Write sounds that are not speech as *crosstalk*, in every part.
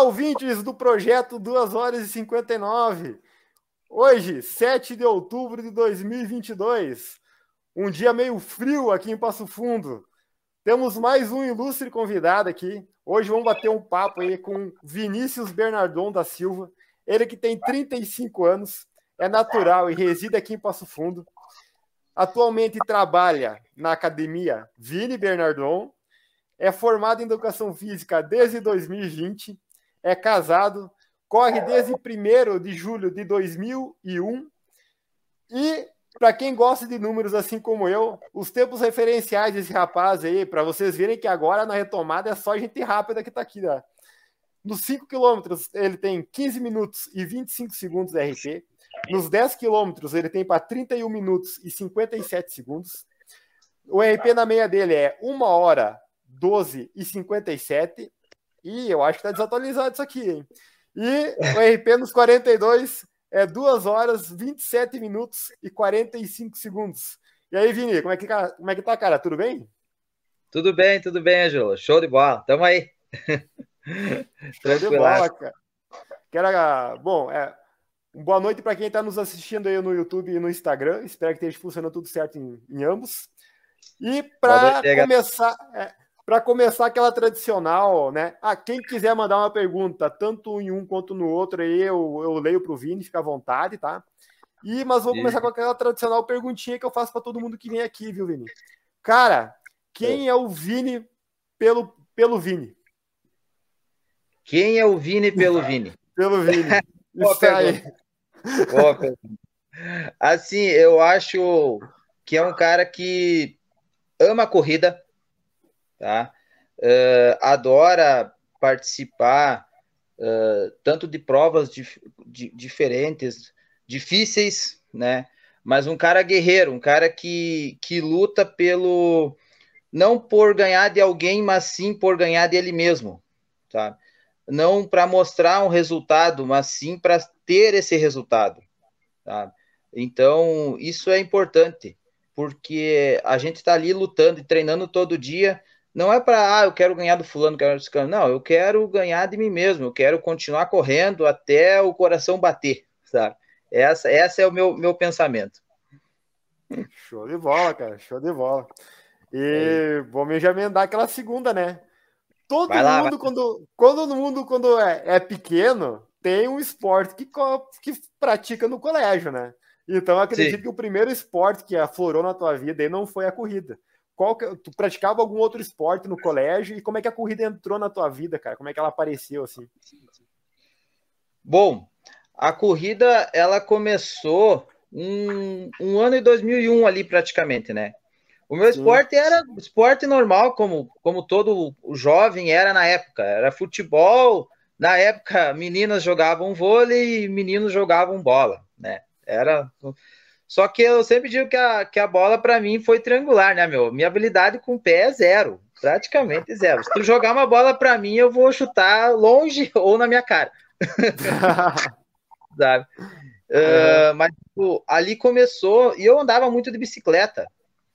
Olá, ouvintes do projeto 2 horas e 59. Hoje, 7 de outubro de 2022, um dia meio frio aqui em Passo Fundo. Temos mais um ilustre convidado aqui. Hoje vamos bater um papo aí com Vinícius Bernardon da Silva. Ele que tem 35 anos, é natural e reside aqui em Passo Fundo. Atualmente trabalha na academia Vini Bernardon. É formado em educação física desde 2020. É casado. Corre desde 1 de julho de 2001. E, para quem gosta de números assim como eu, os tempos referenciais desse rapaz aí, para vocês verem que agora na retomada é só gente rápida que está aqui. Né? Nos 5 quilômetros, ele tem 15 minutos e 25 segundos RP. Nos 10 quilômetros, ele tem para 31 minutos e 57 segundos. O RP na meia dele é 1 hora 12 e 57. E eu acho que está desatualizado isso aqui, hein? E o RP nos 42 é 2 horas 27 minutos e 45 segundos. E aí, Vini, como é que, como é que tá, cara? Tudo bem? Tudo bem, tudo bem, Angelo. Show de bola. Tamo aí. *laughs* Show de bola, cara. Quero, bom, é, Boa noite para quem está nos assistindo aí no YouTube e no Instagram. Espero que esteja funcionando tudo certo em, em ambos. E para começar, é, para começar aquela tradicional, né? Ah, quem quiser mandar uma pergunta, tanto em um quanto no outro, aí eu, eu leio para o Vini, fica à vontade, tá? E mas vou começar com aquela tradicional perguntinha que eu faço para todo mundo que vem aqui, viu, Vini? Cara, quem é, é o Vini pelo pelo Vini? Quem é o Vini pelo *laughs* Vini? pelo Vini. *laughs* Isso aí. assim, eu acho que é um cara que ama a corrida, tá? Uh, adora participar uh, tanto de provas dif diferentes, difíceis, né? Mas um cara guerreiro, um cara que, que luta pelo não por ganhar de alguém, mas sim por ganhar dele mesmo, tá? Não para mostrar um resultado, mas sim para ter esse resultado. Tá? Então, isso é importante, porque a gente está ali lutando e treinando todo dia. Não é para, ah, eu quero ganhar do fulano, quero do fulano. Não, eu quero ganhar de mim mesmo. Eu quero continuar correndo até o coração bater, sabe? Essa, essa é o meu, meu pensamento. Show de bola, cara. Show de bola. E vamos já emendar aquela segunda, né? Todo mundo, quando, quando mundo, quando é, é pequeno, tem um esporte que, que pratica no colégio, né? Então eu acredito Sim. que o primeiro esporte que aflorou na tua vida aí não foi a corrida. Qual que, tu praticava algum outro esporte no colégio e como é que a corrida entrou na tua vida, cara? Como é que ela apareceu assim? Bom, a corrida ela começou um, um ano e 2001 ali praticamente, né? O meu Sim. esporte era esporte normal, como, como todo jovem era na época. Era futebol, na época, meninas jogavam vôlei e meninos jogavam bola, né? Era. Só que eu sempre digo que a, que a bola, para mim, foi triangular, né, meu? Minha habilidade com o pé é zero, praticamente zero. Se tu jogar uma bola para mim, eu vou chutar longe *laughs* ou na minha cara. *laughs* Sabe? Uh, mas tipo, ali começou, e eu andava muito de bicicleta,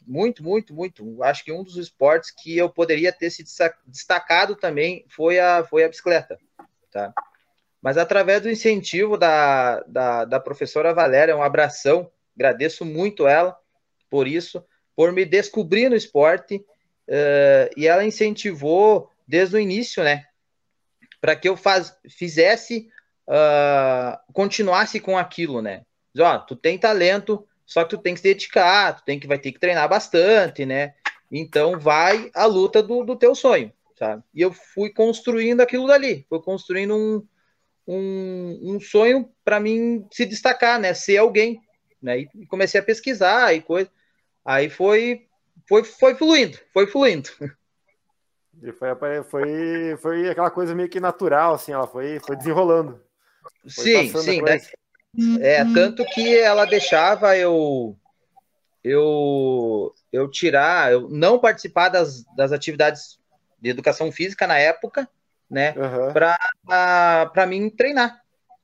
muito, muito, muito. Acho que um dos esportes que eu poderia ter se destacado também foi a, foi a bicicleta tá? Mas através do incentivo da, da, da professora Valéria, um abração, agradeço muito ela por isso, por me descobrir no esporte, uh, e ela incentivou desde o início, né? Para que eu faz, fizesse, uh, continuasse com aquilo, né? Diz, ó, tu tem talento, só que tu tem que se dedicar, tu tem que, vai ter que treinar bastante, né? Então vai a luta do, do teu sonho sabe? E eu fui construindo aquilo dali, fui construindo um, um, um sonho para mim se destacar, né? Ser alguém, né? E comecei a pesquisar e coisa. Aí foi, foi, foi fluindo, foi fluindo. E foi, foi, foi aquela coisa meio que natural, assim, ela foi, foi desenrolando. Foi sim, sim. Né? É, tanto que ela deixava eu eu eu tirar, eu não participar das, das atividades de educação física na época, né? Uhum. Para mim treinar.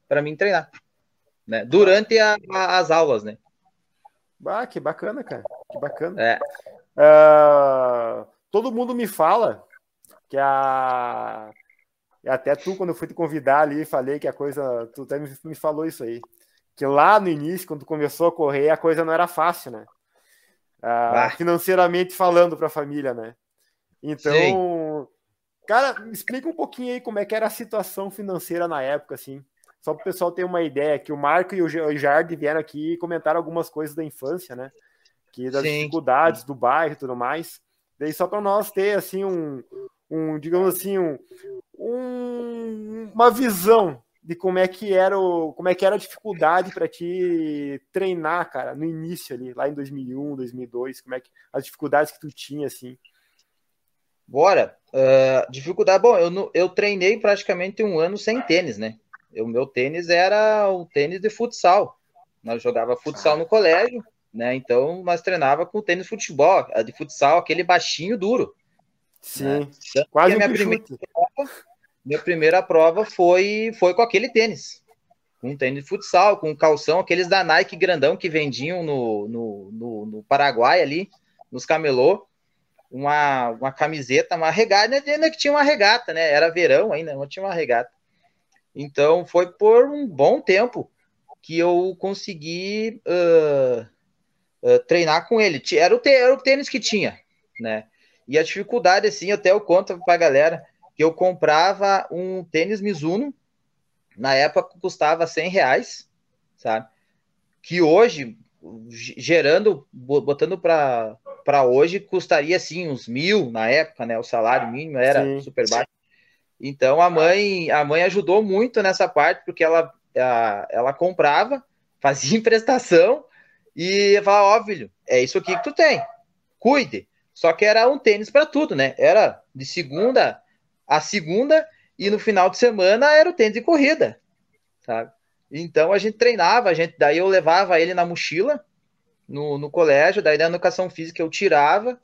Para mim treinar. Né? Durante a, a, as aulas, né? Ah, que bacana, cara. Que bacana. É. Uh, todo mundo me fala que a até tu, quando eu fui te convidar ali, falei que a coisa. Tu até me falou isso aí. Que lá no início, quando começou a correr, a coisa não era fácil, né? Ah, ah. Financeiramente falando para a família, né? Então, Sim. cara, explica um pouquinho aí como é que era a situação financeira na época, assim. Só para o pessoal ter uma ideia, que o Marco e o Jardim vieram aqui e comentaram algumas coisas da infância, né? Que das Sim. dificuldades do bairro e tudo mais. Daí só para nós ter assim um, um digamos assim, um, um, uma visão de como é que era o, como é que era a dificuldade para te treinar, cara, no início ali, lá em 2001, 2002, como é que as dificuldades que tu tinha assim. Bora. Uh, dificuldade, bom, eu, eu treinei praticamente um ano sem tênis, né? O meu tênis era o tênis de futsal. Nós jogava futsal no colégio, né? Então nós treinava com tênis de futebol, de futsal, aquele baixinho duro. Sim, né? quase minha primeira, prova, minha primeira prova foi foi com aquele tênis. Com tênis de futsal, com calção, aqueles da Nike grandão que vendiam no, no, no, no Paraguai ali, nos camelô. Uma, uma camiseta, uma regata, ainda que tinha uma regata, né? Era verão ainda, não tinha uma regata. Então foi por um bom tempo que eu consegui uh, uh, treinar com ele. Era o, era o tênis que tinha, né? E a dificuldade, assim, até eu conto para a galera que eu comprava um tênis Mizuno, na época custava 100 reais, sabe? Que hoje, gerando, botando para hoje, custaria, assim, uns mil na época, né? O salário mínimo era Sim. super baixo. Então a mãe, a mãe ajudou muito nessa parte, porque ela, a, ela comprava, *laughs* fazia prestação e falava, ó, filho, é isso aqui que tu tem, cuide. Só que era um tênis para tudo, né? Era de segunda a segunda e no final de semana era o tênis de corrida, sabe? Então a gente treinava, a gente, daí eu levava ele na mochila no, no colégio, daí na educação física eu tirava,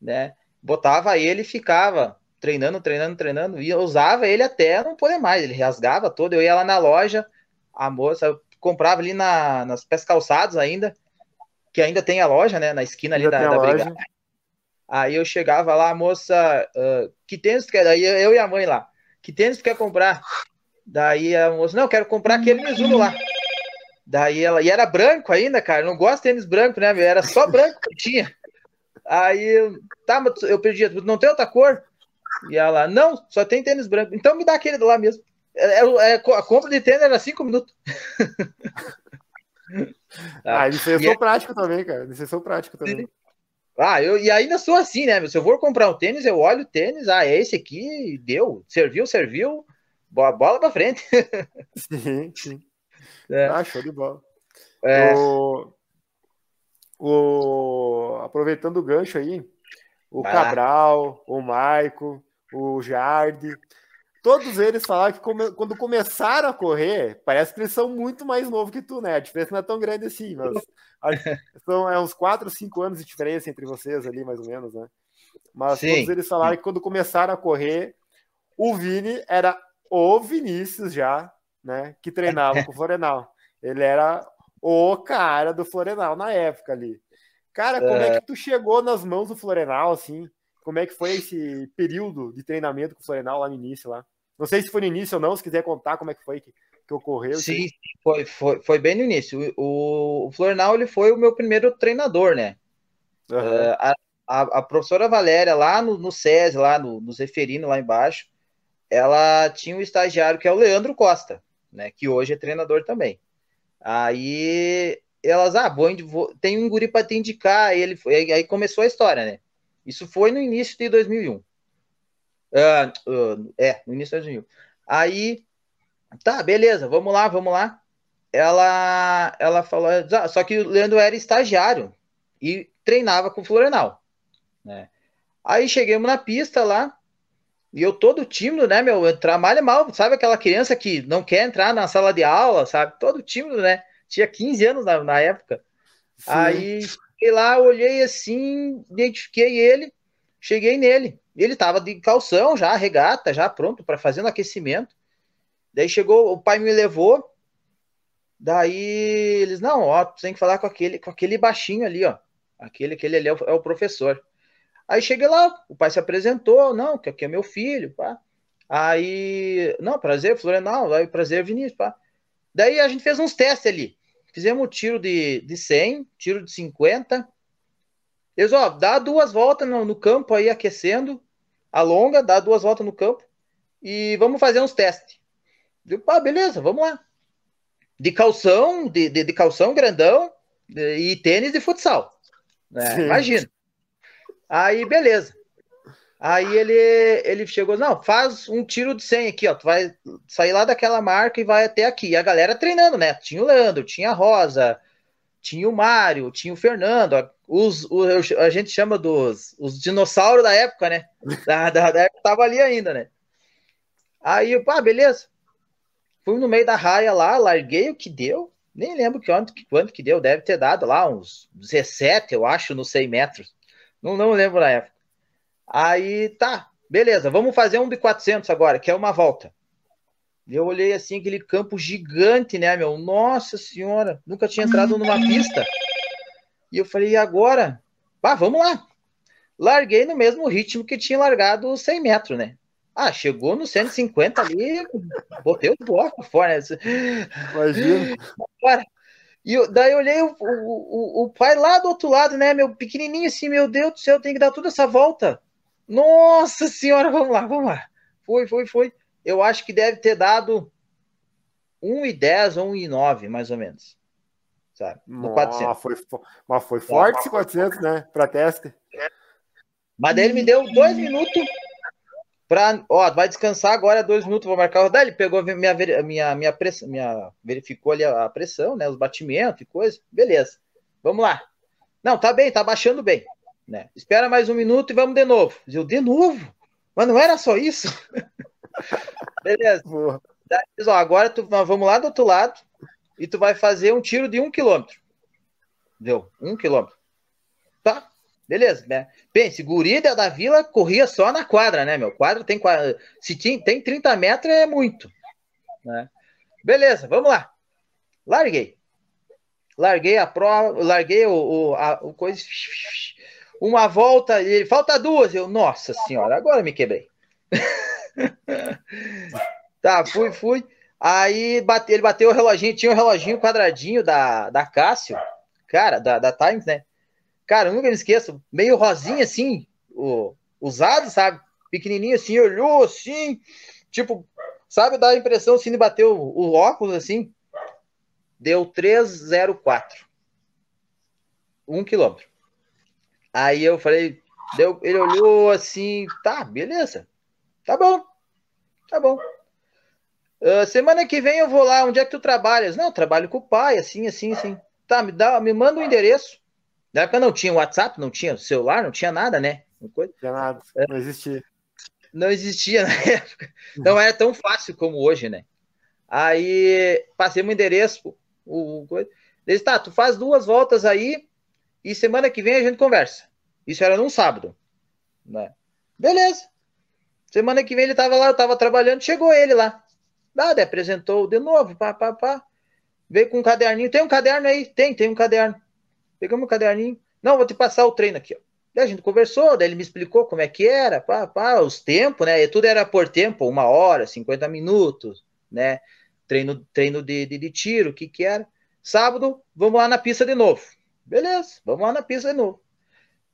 né? Botava ele e ficava treinando, treinando, treinando, e eu usava ele até não poder mais, ele rasgava todo, eu ia lá na loja, a moça comprava ali na, nas pés calçados ainda, que ainda tem a loja, né, na esquina ali da, da brigada. Aí eu chegava lá, a moça, uh, que tênis tu quer? Daí eu e a mãe lá, que tênis tu quer comprar? Daí a moça, não, quero comprar aquele Mizuno lá. Daí ela, e era branco ainda, cara, não gosto de tênis branco, né, era só branco que tinha. Aí, tá, mas eu perdi, não tem outra cor? E ela, não, só tem tênis branco. Então me dá aquele lá mesmo. É, é, é a compra de tênis era cinco minutos. *laughs* ah, isso eu sou é... prático também, cara. Sou prático também. Ah, eu e ainda sou assim, né? Se eu for comprar um tênis, eu olho o tênis, ah, é esse aqui, deu, serviu, serviu, boa bola pra frente. *laughs* sim, sim. É. Ah, show de bola. É. O... o... Aproveitando o gancho aí, o Vai Cabral, lá. o Maico, o Jardim. Todos eles falaram que come, quando começaram a correr, parece que eles são muito mais novos que tu, né? A diferença não é tão grande assim, mas *laughs* são é uns 4, 5 anos de diferença entre vocês ali, mais ou menos, né? Mas Sim. todos eles falaram que quando começaram a correr, o Vini era o Vinícius já, né? Que treinava com o Florenal. Ele era o cara do Florenal na época ali. Cara, como é... é que tu chegou nas mãos do Florenal, assim? Como é que foi esse período de treinamento com o Florenal lá no início lá? Não sei se foi no início ou não, se quiser contar como é que foi que, que ocorreu. Sim, foi, foi, foi bem no início. O, o Florenal ele foi o meu primeiro treinador, né? Uhum. Uh, a, a, a, professora Valéria, lá no, no SES, lá no, no Zeferino, lá embaixo, ela tinha um estagiário que é o Leandro Costa, né? Que hoje é treinador também. Aí elas, ah, vou, vou tem um guri para te indicar, e ele foi, aí começou a história, né? Isso foi no início de 2001. Uh, uh, é, no início de 2001. Aí, tá, beleza, vamos lá, vamos lá. Ela, ela falou, ah, só que o Leandro era estagiário e treinava com o Florenal, né? Aí chegamos na pista lá, e eu todo tímido, né, meu? Trabalha mal, sabe aquela criança que não quer entrar na sala de aula, sabe? Todo tímido, né? tinha 15 anos na, na época. Sim. Aí cheguei lá, olhei assim, identifiquei ele, cheguei nele. Ele tava de calção já, regata, já pronto para fazer no aquecimento. Daí chegou, o pai me levou. Daí eles, não, ó, tem que falar com aquele, com aquele baixinho ali, ó. Aquele, aquele ali é o, é o professor. Aí cheguei lá, o pai se apresentou, não, que aqui é meu filho, pá. Aí, não, prazer, Florenal, prazer, Vinícius, pá. Daí a gente fez uns testes ali. Fizemos um tiro de, de 100, tiro de 50. Eles, ó, dá duas voltas no, no campo aí, aquecendo, alonga, dá duas voltas no campo e vamos fazer uns testes. Eu, pá, beleza, vamos lá. De calção, de, de, de calção grandão de, e tênis de futsal. Né? Imagina. Aí, beleza. Aí ele, ele chegou, não, faz um tiro de 100 aqui, ó. Tu vai sair lá daquela marca e vai até aqui. E a galera treinando, né? Tinha o Leandro, tinha a Rosa, tinha o Mário, tinha o Fernando. Os, os, a gente chama dos os dinossauros da época, né? Da, da, da época tava ali ainda, né? Aí, pá, beleza. Fui no meio da raia lá, larguei o que deu. Nem lembro quanto, quanto que deu. Deve ter dado lá uns 17, eu acho, nos 100 metros. Não, não lembro na época. Aí, tá, beleza. Vamos fazer um de 400 agora, que é uma volta. Eu olhei assim, aquele campo gigante, né, meu? Nossa senhora, nunca tinha entrado numa pista. E eu falei, e agora? Bah, vamos lá. Larguei no mesmo ritmo que tinha largado os 100 metros, né? Ah, chegou no 150 ali, botei o bloco fora. Né? Imagina. E eu, daí eu olhei o, o, o, pai lá do outro lado, né, meu pequenininho assim, meu Deus do céu, tem que dar toda essa volta. Nossa senhora, vamos lá, vamos lá. Foi, foi, foi. Eu acho que deve ter dado 1,10 ou 1,9, mais ou menos. Sabe? No 400. Mas foi, mas foi forte esse 400, né? Para teste. Mas daí ele me deu dois minutos Pra, ó, vai descansar agora dois minutos, vou marcar rodar. Ele pegou minha, minha, minha pressão, minha, verificou ali a pressão, né? Os batimentos e coisa. Beleza. Vamos lá. Não, tá bem, tá baixando bem. Né? Espera mais um minuto e vamos de novo. Eu, de novo? Mas não era só isso? *laughs* Beleza. Daí, ó, agora tu, vamos lá do outro lado e tu vai fazer um tiro de um quilômetro. Deu? Um quilômetro. Tá? Beleza, né? Pense, guri da vila corria só na quadra, né, meu? Quadra tem se tem, tem 30 metros é muito, né? Beleza, vamos lá. Larguei. Larguei a prova, larguei o, o, a, o coisa. Uma volta, e falta duas. Eu, nossa senhora, agora me quebrei. *laughs* tá, fui, fui. Aí bate, ele bateu o reloginho, tinha o um reloginho quadradinho da, da Cássio, cara, da, da Times, né? Cara, eu nunca me esqueço, meio rosinha assim, o, usado, sabe? Pequenininho assim, olhou assim, tipo, sabe, dá a impressão assim de bater o, o óculos assim. Deu 304. Um quilômetro. Aí eu falei, deu, ele olhou assim, tá, beleza. Tá bom. Tá bom. Uh, semana que vem eu vou lá, onde é que tu trabalhas? Não, trabalho com o pai, assim, assim, assim. Tá, me dá, me manda o um endereço. Na época não tinha WhatsApp, não tinha celular, não tinha nada, né? Não tinha nada, é. não existia. Não existia *laughs* na época. Não era tão fácil como hoje, né? Aí passei meu endereço, o, o Ele tá, tu faz duas voltas aí e semana que vem a gente conversa. Isso era num sábado, né? Beleza. Semana que vem ele tava lá, eu tava trabalhando, chegou ele lá. Nada, apresentou de novo, pá, pá, pá. Veio com um caderninho. Tem um caderno aí? Tem, tem um caderno. Pegamos o caderninho. Não, vou te passar o treino aqui, ó. Daí a gente conversou, daí ele me explicou como é que era, pá, pá, os tempos, né? E tudo era por tempo, uma hora, 50 minutos, né? Treino, treino de, de, de tiro, o que que era. Sábado, vamos lá na pista de novo. Beleza, vamos lá na pista de novo.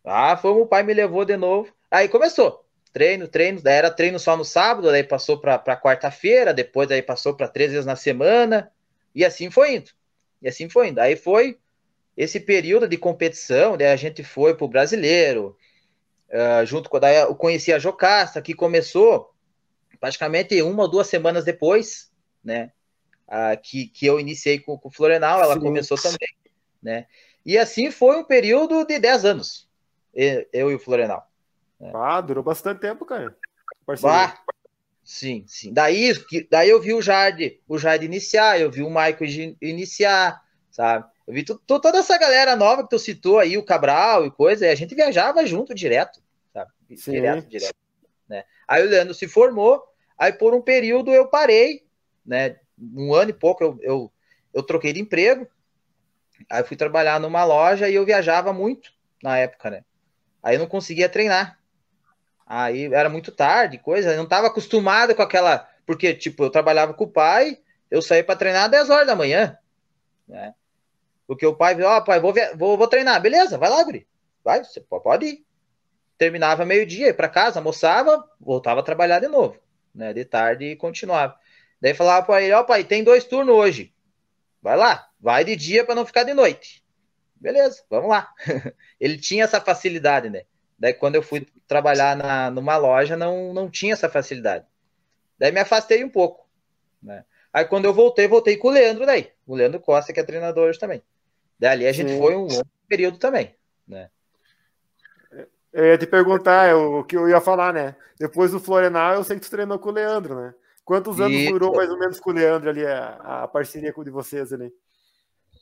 Ah, fomos, o pai me levou de novo. Aí começou. Treino, treino, daí era treino só no sábado, daí passou para quarta-feira, depois daí passou para três vezes na semana, e assim foi indo. E assim foi indo. Aí foi esse período de competição, daí a gente foi para o brasileiro, uh, junto com daí eu conheci a Jocasta, que começou praticamente uma ou duas semanas depois, né? Uh, que, que eu iniciei com, com o Florenal, ela Sim. começou também, né? E assim foi um período de 10 anos, eu e o Florenal. Né? Ah, durou bastante tempo, cara. Ah, sim, sim. Daí, daí eu vi o Jade, o Jade iniciar, eu vi o Michael iniciar, sabe? Eu vi tu, tu, toda essa galera nova que tu citou aí, o Cabral e coisa, e a gente viajava junto direto, sabe? Sim. Direto, direto. Né? Aí o Leandro se formou, aí por um período eu parei, né? Um ano e pouco eu, eu, eu troquei de emprego, aí fui trabalhar numa loja e eu viajava muito na época, né? Aí eu não conseguia treinar. Aí era muito tarde, coisa, eu não estava acostumado com aquela. Porque, tipo, eu trabalhava com o pai, eu saí para treinar às 10 horas da manhã, né? Porque o pai, ó, oh, pai, vou, vou, vou treinar, beleza, vai lá, Guri, vai, você pode ir. Terminava meio-dia, ia para casa, almoçava, voltava a trabalhar de novo, né? De tarde e continuava. Daí falava para ele, ó, oh, pai, tem dois turnos hoje, vai lá, vai de dia para não ficar de noite. Beleza, vamos lá. *laughs* ele tinha essa facilidade, né? Daí, quando eu fui trabalhar na, numa loja, não, não tinha essa facilidade. Daí, me afastei um pouco. Né? Aí, quando eu voltei, voltei com o Leandro daí. O Leandro Costa, que é treinador hoje também. Dali, a gente Sim. foi um longo período também. Né? Eu ia te perguntar é o que eu ia falar, né? Depois do Florenal, eu sei que tu treinou com o Leandro, né? Quantos anos e... durou mais ou menos com o Leandro ali, a, a parceria de vocês ali?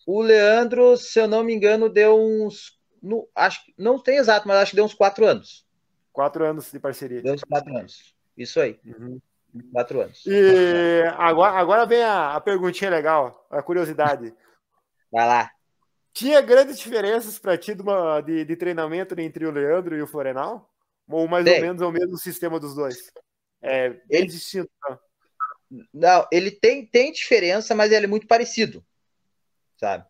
O Leandro, se eu não me engano, deu uns no, acho não tem exato, mas acho que deu uns quatro anos. Quatro anos de parceria. Deu uns quatro anos. Isso aí. Uhum. Quatro anos. E agora, agora vem a, a perguntinha legal, a curiosidade. *laughs* Vai lá. Tinha grandes diferenças para ti de, uma, de, de, treinamento entre o Leandro e o Florenal? Ou mais tem. ou menos é o mesmo sistema dos dois? É bem ele, distinto. Tá? Não, ele tem, tem diferença, mas ele é muito parecido. Sabe?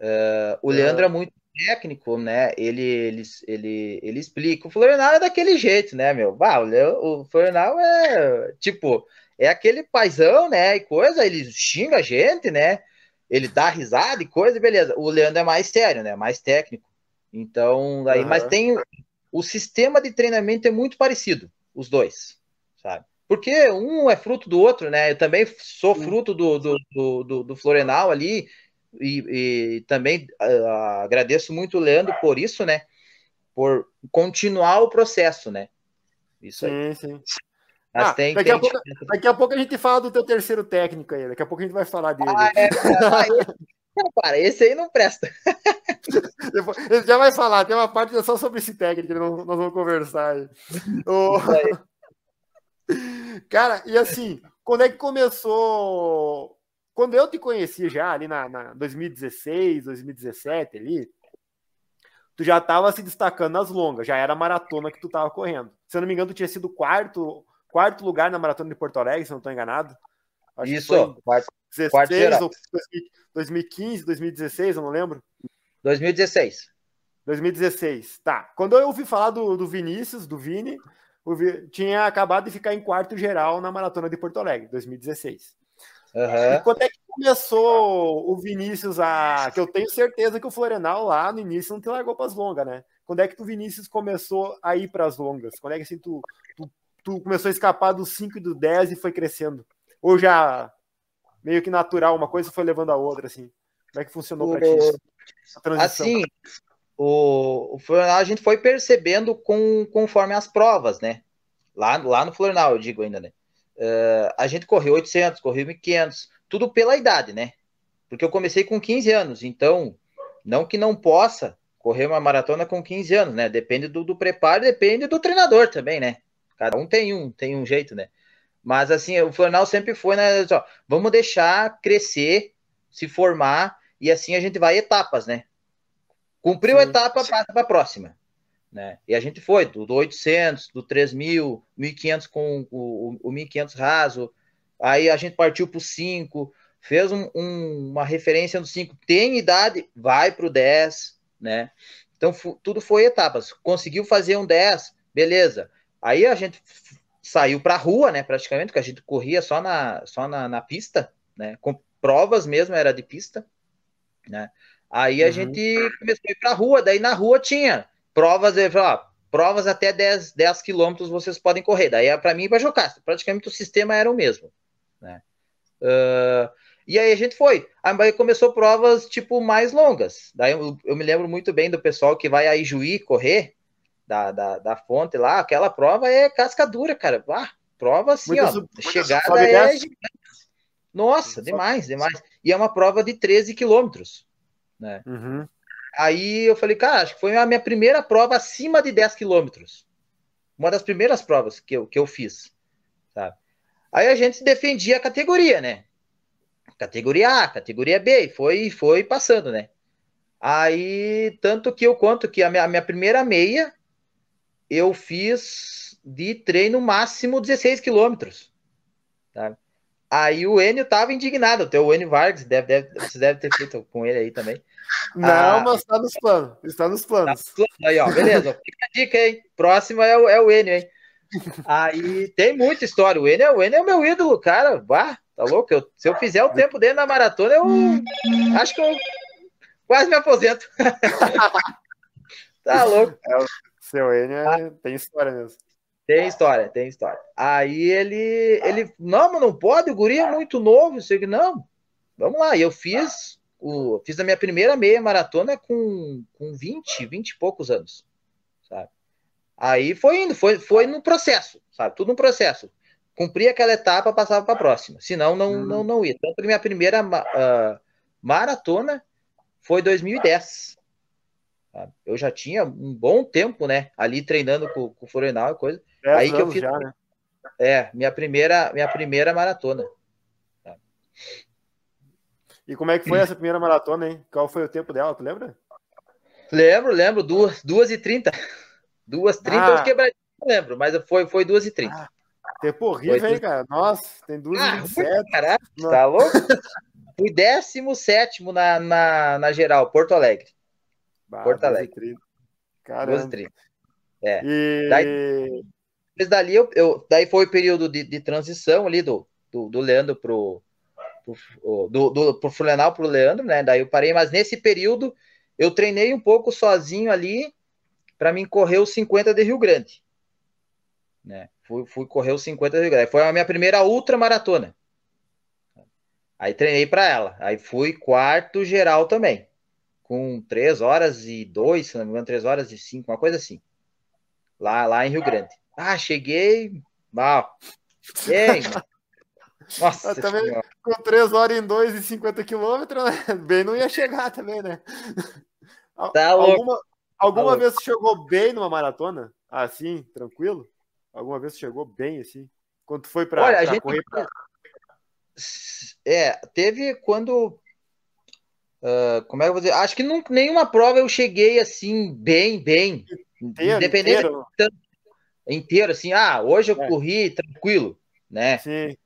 Uh, o Leandro é muito técnico, né? Ele, ele, ele, ele explica. O Florenal é daquele jeito, né, meu? Bah, o, o Florenal é tipo, é aquele paizão, né? E coisa, ele xinga a gente, né? Ele dá risada e coisa, beleza. O Leandro é mais sério, né? Mais técnico. Então, daí, uhum. mas tem o sistema de treinamento é muito parecido, os dois, sabe? Porque um é fruto do outro, né? Eu também sou fruto do, do, do, do Florenal ali, e, e também uh, agradeço muito o Leandro por isso, né? Por continuar o processo, né? Isso aí. Sim, sim. Ah, tem, daqui, tem a pouco, daqui, a pouco, a gente fala do teu terceiro técnico aí, daqui a pouco a gente vai falar dele. Ah, é, para, *laughs* esse aí não presta. Ele já vai falar, tem uma parte só sobre esse técnico, nós, vamos conversar aí. *laughs* Oh. *laughs* Cara, e assim, quando é que começou quando eu te conheci já ali na, na 2016, 2017 ali, tu já estava se destacando nas longas, já era a maratona que tu estava correndo. Se eu não me engano, tu tinha sido quarto, quarto lugar na maratona de Porto Alegre, se eu não estou enganado. Acho Isso, quarto, 16 quarto ou 2015, 2016, eu não lembro. 2016. 2016, tá. Quando eu ouvi falar do, do Vinícius, do Vini, tinha acabado de ficar em quarto geral na maratona de Porto Alegre, 2016. Uhum. E quando é que começou o Vinícius a. Que eu tenho certeza que o Florenal lá no início não te largou para as longas, né? Quando é que o Vinícius começou a ir para as longas? Quando é que assim, tu, tu, tu, começou a escapar dos 5 e do 10 e foi crescendo? Ou já meio que natural, uma coisa foi levando a outra, assim? Como é que funcionou para ti? Assim, o, o Florenal a gente foi percebendo com, conforme as provas, né? Lá, lá no Florenal, eu digo ainda, né? Uh, a gente correu 800, correu 1500, tudo pela idade, né? Porque eu comecei com 15 anos, então, não que não possa correr uma maratona com 15 anos, né? Depende do, do preparo, depende do treinador também, né? Cada um tem um, tem um jeito, né? Mas assim, o Flornal sempre foi, né? Ó, vamos deixar crescer, se formar, e assim a gente vai etapas, né? Cumpriu a etapa, passa para a próxima. Né? E a gente foi do, do 800, do 3000, 1500 com o, o, o 1500 raso, aí a gente partiu para o 5, fez um, um, uma referência no 5, tem idade, vai para o 10, né? Então tudo foi etapas. Conseguiu fazer um 10, beleza. Aí a gente saiu para a rua, né? Praticamente, que a gente corria só na, só na, na pista, né? Com provas mesmo, era de pista, né? Aí a uhum. gente começou a ir para a rua, daí na rua tinha provas, ele falou, provas até 10, 10 quilômetros vocês podem correr. Daí, é para mim e para Jocasta, praticamente o sistema era o mesmo. Né? Uh, e aí a gente foi. Aí começou provas, tipo, mais longas. Daí eu, eu, me lembro muito bem do pessoal que vai a Ijuí correr, da, da, da fonte lá, aquela prova é casca dura, cara. Ah, prova assim, ó, chegada é gigante. Nossa, demais, demais. E é uma prova de 13 quilômetros, né? Uhum. Aí eu falei, cara, acho que foi a minha primeira prova acima de 10 quilômetros. Uma das primeiras provas que eu, que eu fiz. Sabe? Aí a gente defendia a categoria, né? Categoria A, categoria B, e foi, foi passando, né? Aí, tanto que eu conto que a minha, a minha primeira meia eu fiz de treino máximo 16 quilômetros. Aí o Enio tava indignado, até o Enio Vargas, deve, deve, você deve ter feito com ele aí também. Não, ah, mas está nos planos. Está nos planos. Tá aí, ó, beleza. Fica a dica, hein? Próximo é o, é o Enio, hein? Aí tem muita história. O Enio, o Enio é o meu ídolo, cara. Bah, tá louco? Eu, se eu fizer o tempo dele na maratona, eu acho que eu quase me aposento. *laughs* tá louco. É, o seu Enio é, tem história mesmo. Tem história, tem história. Aí ele, ele, não, mas não pode, o guri é muito novo, sei que não. Vamos lá, e eu fiz o, fiz a minha primeira meia maratona com, com 20, 20 e poucos anos, sabe? Aí foi indo, foi, foi no processo, sabe? Tudo no processo. Cumpri aquela etapa, passava para a próxima. Senão, não, uhum. não, não ia. Tanto que minha primeira uh, maratona foi 2010. Sabe? Eu já tinha um bom tempo, né? Ali treinando com, com o Florenal e coisa. Aí que eu fiz. Já, né? É, minha primeira, minha primeira maratona. Sabe? E como é que foi essa primeira maratona, hein? Qual foi o tempo dela, tu lembra? Lembro, lembro, duas, duas e trinta. *laughs* Duas trinta, ah. eu quebrei, não lembro, mas foi, foi duas e trinta. Ah, tempo horrível, foi, hein, cara? Nossa, tem duas ah, e vinte sete. Caraca, tá louco? *laughs* Fui décimo sétimo na, na, na geral, Porto Alegre. Bah, Porto Alegre. Caramba. Duas e trinta. É. E... Daí, dali, eu, eu, daí foi o período de, de transição ali do, do, do Leandro pro, pro, do, do, pro Fluminense pro Leandro, né? Daí eu parei, mas nesse período eu treinei um pouco sozinho ali para mim correr os 50 de Rio Grande. Né? Fui, fui correr os 50 de Rio Grande. Foi a minha primeira ultra maratona. Aí treinei para ela. Aí fui quarto geral também. Com 3 horas e 2, se não me engano, 3 horas e 5, uma coisa assim. Lá, lá em Rio Grande. Ah, cheguei mal. Ei, Nossa, também, com 3 horas em 2 e 50 quilômetros, né? *laughs* bem não ia chegar também, né? *laughs* Tá alguma alguma tá vez você chegou bem numa maratona? Assim, tranquilo? Alguma vez chegou bem assim? Quando foi para Olha, a gente correr pra... É, teve quando uh, como é que eu vou dizer? Acho que não, nenhuma prova eu cheguei assim bem, bem. Inteiro, independente inteiro. inteiro assim, ah, hoje eu é. corri tranquilo, né? Sim.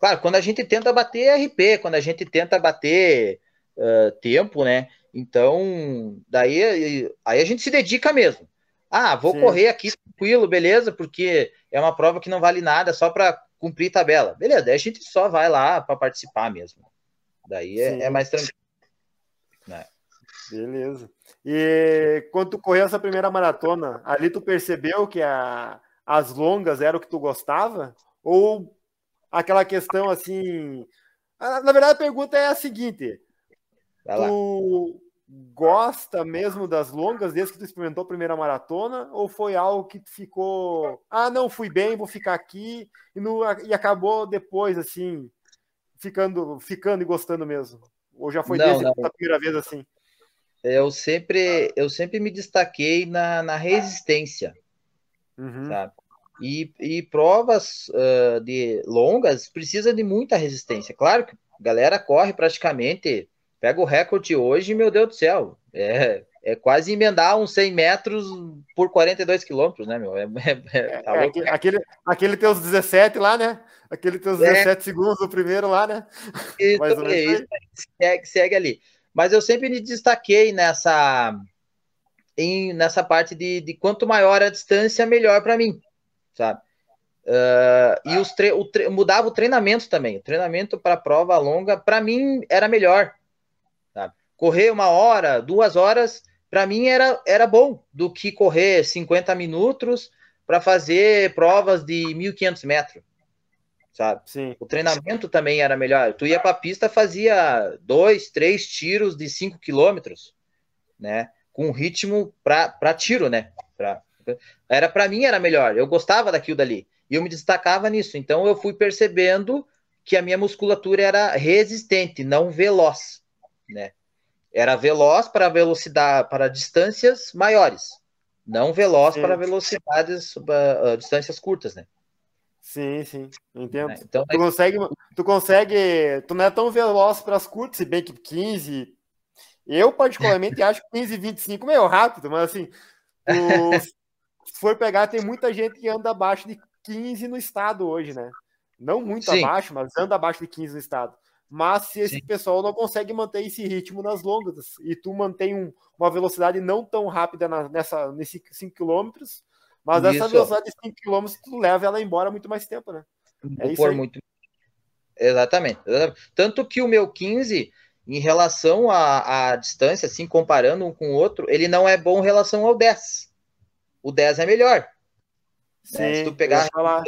Claro, quando a gente tenta bater RP, quando a gente tenta bater uh, tempo, né? Então, daí aí a gente se dedica mesmo. Ah, vou Sim. correr aqui tranquilo, beleza, porque é uma prova que não vale nada, só para cumprir tabela. Beleza, daí a gente só vai lá para participar mesmo. Daí é, é mais tranquilo. Né? Beleza. E quando tu correu essa primeira maratona, ali tu percebeu que a, as longas eram o que tu gostava? Ou aquela questão assim. Na verdade, a pergunta é a seguinte: tu gosta mesmo das longas desde que tu experimentou a primeira maratona? Ou foi algo que ficou. Ah, não, fui bem, vou ficar aqui, e, no, e acabou depois, assim, ficando, ficando e gostando mesmo? Ou já foi não, desde não. a primeira vez assim? Eu sempre, eu sempre me destaquei na, na resistência, uhum. sabe? E, e provas uh, de longas precisa de muita resistência. Claro que a galera corre praticamente, pega o recorde hoje, meu Deus do céu, é, é quase emendar uns 100 metros por 42 quilômetros, né, meu? É, é, é tá é, aquele, aquele teus 17 lá, né? Aquele teus 17 é. segundos do primeiro lá, né? Isso, *laughs* Mais ou menos isso, segue, segue ali. Mas eu sempre me destaquei nessa, em, nessa parte de, de quanto maior a distância, melhor para mim sabe? Uh, e os tre o tre mudava o treinamento também. O treinamento para prova longa, para mim, era melhor. Sabe? Correr uma hora, duas horas, para mim era, era bom do que correr 50 minutos para fazer provas de 1.500 metros. Sabe? Sim. O treinamento também era melhor. Tu ia para a pista, fazia dois, três tiros de 5 quilômetros, né? Com ritmo para tiro, né? Pra, era para mim era melhor. Eu gostava daquilo dali e eu me destacava nisso. Então eu fui percebendo que a minha musculatura era resistente, não veloz, né? Era veloz para velocidade para distâncias maiores, não veloz sim. para velocidades uh, distâncias curtas, né? Sim, sim, entendo. É, então, tu consegue, tu consegue, tu não é tão veloz para as curtas, se bem que 15 eu particularmente *laughs* acho que 15 e 25 meio rápido, mas assim, *laughs* se for pegar, tem muita gente que anda abaixo de 15 no estado hoje, né? Não muito Sim. abaixo, mas anda abaixo de 15 no estado. Mas se esse Sim. pessoal não consegue manter esse ritmo nas longas e tu mantém um, uma velocidade não tão rápida na, nessa, nesses 5 km, mas Isso. essa velocidade de 5 km tu leva ela embora muito mais tempo, né? É isso muito. Exatamente. Tanto que o meu 15, em relação à, à distância, assim, comparando um com o outro, ele não é bom em relação ao 10. O 10 é melhor. Sim, né? Se tu pegar. Falar.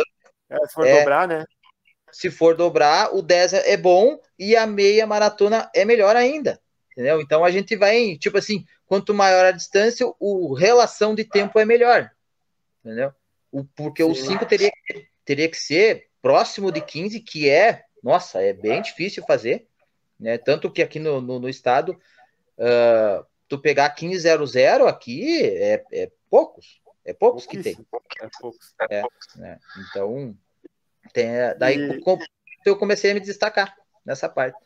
É, se for é, dobrar, né? Se for dobrar, o 10 é bom e a meia maratona é melhor ainda. Entendeu? Então a gente vai, tipo assim, quanto maior a distância, o relação de tempo é melhor. Entendeu? O, porque Sim. o 5 teria, teria que ser próximo de 15, que é, nossa, é bem difícil fazer. Né? Tanto que aqui no, no, no estado, uh, tu pegar 1500 aqui é, é poucos. É poucos que tem. É poucos. É, né? Então, tem, daí e... eu comecei a me destacar nessa parte.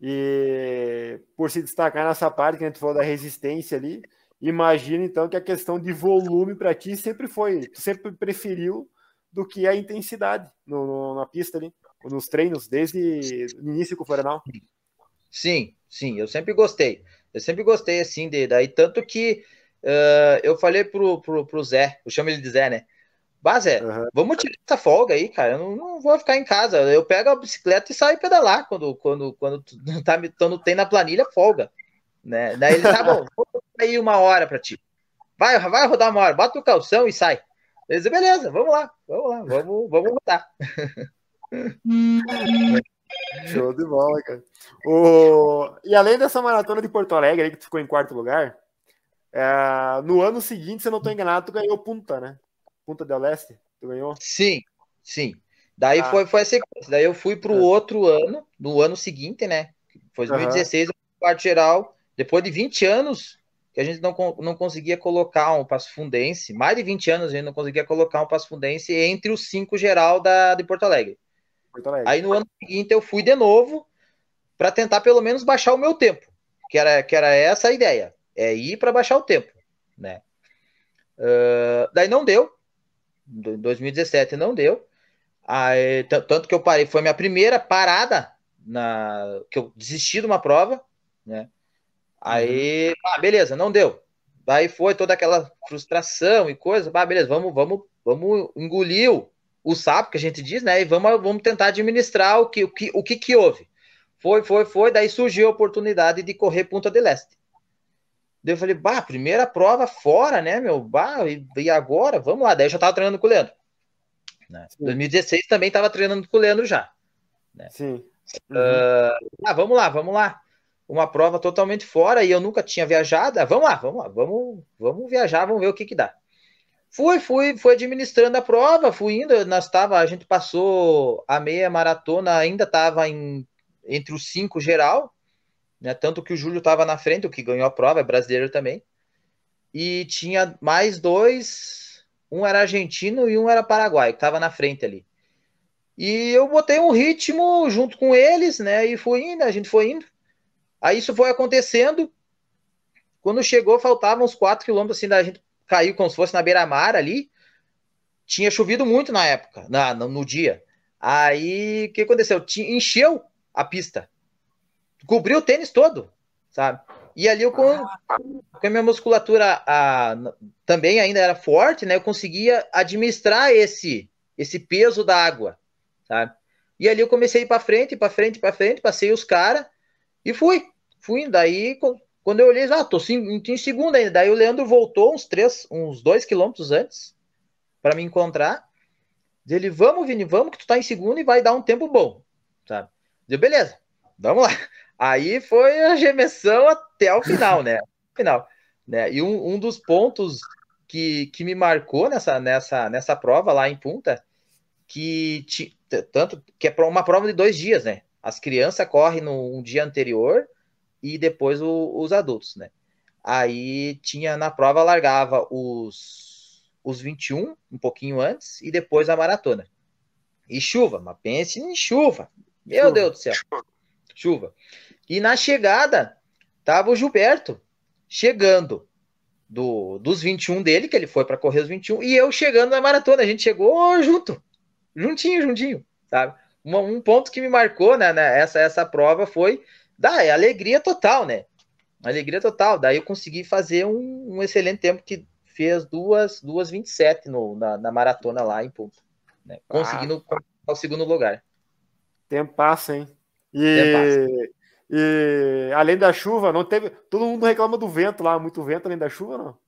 E por se destacar nessa parte que a gente falou da resistência ali, imagina então que a questão de volume para ti sempre foi, tu sempre preferiu do que a intensidade no, no, na pista ali, nos treinos, desde o início com o Florianal. Sim, sim, eu sempre gostei. Eu sempre gostei assim de daí, tanto que uh, eu falei pro, pro, pro Zé, eu chamo ele de Zé, né? Bah, Zé, uhum. vamos tirar essa folga aí, cara. Eu não, não, vou ficar em casa. Eu pego a bicicleta e saio pedalar quando, quando, quando, *laughs* tá, quando tem na planilha folga. Né? Daí ele tá bom, vou aí uma hora para ti. Vai, vai rodar uma hora, bota o calção e sai. Eu disse, beleza, vamos lá, vamos lá, vamos, vamos rodar. *laughs* Show de bola, cara. O... E além dessa maratona de Porto Alegre aí, que tu ficou em quarto lugar, é... no ano seguinte, se eu não estou enganado, tu ganhou Punta, né? Punta del Leste, tu ganhou? Sim, sim. Daí ah. foi, foi a sequência. Daí eu fui para o é. outro ano, no ano seguinte, né? Foi 2016, uhum. quarto geral. Depois de 20 anos que a gente não, não conseguia colocar um passo fundense, mais de 20 anos a gente não conseguia colocar um passo fundense entre os cinco geral da, de Porto Alegre. Porto Alegre. Aí no ano seguinte eu fui de novo para tentar pelo menos baixar o meu tempo, que era, que era essa a ideia, é ir para baixar o tempo, né? Uh, daí não deu, em 2017 não deu, aí, tanto que eu parei, foi minha primeira parada na que eu desisti de uma prova, né? Aí, uhum. ah, beleza, não deu. Daí foi toda aquela frustração e coisa, ah, beleza, vamos, vamos, vamos engolir o, o sapo que a gente diz, né? E vamos, vamos tentar administrar o que, o que, o que, que houve. Foi, foi, foi, daí surgiu a oportunidade de correr Punta del Este. Daí eu falei, bah, primeira prova fora, né, meu? Bah, e, e agora? Vamos lá. Daí eu já tava treinando com o Leandro. Né? 2016 também tava treinando com o Leandro já. Né? Sim. Uhum. Uh, ah, vamos lá, vamos lá uma prova totalmente fora e eu nunca tinha viajado. Ah, vamos lá, vamos lá, vamos, vamos viajar, vamos ver o que que dá. Fui, fui, fui administrando a prova, fui indo, nós tava, a gente passou a meia maratona, ainda estava entre os cinco geral, né? Tanto que o Júlio estava na frente, o que ganhou a prova, é brasileiro também. E tinha mais dois, um era argentino e um era paraguaio, que estava na frente ali. E eu botei um ritmo junto com eles, né? E fui indo, a gente foi indo. Aí isso foi acontecendo. Quando chegou, faltavam uns 4 quilômetros assim da gente caiu como se fosse na beira-mar ali. Tinha chovido muito na época, na, no, no dia. Aí o que aconteceu? encheu a pista. Cobriu o tênis todo, sabe? E ali eu com, com a minha musculatura a, também ainda era forte, né? Eu conseguia administrar esse esse peso da água, sabe? E ali eu comecei para frente, para frente, para frente, passei os caras e fui, fui. Daí, quando eu olhei, ah, tô em, em segunda ainda. Daí o Leandro voltou uns três, uns dois quilômetros antes para me encontrar. Ele, vamos, Vini, vamos, que tu tá em segunda e vai dar um tempo bom, sabe? Eu, beleza, vamos lá. Aí foi a gemessão até o final, né? Final, né? E um, um dos pontos que, que me marcou nessa, nessa, nessa prova lá em Punta, que tanto que é uma prova de dois dias, né? As crianças correm no um dia anterior e depois o, os adultos, né? Aí tinha na prova, largava os, os 21, um pouquinho antes, e depois a maratona. E chuva, mas pense em chuva. Meu chuva. Deus do céu. Chuva. E na chegada, tava o Gilberto chegando. do, dos 21 dele, que ele foi para correr os 21, e eu chegando na maratona. A gente chegou junto, juntinho, juntinho, sabe? Um, um ponto que me marcou né, né, essa, essa prova foi da é alegria total, né? Alegria total. Daí eu consegui fazer um, um excelente tempo que fez duas, duas 27 no, na, na maratona lá em Punta. Né? Conseguindo ah. o segundo lugar. Tempo passa, hein? E, e além da chuva, não teve. Todo mundo reclama do vento lá, muito vento além da chuva, não?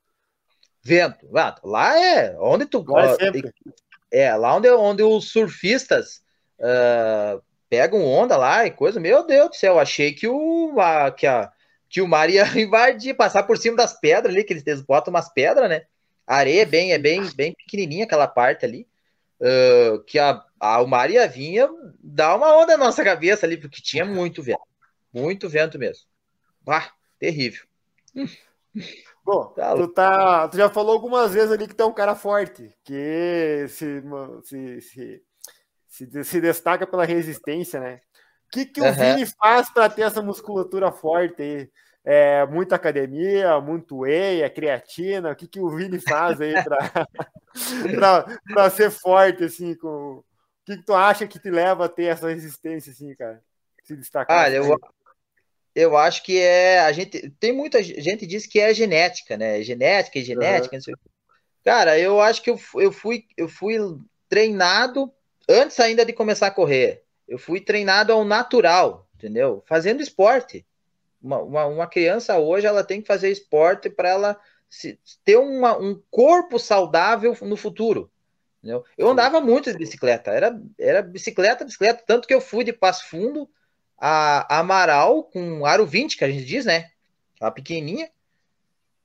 Vento, lá é onde tu. Lá é, é, lá onde, onde os surfistas uh, pegam onda lá e coisa. Meu Deus do céu, achei que o, a, que a, que o mar ia *laughs* invadir, passar por cima das pedras ali, que eles botam umas pedras, né? A areia é bem, é bem, bem pequenininha aquela parte ali. Uh, que a, a, o mar ia vinha dar uma onda na nossa cabeça ali, porque tinha muito vento. Muito vento mesmo. Ah, terrível. Bom, tá tu, tá, tu já falou algumas vezes ali que tu é um cara forte, que se, se, se, se, se destaca pela resistência, né? O que, que o Vini faz para ter essa musculatura forte aí? É, muita academia, muito whey, é creatina. O que, que o Vini faz aí para *laughs* ser forte, assim? Com... O que, que tu acha que te leva a ter essa resistência, assim, cara? Se destacar? Ah, eu, eu acho que é. A gente tem muita gente diz que é genética, né? Genética e genética. Uhum. Cara, eu acho que eu, eu, fui, eu fui treinado antes ainda de começar a correr. Eu fui treinado ao natural, entendeu? Fazendo esporte. Uma, uma, uma criança hoje ela tem que fazer esporte para ela se, ter uma, um corpo saudável no futuro. Entendeu? Eu andava muito de bicicleta, era, era bicicleta, bicicleta, tanto que eu fui de Passo Fundo a, Amaral com aro 20, que a gente diz, né? A pequenininha,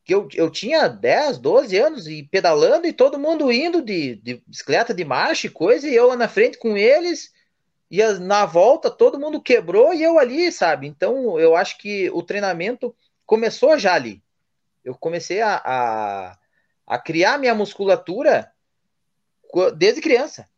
que eu, eu tinha 10, 12 anos e pedalando e todo mundo indo de, de bicicleta de marcha e coisa, e eu lá na frente com eles, e na volta todo mundo quebrou e eu ali, sabe? Então eu acho que o treinamento começou já ali. Eu comecei a, a, a criar minha musculatura desde criança.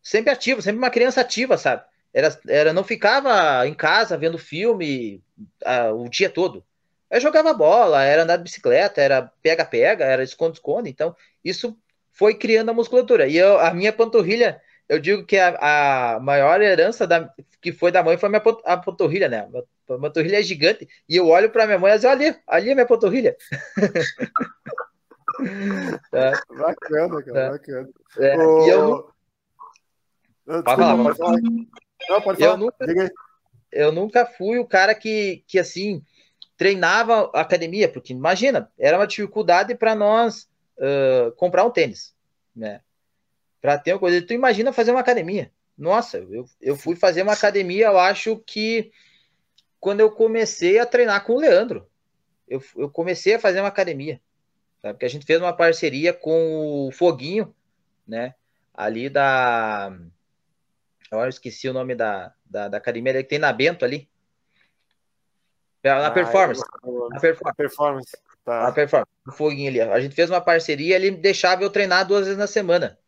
Sempre ativo, sempre uma criança ativa, sabe? Era, era não ficava em casa vendo filme uh, o dia todo. Eu jogava bola, era andar de bicicleta, era pega-pega, era esconde-esconde. Então, isso foi criando a musculatura. E eu, a minha panturrilha eu digo que a, a maior herança da, que foi da mãe foi a minha a panturrilha, né? A panturrilha é gigante. E eu olho para minha mãe e digo, ali, ali é minha panturrilha. é. *laughs* Bacana, cara, é. bacana. É. E eu não... Pode falar, pode falar. Não, pode falar. Eu nunca, eu nunca fui o cara que, que assim, treinava academia, porque imagina, era uma dificuldade para nós uh, comprar um tênis, né? para ter uma coisa. Tu imagina fazer uma academia. Nossa, eu, eu fui fazer uma academia, eu acho que quando eu comecei a treinar com o Leandro. Eu, eu comecei a fazer uma academia. Sabe? Porque a gente fez uma parceria com o Foguinho, né? Ali da. Agora eu esqueci o nome da, da, da academia que tem na Bento ali. Na ah, performance. Eu... Na performance. performance. Tá. Na performance. O Foguinho ali. A gente fez uma parceria, ele deixava eu treinar duas vezes na semana.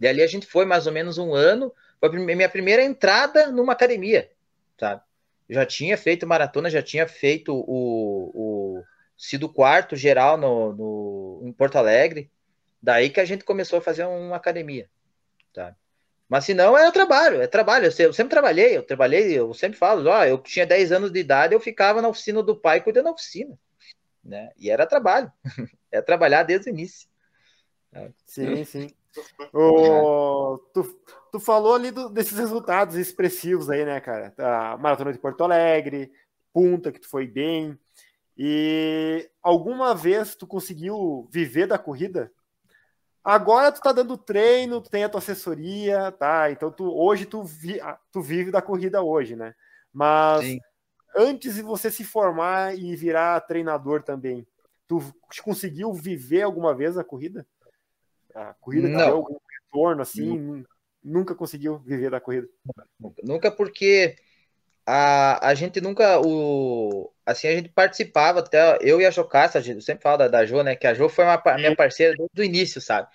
E ali a gente foi mais ou menos um ano. Foi a minha primeira entrada numa academia, sabe? já tinha feito maratona, já tinha feito o, o sido quarto geral no, no, em Porto Alegre. Daí que a gente começou a fazer uma academia, tá? Mas se não, é trabalho, é trabalho. Eu sempre trabalhei, eu trabalhei, eu sempre falo, ó, eu tinha 10 anos de idade, eu ficava na oficina do pai cuidando da oficina, né? E era trabalho, *laughs* é trabalhar desde o início. Sim, sim. *laughs* O, tu, tu falou ali do, desses resultados expressivos aí, né, cara? A Maratona de Porto Alegre, Punta, que tu foi bem. E alguma vez tu conseguiu viver da corrida? Agora tu tá dando treino, tu tem a tua assessoria, tá? Então tu hoje tu, vi, tu vive da corrida hoje, né? Mas Sim. antes de você se formar e virar treinador também, tu conseguiu viver alguma vez a corrida? A corrida não. deu algum retorno assim? Nunca conseguiu viver da corrida? Nunca, porque a, a gente nunca. O, assim, a gente participava, até eu e a Jocasta, eu sempre falo da, da Jo, né? Que a Jo foi uma, minha parceira desde o início, sabe?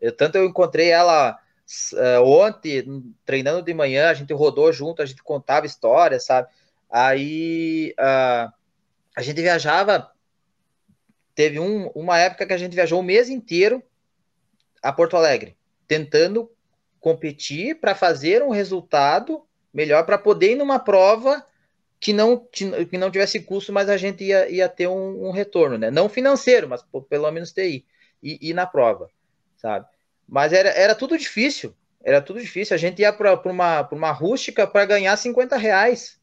Eu, tanto eu encontrei ela uh, ontem, treinando de manhã, a gente rodou junto, a gente contava histórias, sabe? Aí uh, a gente viajava teve um, uma época que a gente viajou o mês inteiro a Porto Alegre, tentando competir para fazer um resultado melhor para poder ir numa prova que não, que não tivesse custo, mas a gente ia, ia ter um, um retorno, né? Não financeiro, mas pelo menos ter ir, ir na prova, sabe? Mas era, era tudo difícil, era tudo difícil. A gente ia para uma, uma rústica para ganhar 50 reais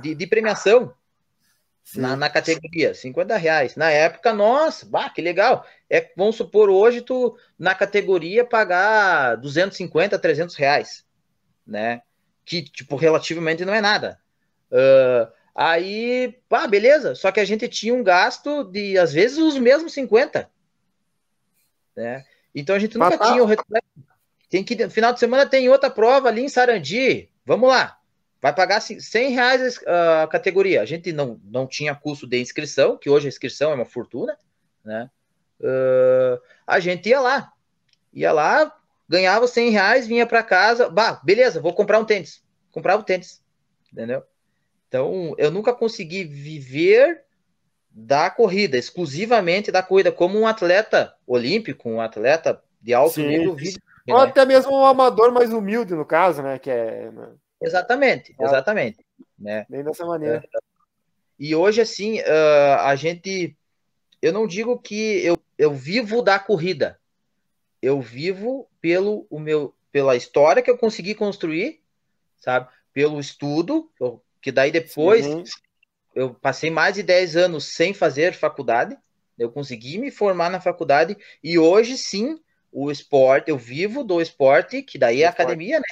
de, de premiação na, na, categoria, 50 reais. Na época, nossa, bah, que legal. É, vamos supor, hoje tu, na categoria, pagar 250, 300 reais, né? Que, tipo, relativamente não é nada. Uh, aí, pá, beleza. Só que a gente tinha um gasto de, às vezes, os mesmos 50. Né? Então a gente nunca Mas, tinha o Tem que, no final de semana tem outra prova ali em Sarandi. Vamos lá. Vai pagar 100 reais a categoria. A gente não, não tinha custo de inscrição, que hoje a inscrição é uma fortuna, né? Uh, a gente ia lá. Ia lá, ganhava 100 reais, vinha para casa. Bah, beleza, vou comprar um tênis. Comprava o tênis. Entendeu? Então, eu nunca consegui viver da corrida, exclusivamente da corrida, como um atleta olímpico, um atleta de alto Sim. nível. Vive, Ou né? até mesmo um amador mais humilde, no caso, né? Que é... Né? Exatamente, ah. exatamente. Né? Bem dessa maneira. E hoje, assim, uh, a gente. Eu não digo que eu, eu vivo da corrida. Eu vivo pelo o meu, pela história que eu consegui construir, sabe? Pelo estudo, eu que daí depois Sim. eu passei mais de 10 anos sem fazer faculdade, eu consegui me formar na faculdade e hoje sim o esporte, eu vivo do esporte, que daí é a academia, né?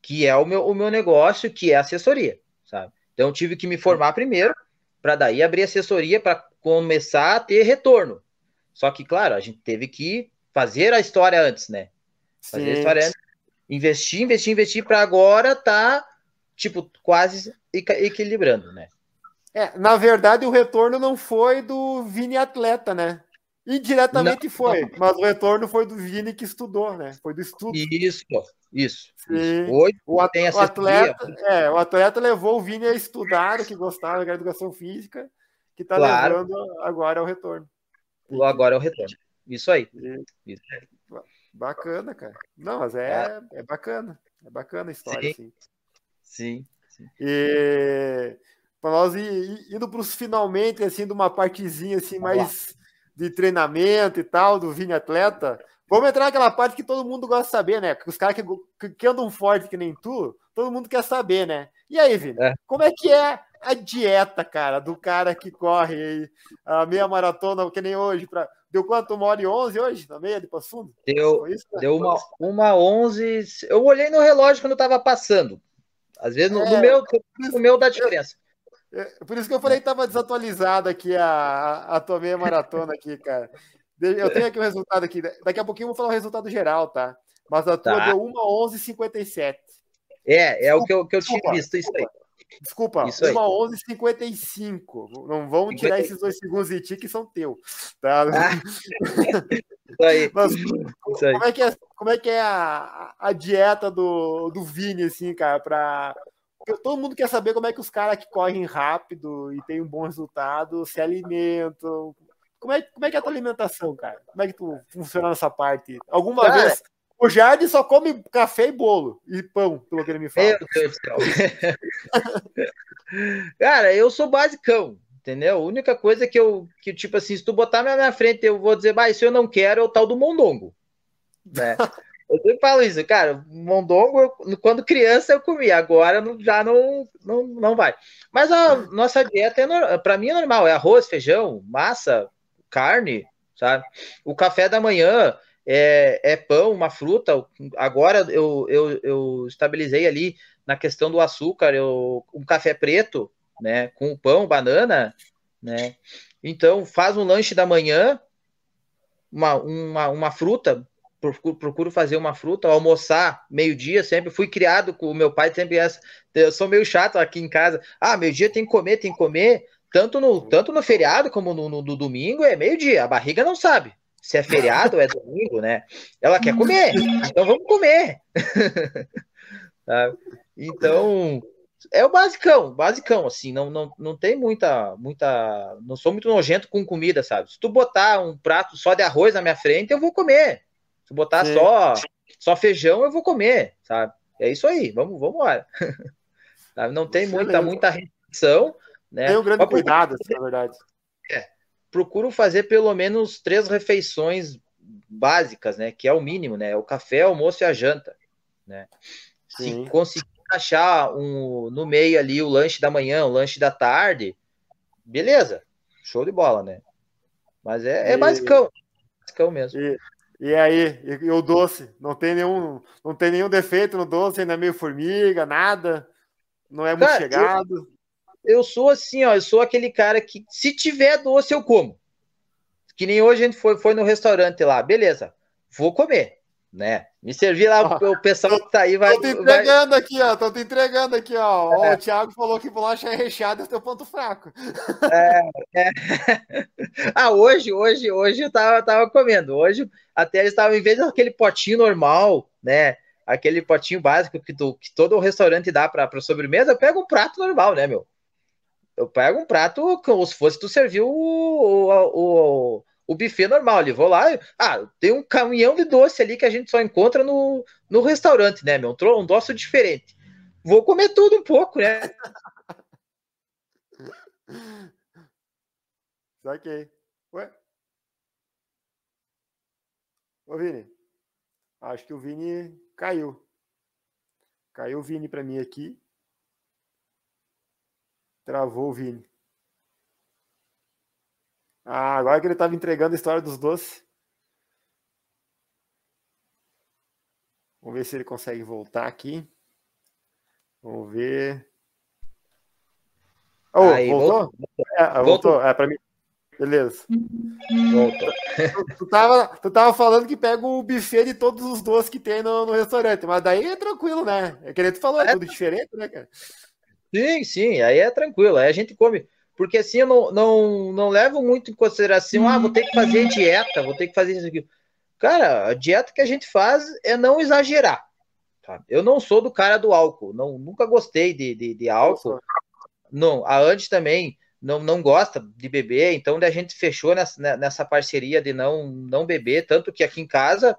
Que é o meu, o meu negócio, que é assessoria, sabe? Então eu tive que me formar primeiro, para daí abrir assessoria para começar a ter retorno. Só que, claro, a gente teve que fazer a história antes, né? Fazer sim. história investir, investir, investir para agora tá tipo quase equilibrando, né? É, na verdade, o retorno não foi do Vini atleta, né? Indiretamente não, foi, não. mas o retorno foi do Vini que estudou, né? Foi do estudo. Isso, isso. isso. Hoje o, at o atleta, é, o atleta levou o Vini a estudar o que gostava da educação física, que está claro. levando agora ao retorno. Agora é o retorno. Isso aí. Isso. Bacana, cara. Não, mas é, é. é bacana. É bacana a história, sim. Sim. E para nós ir, indo para os finalmente, assim, de uma partezinha assim, mais de treinamento e tal, do Vini Atleta. Vamos entrar naquela parte que todo mundo gosta de saber, né? Os caras que, que, andam forte que nem tu, todo mundo quer saber, né? E aí, Vini, é. como é que é a dieta, cara, do cara que corre a meia maratona, que nem hoje, pra... deu quanto? Uma hora e onze hoje, na meia de Passo Deu, isso, né? deu uma, uma onze, eu olhei no relógio quando eu tava passando, às vezes no, é, no meu, no meu dá diferença. É, por isso que eu falei que estava desatualizado aqui a, a tua meia maratona aqui, cara. Eu tenho aqui o resultado aqui. Daqui a pouquinho eu vou falar o resultado geral, tá? Mas a tua tá. deu 1,11,57. É, é o que eu, que eu tinha visto, isso aí. Desculpa, isso 1,11,55. Não vão tirar esses dois segundos de ti que são teu. Tá? Ah. *laughs* isso aí. Mas, isso aí. Como é que é, como é, que é a, a dieta do, do Vini, assim, cara, para todo mundo quer saber como é que os caras que correm rápido e têm um bom resultado se alimentam. Como é, como é que é a tua alimentação, cara? Como é que tu funciona nessa parte? Alguma cara, vez o Jardim só come café e bolo e pão, pelo que ele me fala. Meu Deus do céu. *laughs* cara, eu sou basicão, entendeu? A única coisa que eu, que tipo assim, se tu botar na minha frente, eu vou dizer, bah, isso eu não quero, é o tal do mondongo. Né? *laughs* Eu sempre falo isso, cara, mondongo, eu, quando criança eu comia, agora não, já não, não, não vai. Mas a nossa dieta, é, para mim, é normal, é arroz, feijão, massa, carne, sabe? O café da manhã é, é pão, uma fruta. Agora eu, eu, eu estabilizei ali na questão do açúcar, eu, um café preto, né, com pão, banana, né? Então, faz um lanche da manhã, uma, uma, uma fruta, procuro, procuro fazer uma fruta, almoçar meio-dia, sempre fui criado com o meu pai, sempre essa. Eu sou meio chato aqui em casa. Ah, meio-dia tem que comer, tem que comer. Tanto no, tanto no feriado como no, no, no domingo é meio-dia. A barriga não sabe se é feriado ou é domingo, né? Ela quer comer, então vamos comer. *laughs* então, é o basicão, basicão, assim, não, não, não tem muita, muita, não sou muito nojento com comida, sabe? Se tu botar um prato só de arroz na minha frente, eu vou comer. Se botar só, só feijão, eu vou comer, sabe? É isso aí, vamos, vamos embora. *laughs* não tem muita, muita restrição, né? Tem um grande cuidado, assim, na verdade. É, procuro fazer pelo menos três refeições básicas, né? Que é o mínimo, né? O café, o almoço e a janta, né? Se conseguir achar um, no meio ali o lanche da manhã, o lanche da tarde, beleza, show de bola, né? Mas é, é basicão, basicão mesmo. E, e aí, e, e, o doce? Não tem nenhum, não tem nenhum defeito no doce, ainda é meio formiga, nada, não é muito cara, chegado. Eu, sou assim, ó, eu sou aquele cara que se tiver doce eu como. Que nem hoje a gente foi, foi no restaurante lá, beleza, vou comer né? Me servir lá, o pessoal que tá aí vai. Tô te entregando vai... aqui, ó. Tô te entregando aqui, ó. É. O Thiago falou que bolacha é recheada é teu ponto fraco. É, é. *laughs* Ah, hoje, hoje, hoje eu tava, tava comendo. Hoje até eles estavam, em vez daquele potinho normal, né? Aquele potinho básico que, tu, que todo o restaurante dá para sobremesa, eu pego um prato normal, né, meu? Eu pego um prato como se fosse tu servir o, o, o o buffet normal ali. Vou lá, ah, tem um caminhão de doce ali que a gente só encontra no, no restaurante, né, meu? Um, um doce diferente. Vou comer tudo um pouco, né? *laughs* Saquei. Ué? Ô, Vini. Acho que o Vini caiu. Caiu o Vini para mim aqui. Travou o Vini. Ah, agora que ele estava entregando a história dos doces. Vamos ver se ele consegue voltar aqui. Vamos ver. Oh, Aí, voltou? Voltou. É, voltou. voltou. É, para mim. Beleza. Voltou. Tu, tu, tava, tu tava falando que pega o buffet de todos os doces que tem no, no restaurante, mas daí é tranquilo, né? É que nem tu falou, é, é tudo diferente, né, cara? Sim, sim, aí é tranquilo. Aí a gente come porque assim eu não, não, não levo muito em consideração, ah, vou ter que fazer dieta, vou ter que fazer isso aqui. Cara, a dieta que a gente faz é não exagerar. Tá? Eu não sou do cara do álcool, não, nunca gostei de, de, de álcool. Não, a Andy também não, não gosta de beber, então a gente fechou nessa, né, nessa parceria de não, não beber, tanto que aqui em casa,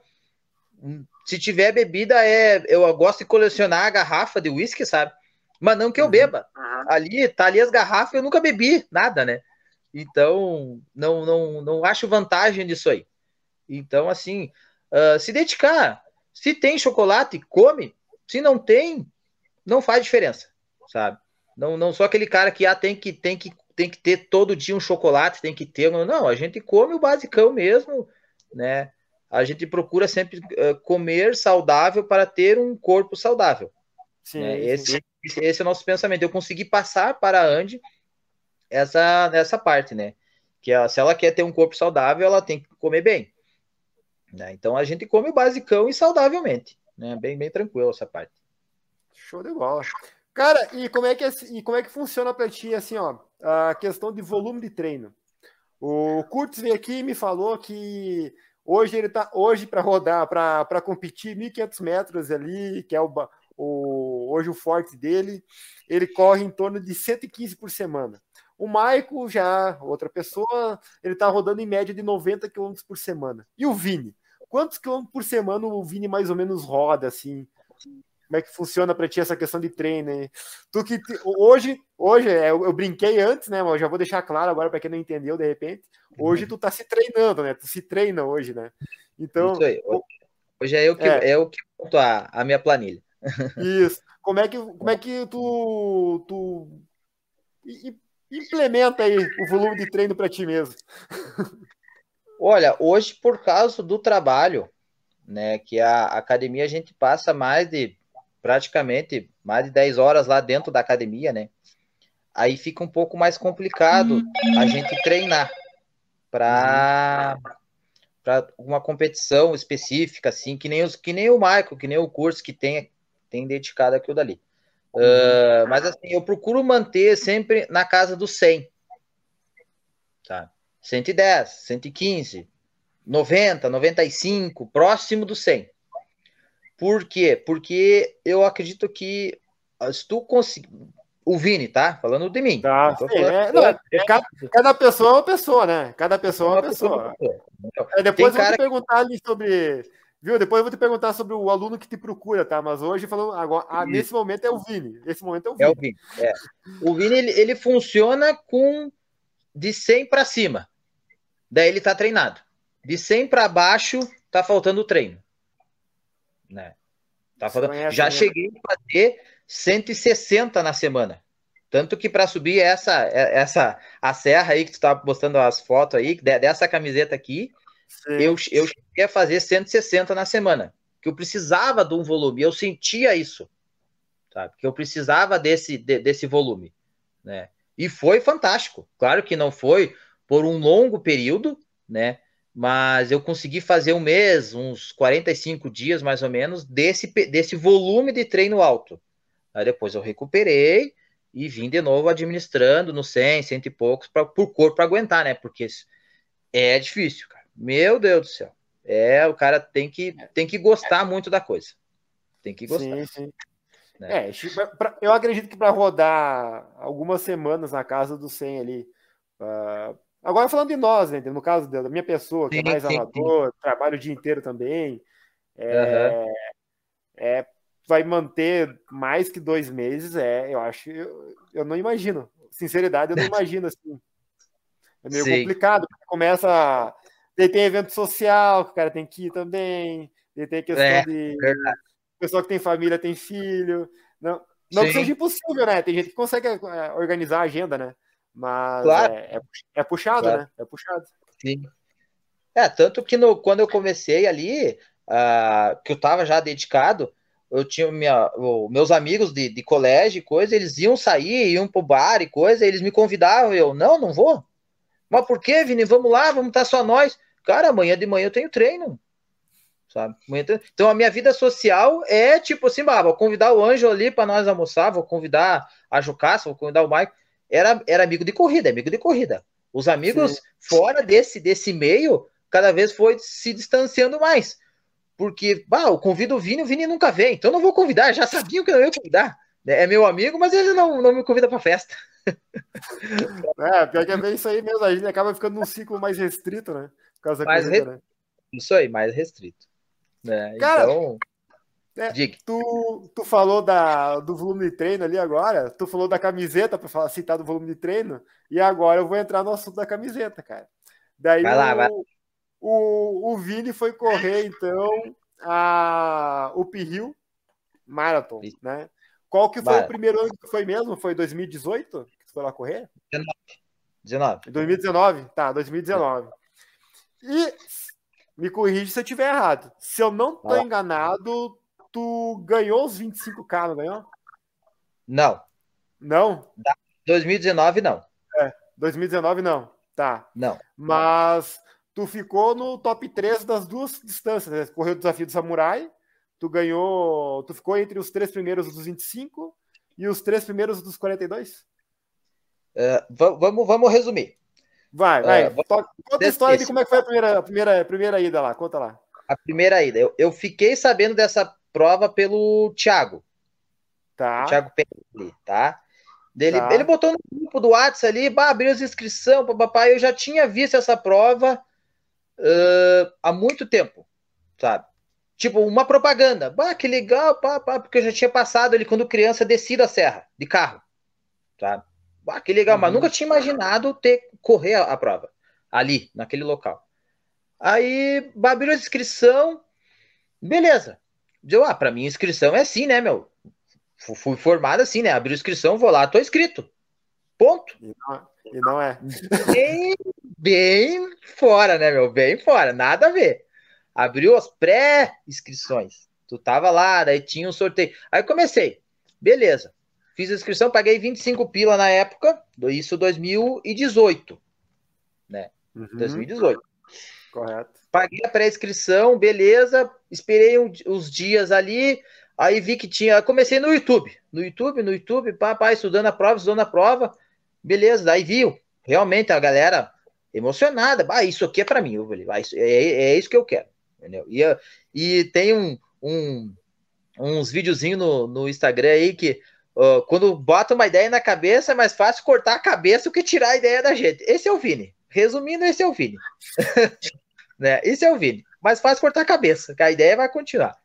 hum, se tiver bebida, é eu gosto de colecionar a garrafa de uísque, sabe? Mas não que eu uhum. beba. Uhum. Ali, tá ali as garrafas, eu nunca bebi nada, né? Então, não, não, não acho vantagem disso aí. Então, assim, uh, se dedicar. Se tem chocolate, come. Se não tem, não faz diferença, sabe? Não, não sou aquele cara que ah, tem que tem que tem que ter todo dia um chocolate, tem que ter. Não, a gente come o basicão mesmo, né? A gente procura sempre uh, comer saudável para ter um corpo saudável. Sim, né? Esse, sim esse é o nosso pensamento. Eu consegui passar para a Andy essa, essa parte, né? Que ela, se ela quer ter um corpo saudável, ela tem que comer bem. Né? Então a gente come basicão e saudavelmente. Né? Bem, bem tranquilo essa parte. Show de bola. Cara, e como é que, é, e como é que funciona para ti assim, ó, a questão de volume de treino? O Curtis veio aqui e me falou que hoje ele tá hoje para rodar, para competir 1.500 metros ali, que é o, o, hoje o forte dele, ele corre em torno de 115 por semana. O Maico, já outra pessoa, ele está rodando em média de 90 km por semana. E o Vini? Quantos quilômetros por semana o Vini mais ou menos roda, assim? Como é que funciona para ti essa questão de treino? Hein? Tu que hoje, hoje é, eu, eu, brinquei antes, né? Mas eu já vou deixar claro agora para quem não entendeu de repente. Hoje tu tá se treinando, né? Tu se treina hoje, né? Então, hoje é eu que é, é eu que monto a, a minha planilha. Isso. Como é que, como é que tu, tu implementa aí o volume de treino para ti mesmo? Olha, hoje por causa do trabalho, né, que a academia a gente passa mais de praticamente mais de 10 horas lá dentro da academia, né? Aí fica um pouco mais complicado a gente treinar para para uma competição específica assim, que nem os que nem o Michael, que nem o curso que tem tem dedicado aquilo dali. Uh, mas assim, eu procuro manter sempre na casa do 100. Tá? 110, 115, 90, 95, próximo do 100. Por quê? Porque eu acredito que se tu conseguir. O Vini, tá? Falando de mim. Tá, sim, é, não, é- cada, cada pessoa é uma pessoa, né? Cada pessoa é uma pessoa. É, depois Tem eu vou cara te perguntar ali sobre. Viu? Depois eu vou te perguntar sobre o aluno que te procura, tá? Mas hoje, falando agora, ah, nesse momento é o Vini. Nesse momento é o É Vini. o Vini. é. O Vini, ele, ele funciona com de 100 para cima. Daí ele tá treinado. De 100 para baixo, tá faltando treino. Né? Tá faltando... Já cheguei a fazer 160 na semana. Tanto que para subir essa, essa a serra aí que tu tá postando as fotos aí, de- dessa camiseta aqui, Eu, eu cheguei a fazer 160 na semana. Que eu precisava de um volume, eu sentia isso. Sabe? Que eu precisava desse, de- desse volume. Né? E foi fantástico. Claro que não foi por um longo período, né? Mas eu consegui fazer um mês, uns 45 dias mais ou menos, desse, desse volume de treino alto. Aí depois eu recuperei e vim de novo administrando no 100, cento e poucos, pra, por corpo para aguentar, né? Porque é difícil. Meu Deus do céu. É, o cara tem que, tem que gostar muito da coisa. Tem que gostar. Sim, sim. né? É, tipo, pra- eu acredito que para rodar algumas semanas na casa do 100 ali. ah, agora falando de nós, né? No caso da da minha pessoa, que Sim, é mais sim, amador, trabalho o dia inteiro também. É, é, vai manter mais que dois meses, é, eu acho, eu, eu não imagino. Sinceridade, eu não *laughs* imagino assim. É meio Sim. complicado, começa. Daí tem evento social que o cara tem que ir também. Daí tem questão É, de. verdade. Pessoa que tem família tem filho. Não, não que seja impossível, né? Tem gente que consegue é, organizar a agenda, né? Mas Claro. é, é, é puxado, Claro. né? É puxado. Sim. É, tanto que no, quando eu comecei ali, ah, que eu tava já dedicado, eu tinha minha, meus amigos de, de colégio e coisa, eles iam sair, iam pro bar e coisa, eles me convidavam, eu, não, não vou. Mas por quê, Vini? Vamos lá, vamos estar só nós. Cara, amanhã de manhã eu tenho treino. Sabe? Então a minha vida social é tipo assim, bah, vou convidar o Ângelo ali para nós almoçar, vou convidar a Jucassa, vou convidar o Maico. Era, era amigo de corrida, amigo de corrida. Os amigos Sim. fora desse, desse meio, cada vez foi se distanciando mais. Porque, bah, eu convido o Vini, o Vini nunca vem, então eu não vou convidar, já sabiam que eu não ia convidar. É meu amigo, mas ele não, não me convida para festa. *laughs* É, pior que é bem isso aí mesmo. A gente acaba ficando num ciclo mais restrito, né? Da Mais corrida, né? Isso aí, mais restrito. Né? Cara, então, é. Tu, tu falou da, do volume de treino ali agora, tu falou da camiseta para falar citar do volume de treino, e agora eu vou entrar no assunto da camiseta, cara. Daí Vai lá, o, vai. O, o Vini foi correr, então, a, o Pirril Marathon, né? Qual que foi o primeiro ano que foi mesmo? Foi 2018 que tu foi lá correr? 19. 2019? Tá, 2019. E me corrige se eu estiver errado. Se eu não tô lá. enganado, tu ganhou os 25k, não ganhou? Não, Não? 2019 não. 2019 não. Tá. Não. Mas tu ficou no top 3 das duas distâncias. Né? Correu o desafio do Samurai, tu ganhou. Tu ficou entre os três primeiros dos 25 e os três primeiros dos 42? É, va- vamos, vamos resumir. Vai, É, vai. To- Conta a história de como é que foi a primeira, a primeira, a primeira ida lá. Conta lá. A primeira ida. Eu, eu fiquei sabendo dessa prova pelo Thiago. Tá. Thiago Pelli, tá? Dele, Tá. Ele botou no grupo do WhatsApp ali, bah, abriu as inscrições, papai. Eu já tinha visto essa prova ãh, há muito tempo, sabe? Tipo, uma propaganda. Bah, que legal, pá, pá, porque eu já tinha passado ali quando criança descido a serra, de carro, sabe? Bah, que legal, mas Uhum. nunca tinha imaginado ter correr a, a prova ali, naquele local. Aí, abriu a inscrição, beleza. Deu, ah, pra mim inscrição é assim, né, meu? Fu- Fui formado assim, né? Abriu inscrição, vou lá, tô inscrito. Ponto. E não, e não é. Bem, bem fora, né, meu? Bem fora, nada a ver. Abriu as pré-inscrições. Tu tava lá, daí tinha um sorteio. Aí comecei. Beleza. Fiz a inscrição, paguei 25 pila na época, isso 2018. Uhum, 2018. Correto. Paguei a pré-inscrição, beleza. Esperei um- os dias ali. Aí vi que tinha. Comecei no YouTube. No YouTube, no YouTube, papai, estudando a prova, estudando a prova. Beleza, daí viu. Realmente a galera emocionada. Bah, isso aqui é para mim. Eu falei, ah, isso, é, é isso que eu quero. Entendeu? E, e tem um, um- uns videozinhos no, no Instagram aí que uh, quando bota uma ideia na cabeça, é mais fácil cortar a cabeça do que tirar a ideia da gente. Esse é o Vini. Resumindo, esse é o Vini. *laughs* né? Esse é o Vini. Mais fácil cortar a cabeça, que a ideia vai continuar.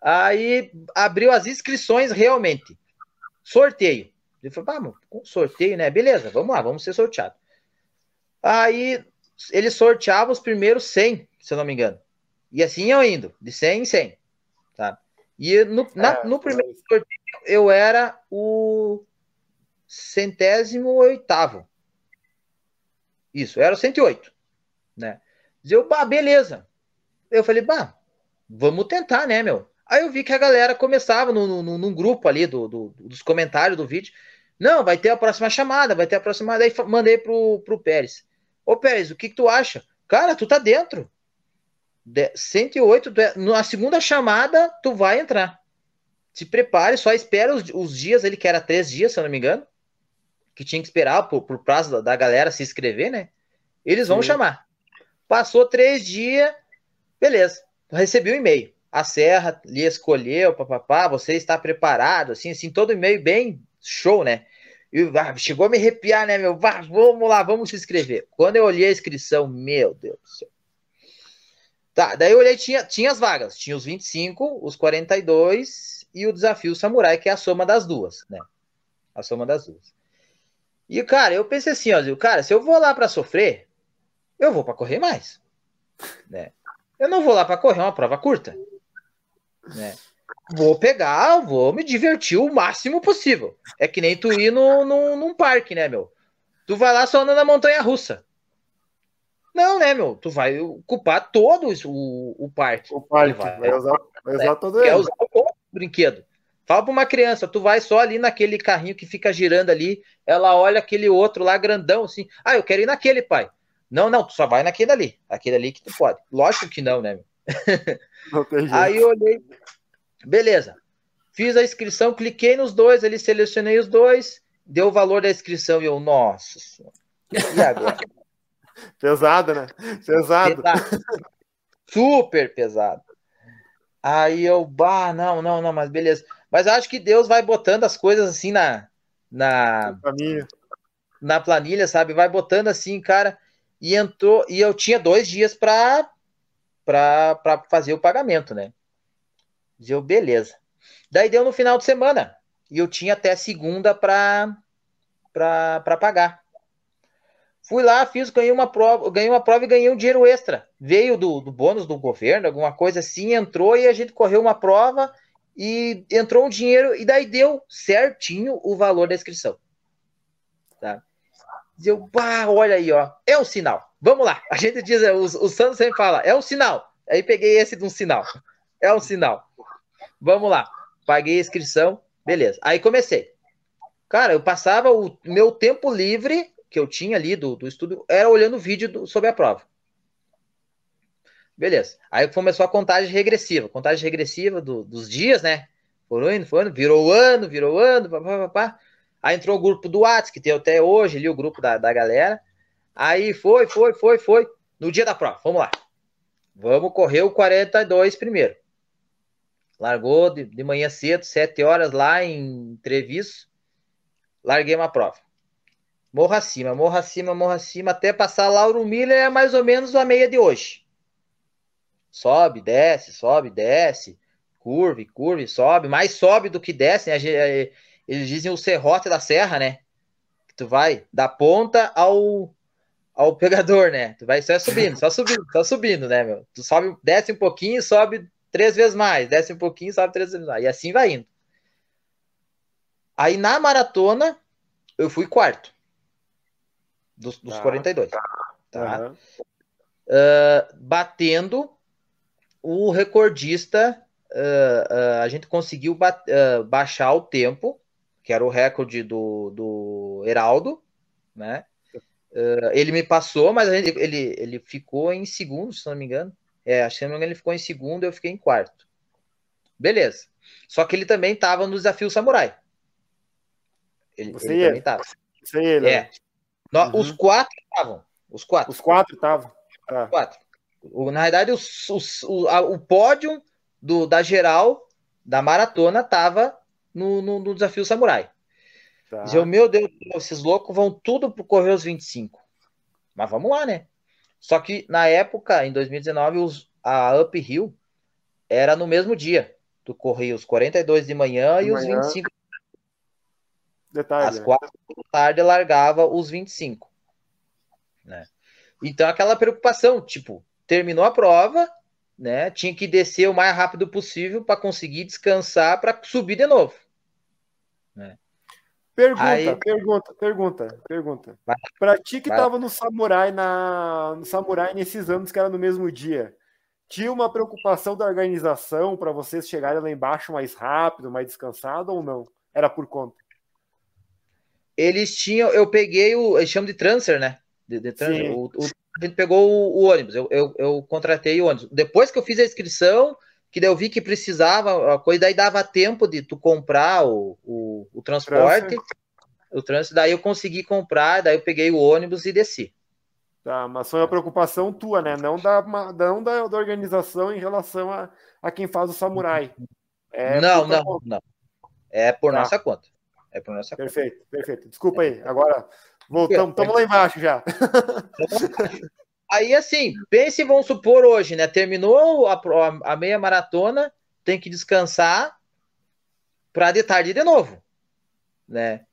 Aí abriu as inscrições realmente. Sorteio. Ele falou, ah, com sorteio, né? Beleza, vamos lá, vamos ser sorteado. Aí ele sorteava os primeiros 100, se eu não me engano. E assim iam indo, de 100 em 100. Tá? E no, na, é, no primeiro sorteio eu era o centésimo oitavo. Isso, era o 108. Né? Eu, bah, beleza. Eu falei, bah, vamos tentar, né, meu? Aí eu vi que a galera começava no, no, num grupo ali do, do, dos comentários do vídeo. Não, vai ter a próxima chamada, vai ter a próxima. Daí mandei pro, pro Pérez. Ô, Pérez, o que, que tu acha? Cara, tu tá dentro. De, 108, tu é, na segunda chamada, tu vai entrar. Se prepare, só espera os, os, dias, ele que era três dias, se eu não me engano, que tinha que esperar por, por prazo da, da galera se inscrever, né? Eles vão Sim. chamar. Passou três dias, beleza. Recebi o um e-mail. A Serra lhe escolheu, papapá, você está preparado, assim, assim, todo e-mail bem show, né? E ah, chegou a me arrepiar, né, meu? Ah, vamos lá, vamos se inscrever. Quando eu olhei a inscrição, meu Deus do céu. Tá, daí eu olhei, tinha, tinha as vagas. Tinha os 25, os 42 e o desafio samurai, que é a soma das duas, né? A soma das duas. E, cara, eu pensei assim, ó, cara, se eu vou lá para sofrer, eu vou para correr mais, né? Eu não vou lá para correr uma prova curta, né? vou pegar, vou me divertir o máximo possível. É que nem tu ir no, no, num parque, né, meu? Tu vai lá só andando na montanha russa. Não, né, meu? Tu vai ocupar todo o, o parque. O parque, vai, vai usar, vai usar todo ele. Quer usar o brinquedo. Fala pra uma criança, tu vai só ali naquele carrinho que fica girando ali, ela olha aquele outro lá grandão, assim, ah, eu quero ir naquele, pai. Não, não, tu só vai naquele ali, aquele ali que tu pode. Lógico que não, né, meu? *laughs* Não Aí eu olhei, Beleza. Fiz a inscrição, cliquei nos dois, ali selecionei os dois, deu o valor da inscrição e eu, nossa senhora. E agora? *laughs* pesado, né? Pesado. pesado. Super pesado. Aí eu, bah, não, não, não, mas beleza. Mas acho que Deus vai botando as coisas assim na na planilha, na planilha sabe? Vai botando assim, cara. E entrou, e eu tinha dois dias para para fazer o pagamento, né? Deu beleza. Daí deu no final de semana. E eu tinha até segunda para para pagar. Fui lá, fiz, ganhei uma prova, ganhei uma prova e ganhei um dinheiro extra. Veio do, do bônus do governo, alguma coisa assim, entrou e a gente correu uma prova e entrou um dinheiro e daí deu certinho o valor da inscrição. Tá? Eu, pá, olha aí, ó, é um sinal. Vamos lá. A gente diz, o, o Santos sempre fala, é um sinal. Aí peguei esse de um sinal. É um sinal. Vamos lá. Paguei a inscrição, beleza. Aí comecei. Cara, eu passava o meu tempo livre que eu tinha ali do, do estudo, era olhando vídeo do, sobre a prova. Beleza. Aí começou a contagem regressiva. Contagem regressiva do, dos dias, né? Foram indo, foram indo, virou ano, virou ano, papapá. Aí entrou o grupo do WhatsApp, que tem até hoje ali o grupo da, da galera. Aí foi, foi, foi, foi. No dia da prova, vamos lá. Vamos correr o 42 primeiro. Largou de, de manhã cedo, sete horas lá em Treviso. Larguei uma prova. Morro acima, morro acima, morro acima, até passar Lauro Miller é mais ou menos a meia de hoje. Sobe, desce, sobe, desce, curve, curve, sobe, mais sobe do que desce, né? É, eles dizem o serrote da serra, né? Tu vai da ponta ao, ao pegador, né? Tu vai só subindo, só subindo, só subindo, né, meu? Tu sobe, desce um pouquinho, sobe três vezes mais, desce um pouquinho, sobe três vezes mais. E assim vai indo. Aí na maratona, eu fui quarto. Dos, dos tá. 42. Tá? Uhum. Uh, batendo o recordista. Uh, uh, a gente conseguiu ba baixar o tempo, que era o recorde do, do Heraldo, né? ele me passou, mas ele, ele, ele ficou em segundo, se não me engano. É, acho que ele ficou em segundo, eu fiquei em quarto. Beleza. Só que ele também estava no desafio samurai. Ele, Você ele também tava. Você ele, é. Uhum. Os quatro estavam. Os quatro. Os quatro estavam. Tá. quatro. O, na verdade, os, os, o, a, o pódio do, da geral da maratona tava no, no, no desafio samurai. Tá. Dizia, meu Deus, esses loucos vão tudo correr os 25. Mas vamos lá, né? Só que na época, em 2019, os, a Uphill era no mesmo dia. Tu corria os 42 de manhã de e manhã. os 25 Detalhe, Às né? quatro da tarde largava os 25. Né? Então aquela preocupação, tipo, terminou a prova, né? Tinha que descer o mais rápido possível para conseguir descansar para subir de novo. Né? Pergunta, Aí... pergunta, pergunta, pergunta. Para ti que estava no Samurai na no Samurai nesses anos que era no mesmo dia, tinha uma preocupação da organização para vocês chegarem lá embaixo mais rápido, mais descansado ou não? Era por conta? Eles tinham, eu peguei o, eles chamam de transfer, né? De, de transfer. O, o, a gente pegou o, o ônibus, eu, eu, eu, contratei o ônibus. Depois que eu fiz a inscrição, que daí eu vi que precisava, a coisa daí dava tempo de tu comprar o, o, o transporte, transfer. o trânsito, daí eu consegui comprar, daí eu peguei o ônibus e desci. Tá, mas foi uma preocupação tua, né? Não da, não da, da organização em relação a, a quem faz o samurai. É não, não, conta. não. É por tá. nossa conta. É por nossa perfeito, conta. Perfeito, Desculpa aí. Agora voltamos, estamos lá embaixo já. *laughs* Aí, assim, pense, vamos supor hoje, né? Terminou a, a, a meia maratona, tem que descansar para de tarde de novo, né?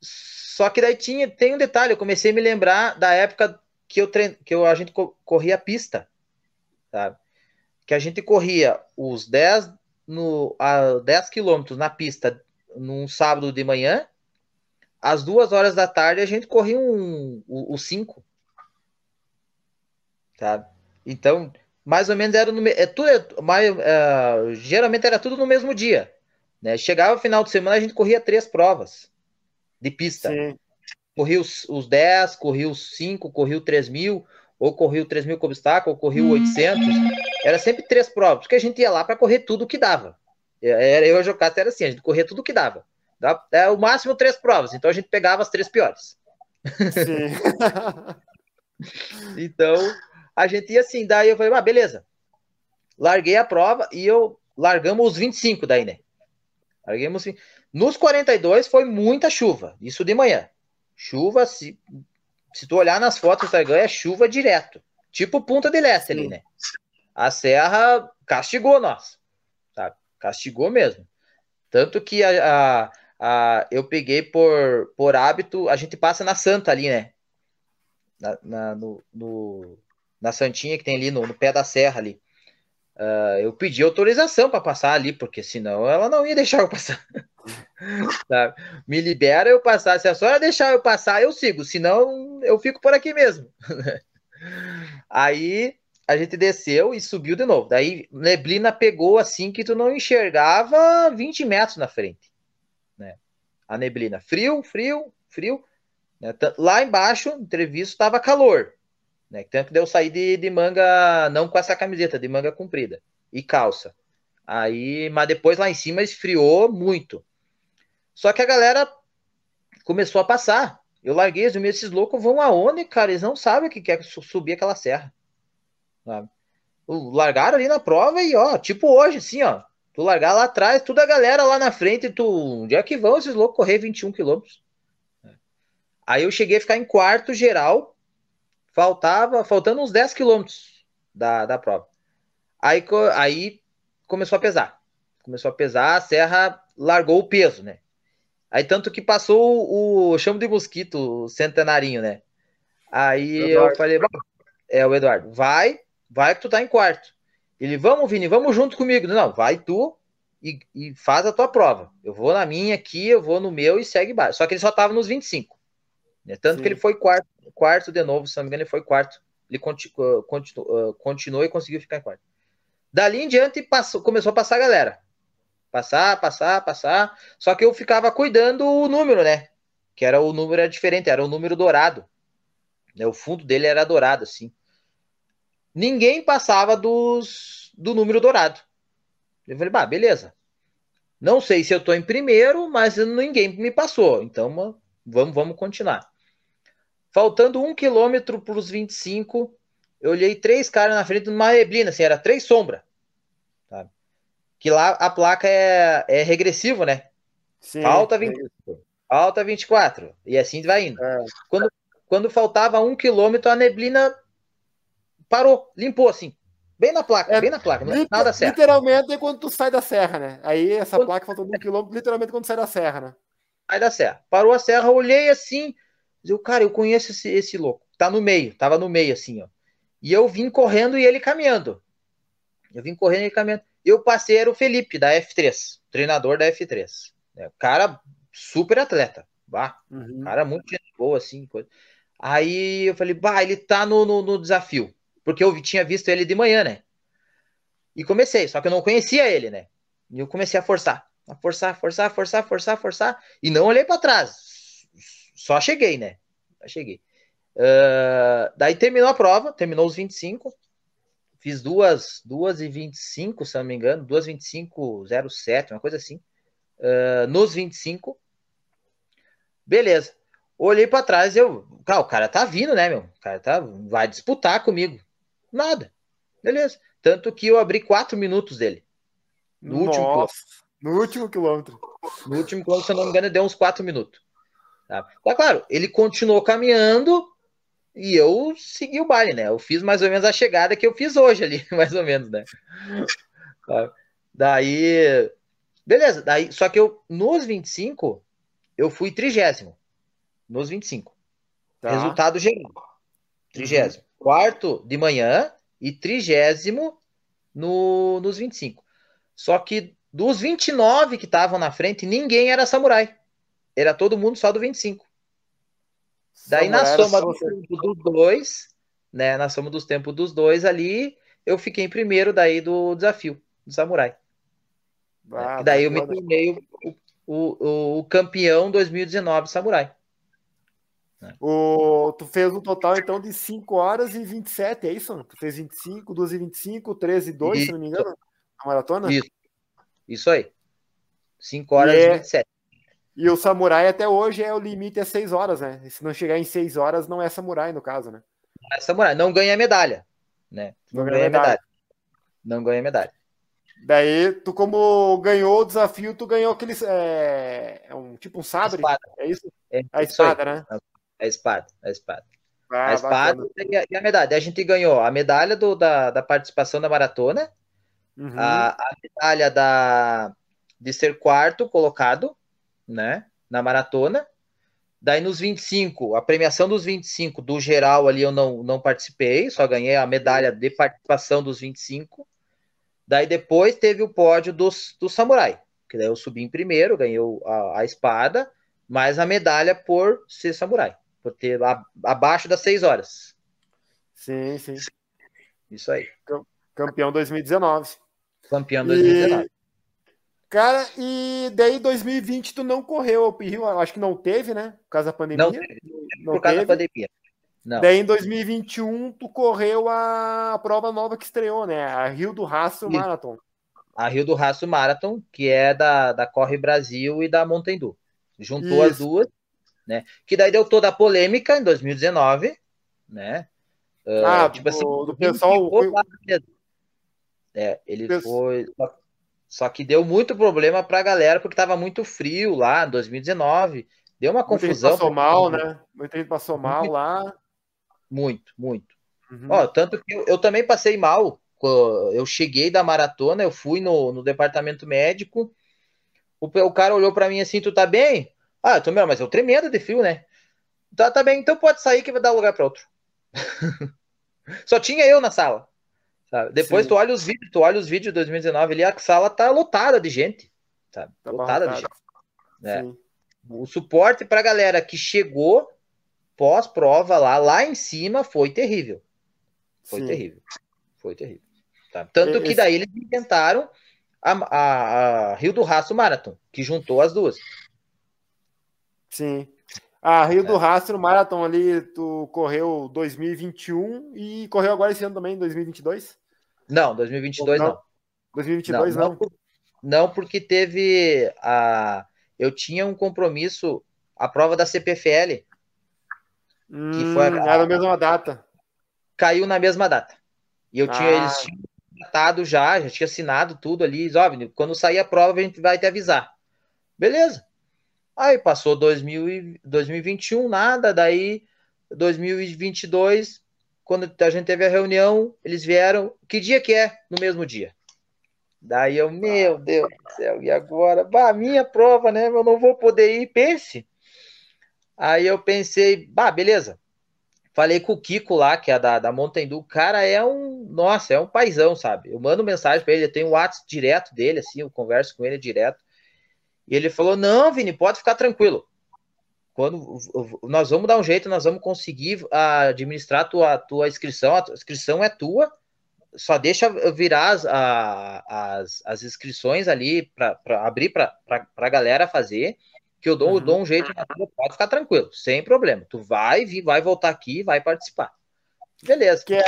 Só que daí tinha, tem um detalhe, eu comecei a me lembrar da época que eu treino, que eu, a gente corria a pista, sabe? Que a gente corria os 10 no a 10 quilômetros na pista num sábado de manhã, às duas horas da tarde a gente corria um, o 5 sabe? Então, mais ou menos era no é tudo é, mais, é, geralmente era tudo no mesmo dia, né? Chegava o final de semana a gente corria três provas de pista. Sim. Corria os, os 10, corria os 5, corria o 3 mil, ou corria o 3 mil com obstáculo, ou corria o 800. Era sempre três provas, porque a gente ia lá para correr tudo que dava. Era, eu e o Jocasta era assim, a gente corria tudo que dava. É o máximo três provas, então a gente pegava as três piores. Sim. *laughs* então, a gente ia assim, daí eu falei, ah, beleza. Larguei a prova e eu largamos os 25 daí, né? Larguemos Nos 42 foi muita chuva, isso de manhã. Chuva, se, se tu olhar nas fotos do Instagram, é chuva direto. Tipo Punta de Leste ali, né? A serra castigou nós? Castigou mesmo. Tanto que a, a, a, eu peguei por, por hábito, a gente passa na Santa ali, né? Na, na no, no, na Santinha, que tem ali no, no pé da serra ali. Uh, eu pedi autorização para passar ali, porque senão ela não ia deixar eu passar. *laughs* Me libera eu passar. Se a senhora deixar eu passar, eu sigo. Senão eu fico por aqui mesmo. *laughs* Aí a gente desceu e subiu de novo. Daí neblina pegou assim que tu não enxergava 20 metros na frente. Né? A neblina. Frio, frio, frio. Né? Lá embaixo, entrevista, estava calor. Né? Tanto que eu sair de, de manga, não com essa camiseta, de manga comprida e calça. Aí, mas depois lá em cima esfriou muito. Só que a galera começou a passar. Eu larguei, os meus esses loucos vão aonde, cara? Eles não sabem o que quer subir aquela serra. Sabe? Largaram ali na prova e, ó, tipo hoje, assim, ó. Tu largar lá atrás, toda a galera lá na frente, tu. Onde é que vão esses loucos correr 21 quilômetros? Aí eu cheguei a ficar em quarto geral, faltava, faltando uns 10 quilômetros da, da prova. Aí, aí começou a pesar. Começou a pesar, a serra largou o peso, né? Aí tanto que passou o, o chamo de mosquito o centenarinho, né? Aí eu falei, é o Eduardo, vai, vai que tu tá em quarto. Ele, vamos, Vini, vamos junto comigo. Não, vai tu e, e faz a tua prova. Eu vou na minha aqui, eu vou no meu e segue baixo. Só que ele só tava nos 25. Né? Tanto Sim. que ele foi quarto, quarto de novo, se não me engano, ele foi quarto. Ele continu, continu, continuou e conseguiu ficar em quarto. Dali em diante passou, começou a passar a galera. Passar, passar, passar. Só que eu ficava cuidando o número, né? Que era o número era diferente, era o número dourado. Né? O fundo dele era dourado, assim. Ninguém passava dos, do número dourado. Eu falei, bah, beleza. Não sei se eu tô em primeiro, mas ninguém me passou. Então, vamos, vamos continuar. Faltando um quilômetro para os 25, eu olhei três caras na frente de uma neblina, assim, era três sombras. Sabe? Que lá a placa é, é regressivo, né? Sim, falta 25, é falta 24. E assim vai indo. É. Quando, quando faltava um quilômetro, a neblina parou, limpou assim. Bem na placa, é, bem na placa, liter, nada certo. Literalmente é quando tu sai da serra, né? Aí essa quando... placa faltou um quilômetro, literalmente quando sai da serra, né? Sai da serra. Parou a serra, olhei assim, eu, cara, eu conheço esse, esse louco. Tá no meio, tava no meio, assim, ó. E eu vim correndo e ele caminhando. Eu vim correndo e ele caminhando. Eu passei, era o Felipe, da F3, treinador da F3. É, cara super atleta. Bah, uhum. Cara muito boa, assim. Coisa. Aí eu falei, bah, ele tá no, no, no desafio porque eu tinha visto ele de manhã, né? E comecei, só que eu não conhecia ele, né? E eu comecei a forçar, a forçar, forçar, forçar, forçar, forçar, e não olhei para trás. Só cheguei, né? Só cheguei. Uh, daí terminou a prova, terminou os 25. Fiz duas, duas e 25, se não me engano, duas 25, 07, uma coisa assim. Uh, nos 25. Beleza. Olhei para trás, eu, cara, o cara tá vindo, né, meu? O cara tá, vai disputar comigo. Nada. Beleza. Tanto que eu abri quatro minutos dele. No Nossa, último quilômetro. No último quilômetro. No último quilômetro, se eu não me engano, deu uns quatro minutos. Tá? Mas, claro, ele continuou caminhando e eu segui o baile, né? Eu fiz mais ou menos a chegada que eu fiz hoje ali, *laughs* mais ou menos, né? Tá? Daí. Beleza, daí, só que eu, nos 25, eu fui trigésimo. Nos 25. Tá. Resultado geral. Trigésimo. Uhum quarto de manhã e trigésimo no, nos 25. Só que dos 29 que estavam na frente, ninguém era samurai. Era todo mundo só do 25. Daí na soma do tempo dos dois, né, na soma dos tempos dos dois ali, eu fiquei em primeiro daí do desafio do samurai. Ah, e daí eu me tornei o, o, o, o campeão 2019 samurai. O, tu fez um total, então, de 5 horas e 27, é isso? Tu fez 25, 2 e 25, 13 e 2, isso. se não me engano, a maratona? Isso, isso aí. 5 horas e, é... e 27. E o samurai até hoje é o limite é 6 horas, né? E se não chegar em 6 horas, não é samurai, no caso, né? Não é samurai, não ganha medalha, né? Não, não ganha medalha. medalha. Não ganha medalha. Daí, tu como ganhou o desafio, tu ganhou aquele. É, é um tipo um sabre? É isso? É, a espada, né? A espada, a espada. Ah, a espada e a, e a, medalha. A gente ganhou a medalha do, da, da participação da maratona, uhum. a, a, medalha da, de ser quarto colocado, né, na maratona. Daí nos 25, a premiação dos 25 do geral ali eu não, não participei, só ganhei a medalha de participação dos 25. Daí depois teve o pódio dos, do samurai, que daí eu subi em primeiro, ganhei a, a espada, mais a medalha por ser samurai ter a, abaixo das seis horas. Sim, sim. Isso aí. Campeão 2019. Campeão 2019. E, cara, e daí 2020 tu não correu ao Rio, acho que não teve, né? Por causa da pandemia. Não, teve, não por causa teve. da pandemia. Não. Daí em 2021 tu correu a prova nova que estreou, né? A Rio do Rastro Marathon. A Rio do Rastro Marathon, que é da, da Corre Brasil e da Montandu. Juntou Isso. as duas né? Que daí deu toda a polêmica em 2019, né? Uh, ah, tipo assim, do pessoal. É, ele foi. Só que deu muito problema pra galera, porque tava muito frio lá em 2019. Deu uma confusão. Muita gente passou mal, né? Muita gente passou mal muito, lá. Muito, muito. Uhum. Ó, tanto que eu, eu, também passei mal. Eu cheguei da maratona, eu fui no, no departamento médico. O, o cara olhou para mim assim: Tu tá bem? Ah, eu tô melhor, mas eu tremendo de frio, né? Tá, tá bem, então pode sair que vai dar lugar para outro. *laughs* Só tinha eu na sala. Sabe? Depois Sim. tu olha os vídeos, tu olha os vídeos de 2019 ali, a sala tá lotada de gente. Sabe? Tá lotada de gente. É. O suporte pra galera que chegou pós-prova lá, lá em cima, foi terrível. Foi Sim. terrível. Foi terrível. Tá? Tanto que daí eles inventaram a, a, a Rio do Raço Marathon, que juntou as duas. Sim. A Rio é. do Rastro Marathon ali, tu correu 2021 e correu agora esse ano também, 2022? Não, 2022 não. não. 2022 não. Não, não porque teve a. Eu tinha um compromisso, a prova da CPFL. Hum, que foi a... Hum, era a mesma data. Caiu na mesma data. E eu ah. tinha, eles tinham tratado já, já tinha assinado tudo ali. Óbvio, quando sair a prova, a gente vai te avisar. Beleza. Aí passou 2000 2021, nada, daí 2022, quando a gente teve a reunião, eles vieram, que dia que é? No mesmo dia. Daí eu, meu Deus do céu, e agora? Bah, minha prova, né? Eu não vou poder ir, pense. Aí eu pensei, bah, beleza. Falei com o Kiko lá, que é da, da Mountain Dew. O cara é um, nossa, é um paizão, sabe? Eu mando mensagem para ele, eu tenho o WhatsApp direto dele, assim, eu converso com ele direto. E ele falou: Não, Vini, pode ficar tranquilo. Quando nós vamos dar um jeito, nós vamos conseguir administrar a tua, tua inscrição. A inscrição é tua, só deixa virar as, as, as inscrições ali para abrir para a galera fazer, que eu dou, uhum. dou um jeito, pode ficar tranquilo, sem problema. Tu vai vir, vai voltar aqui vai participar. Beleza. Que é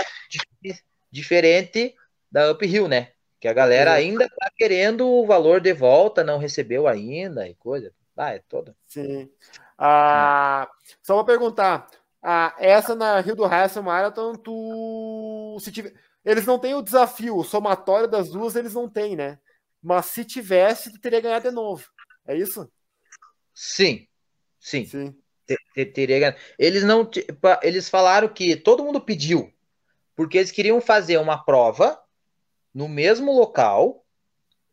diferente da Uphill, né? Que a galera ainda tá querendo o valor de volta, não recebeu ainda e coisa. Ah, é toda. Sim. Ah, só vou perguntar. Ah, essa na Rio do Hassel Marathon, tu. Se tiver, eles não têm o desafio, o somatório das duas eles não têm, né? Mas se tivesse, tu teria ganhado de novo. É isso? Sim. Sim. Sim. Teria ganhado. Eles não. Eles falaram que todo mundo pediu, porque eles queriam fazer uma prova no mesmo local,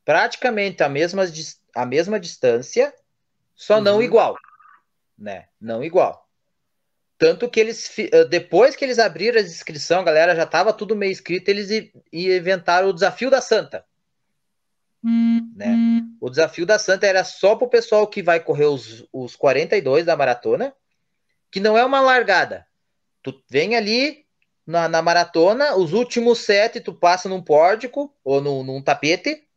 praticamente a mesma, a mesma distância, só uhum. não igual, né? Não igual. Tanto que eles, eh, depois que eles abriram a inscrição, a galera já tava tudo meio escrito, eles inventaram o desafio da Santa. Uhum. Né? O desafio da Santa era só para o pessoal que vai correr os, os 42 da maratona, que não é uma largada. Tu vem ali, na, na, maratona, os últimos sete tu passa num pórtico ou num, num tapete,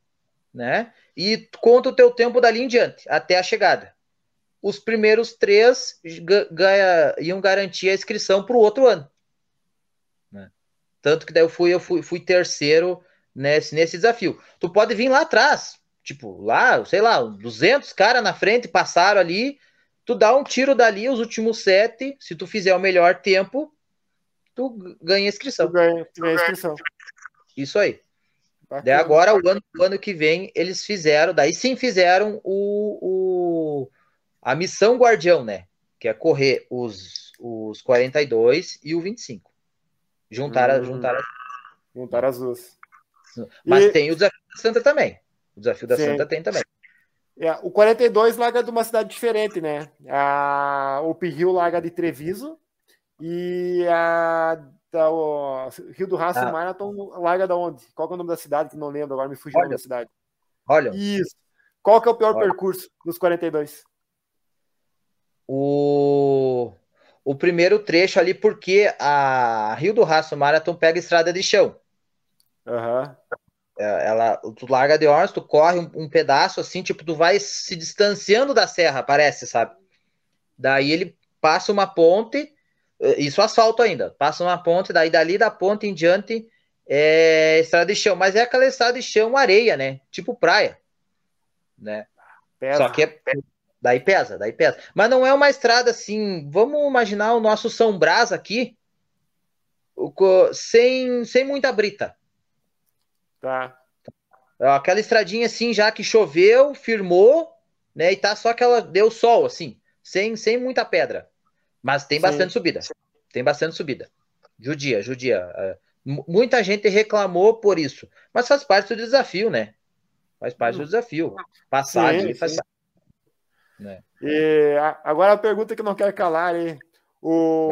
né? E conta o teu tempo dali em diante, até a chegada. Os primeiros três ganha, iam garantir a inscrição para o outro ano. Né? Tanto que daí eu fui, eu fui, fui terceiro nesse, nesse desafio. Tu pode vir lá atrás, tipo, lá, sei lá, 200 caras na frente passaram ali, tu dá um tiro dali, os últimos sete, se tu fizer o melhor tempo, tu ganha inscrição. Tu ganha, tu ganha inscrição. Isso aí. Daí agora, o ano, o ano que vem, eles fizeram, daí sim fizeram o, o, a missão Guardião, né? Que é correr os, os 42 e o 25. Juntar, hum, juntar, as... juntar as duas. Mas e... tem o desafio da Santa também. O desafio da sim. Santa tem também. É, o 42 larga de uma cidade diferente, né? A, o Pirril larga de Treviso e a da, o, Rio do Rastro ah. Marathon larga da onde? Qual é o nome da cidade que não lembro? Agora me fugiu da cidade. Olha. Isso. Qual que é o pior Olha. percurso dos 42? O o primeiro trecho ali porque a Rio do Rastro Marathon pega estrada de chão. Uhum. Ela, tu larga de horas, tu corre um, um, pedaço assim, tipo, tu vai se distanciando da serra, parece, sabe? Daí ele passa uma ponte isso asfalto ainda. Passa uma ponte, daí dali da ponte em diante é estrada de chão, mas é aquela estrada de chão areia, né? Tipo praia, né? Pesa. Só que é, daí pesa, daí pesa. Mas não é uma estrada assim. Vamos imaginar o nosso São Brás aqui, sem, sem muita brita. Tá. Aquela estradinha assim, já que choveu, firmou, né? E tá só aquela deu sol assim, sem, sem muita pedra. Mas tem Sim. bastante subida. Tem bastante subida. Judia, judia. É, muita gente reclamou por isso. Mas faz parte do desafio, né? Faz parte do desafio. Passar sim, faz parte. Né? E agora a pergunta que não quero calar, hein? O...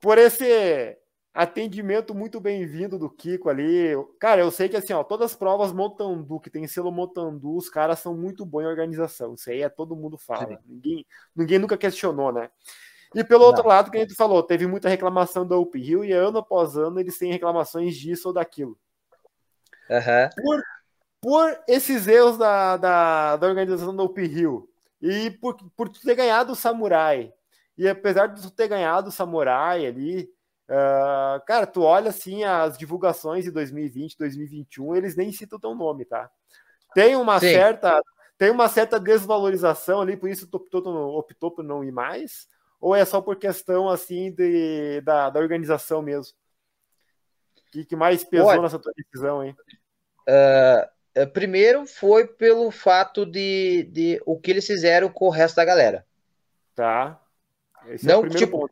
Por esse atendimento muito bem-vindo do Kiko ali. Cara, eu sei que assim, ó, todas as provas Montandu, que tem selo Montandu, os caras são muito bons em organização. Isso aí é todo mundo fala. Ninguém, ninguém nunca questionou, né? E pelo outro lado, que a gente falou, teve muita reclamação do Up Hill e ano após ano eles têm reclamações disso ou daquilo. Uhum. Por, por esses erros da, da, da organização do Up Hill e por, por ter ganhado o Samurai, e apesar de tu ter ganhado o Samurai ali, uh, cara, tu olha assim as divulgações de 2020, 2021, eles nem citam teu nome, tá? Tem uma Sim. certa tem uma certa desvalorização ali, por isso optou, optou por não ir mais, ou é só por questão assim de, da, da organização mesmo? O que, que mais pesou Olha, nessa tua decisão, hein? Uh, é, primeiro foi pelo fato de, de o que eles fizeram com o resto da galera. Tá. Esse Não, é tipo,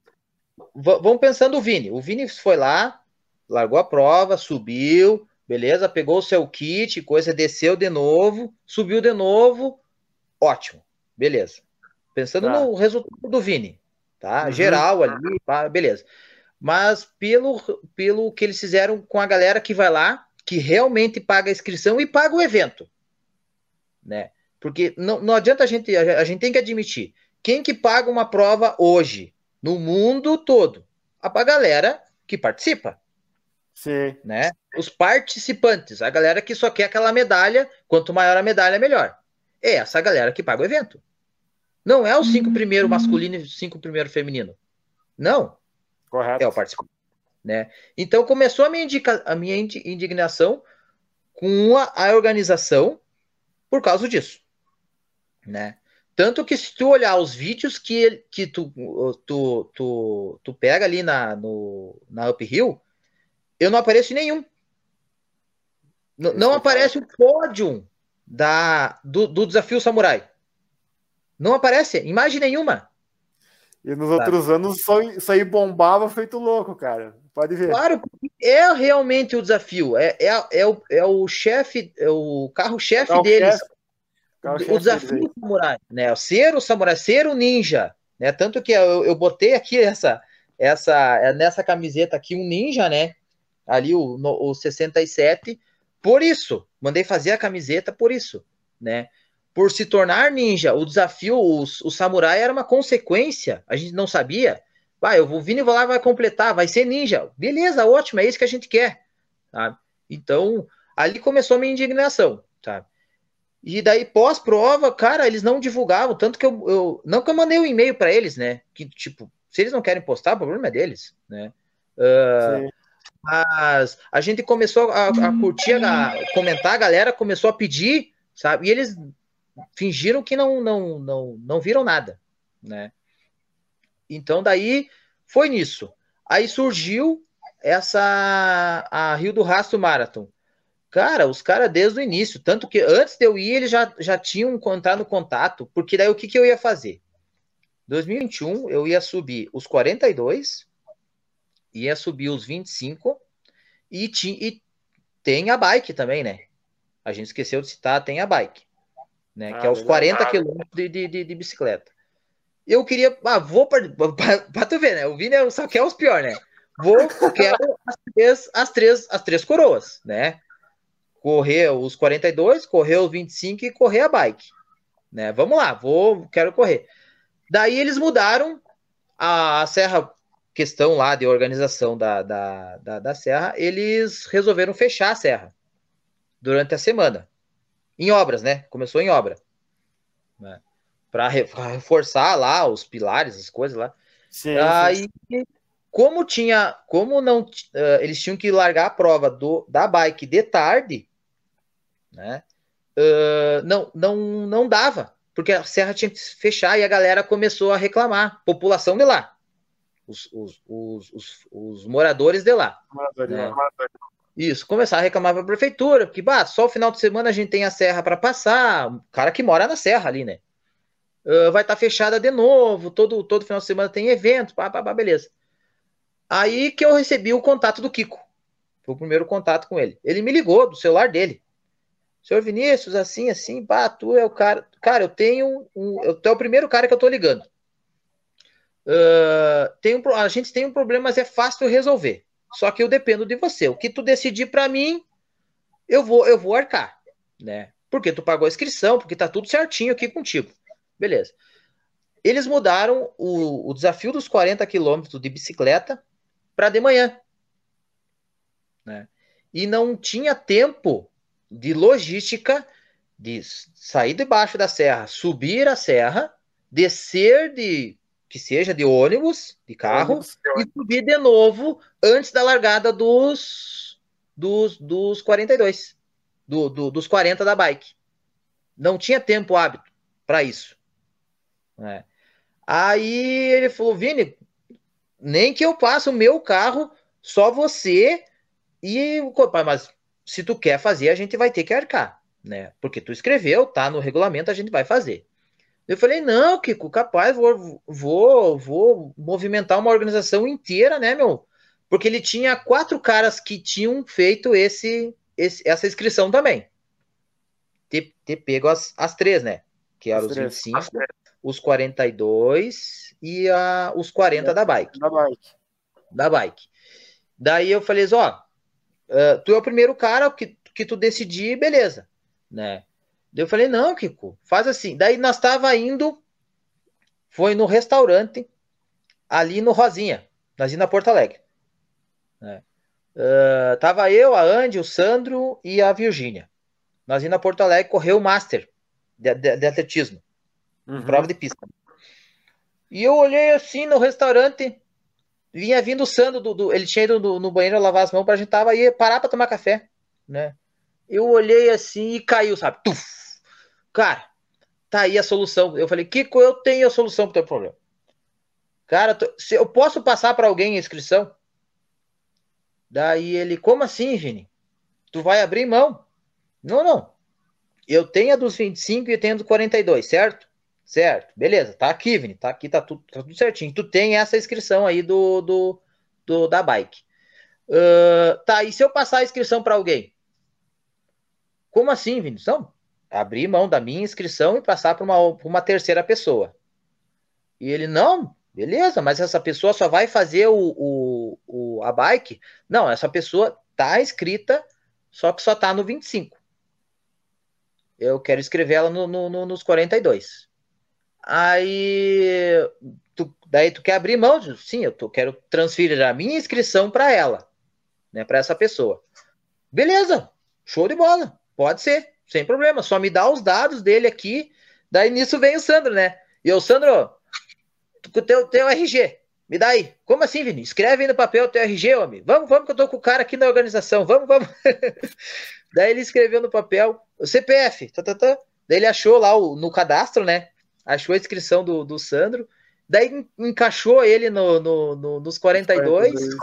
vamos pensando o Vini. O Vini foi lá, largou a prova, subiu, beleza, pegou o seu kit, coisa, desceu de novo, subiu de novo, ótimo, beleza. Pensando tá. no resultado do Vini, tá? Uhum. Geral ali, pá, beleza. Mas pelo, pelo que eles fizeram com a galera que vai lá, que realmente paga a inscrição e paga o evento, né? Porque não, não adianta a gente, a gente tem que admitir, quem que paga uma prova hoje no mundo todo? A galera que participa. Sim. Né? Os participantes, a galera que só quer aquela medalha, quanto maior a medalha, melhor. É essa galera que paga o evento. Não é os cinco uhum. primeiro masculino e os cinco primeiro feminino. Não. Correto. É o participante. Né? Então começou a minha, indica, a minha indignação com a, a organização por causa disso. Né? Tanto que se tu olhar os vídeos que, que tu, tu, tu, tu pega ali na, no, na Uphill, eu não apareço em nenhum. N não aparece o pódio da, do, do desafio samurai. Não aparece, imagem nenhuma. E nos outros anos só, isso aí bombava feito louco, cara. Pode ver. Claro, é realmente o desafio. É, é, é, o, é o chefe, é o carro-chefe deles. o desafio do samurai, né? Ser o samurai, ser o ninja. Né? Tanto que eu, eu botei aqui essa, essa, é nessa camiseta aqui um ninja, né? Ali o, no, o 67, por isso. Mandei fazer a camiseta por isso, né? Por se tornar ninja, o desafio, o, o samurai era uma consequência, a gente não sabia. Vai, eu vou vir e vou lá, vai completar, vai ser ninja. Beleza, ótimo, é isso que a gente quer. Tá? Então, ali começou a minha indignação. Tá? E daí, pós-prova, cara, eles não divulgavam, tanto que eu, eu não que eu mandei um e-mail para eles, né? Que, tipo, se eles não querem postar, o problema é deles, né? Uh, mas a gente começou a, a curtir, a comentar, a galera começou a pedir, sabe? E eles fingiram que não, não, não, não viram nada, né? Então daí foi nisso. Aí surgiu essa a Rio do Rastro Marathon. Cara, os caras desde o início, tanto que antes de eu ir, eles já, já tinham encontrado no contato, porque daí o que, que eu ia fazer? 2021 eu ia subir os 42, ia subir os 25 e, ti, e tem a bike também, né? A gente esqueceu de citar, tem a bike né? Ah, que é os 40 quilômetros de, de, de, bicicleta. Eu queria, ah, vou para *laughs* tu ver, né? O Vini só quer os piores, né? Vou, *laughs* quero as três, as três, as três coroas, né? Correr os 42, correr os 25 e correr a bike, né? Vamos lá, vou, quero correr. Daí eles mudaram a, a serra, questão lá de organização da, da, da, da serra, eles resolveram fechar a serra durante a semana em obras, né? Começou em obra. Né? Para reforçar lá os pilares, as coisas lá. Sim, Aí, sim. como tinha, como não, uh, eles tinham que largar a prova do, da bike de tarde, né? Uh, não, não, não dava, porque a serra tinha que fechar e a galera começou a reclamar, população de lá, os, os, os, os, os moradores de lá. Moradores, né? moradores. Isso, começar a reclamar para a prefeitura, porque bah, só o final de semana a gente tem a serra para passar, o cara que mora na serra ali, né? Uh, vai estar tá fechada de novo, todo, todo final de semana tem evento, pá, pá, pá, beleza. Aí que eu recebi o contato do Kiko. Foi o primeiro contato com ele. Ele me ligou do celular dele. Senhor Vinícius, assim, assim, pá, tu é o cara. Cara, eu tenho um. Eu, tu é o primeiro cara que eu tô ligando. Uh, tem um, a gente tem um problema, mas é fácil resolver. Só que eu dependo de você. O que tu decidir para mim, eu vou eu vou arcar, né? Porque tu pagou a inscrição, porque tá tudo certinho aqui contigo. Beleza. Eles mudaram o, o desafio dos 40 quilômetros de bicicleta para de manhã. Né? E não tinha tempo de logística de sair debaixo da serra, subir a serra, descer de que seja de ônibus, de carro, ônibus, e subir de novo antes da largada dos, dos, dos 42, do, do, dos 40 da bike. Não tinha tempo hábito para isso. Né? Aí ele falou, Vini, nem que eu passe o meu carro, só você e o mas se tu quer fazer, a gente vai ter que arcar. né? Porque tu escreveu, tá no regulamento, a gente vai fazer. Eu falei, não, Kiko, capaz, vou, vou, vou movimentar uma organização inteira, né, meu? Porque ele tinha quatro caras que tinham feito esse, esse essa inscrição também. Ter, ter pego as, as três, né? Que eram os 25, os 42 e a, os 40 é, da bike. Da bike. Da bike. Daí eu falei, ó, tu é o primeiro cara que, que tu decidir, beleza, né? Eu falei, não, Kiko, faz assim. Daí nós tava indo, foi no restaurante, ali no Rosinha, nós na Porto Alegre. Né? Uh, tava eu, a Andy, o Sandro e a Virgínia. Nós na Porto Alegre correu o Master de, de, de atletismo, uhum. prova de pista. E eu olhei assim no restaurante, vinha vindo o Sandro, do, do ele tinha ido no, no, banheiro lavar as mãos, pra gente tava aí parar pra tomar café, né? Eu olhei assim e caiu, sabe? Tuf! Cara, tá aí a solução. Eu falei, Kiko, eu tenho a solução pro teu problema. Cara, se eu posso passar para alguém a inscrição? Daí ele, como assim, Vini? Tu vai abrir mão? Não, não. Eu tenho a dos 25 e eu tenho a dos 42, certo? Certo, beleza, tá aqui, Vini, tá aqui, tá tudo, tá tudo certinho. Tu tem essa inscrição aí do, do, do da bike. Uh, tá, e se eu passar a inscrição para alguém? Como assim, Vini? Não, abrir mão da minha inscrição e passar para uma, uma terceira pessoa. E ele, não, beleza, mas essa pessoa só vai fazer o, o, o a bike? Não, essa pessoa tá inscrita, só que só tá no 25. Eu quero escrever ela no, no, no, nos 42. Aí, tu, daí tu quer abrir mão? Sim, eu tô, quero transferir a minha inscrição para ela, né, para essa pessoa. Beleza, show de bola, pode ser sem problema, só me dá os dados dele aqui. Daí nisso vem o Sandro, né? E o Sandro, o teu, teu RG, me dá aí. Como assim, Vini? Escreve aí no papel o teu RG, homem. Vamos, vamos, que eu tô com o cara aqui na organização. Vamos, vamos. *laughs* Daí ele escreveu no papel o CPF. Tá, tá, tá. Daí ele achou lá o, no cadastro, né? Achou a inscrição do, do Sandro. Daí encaixou ele no, no, no nos 42, 42.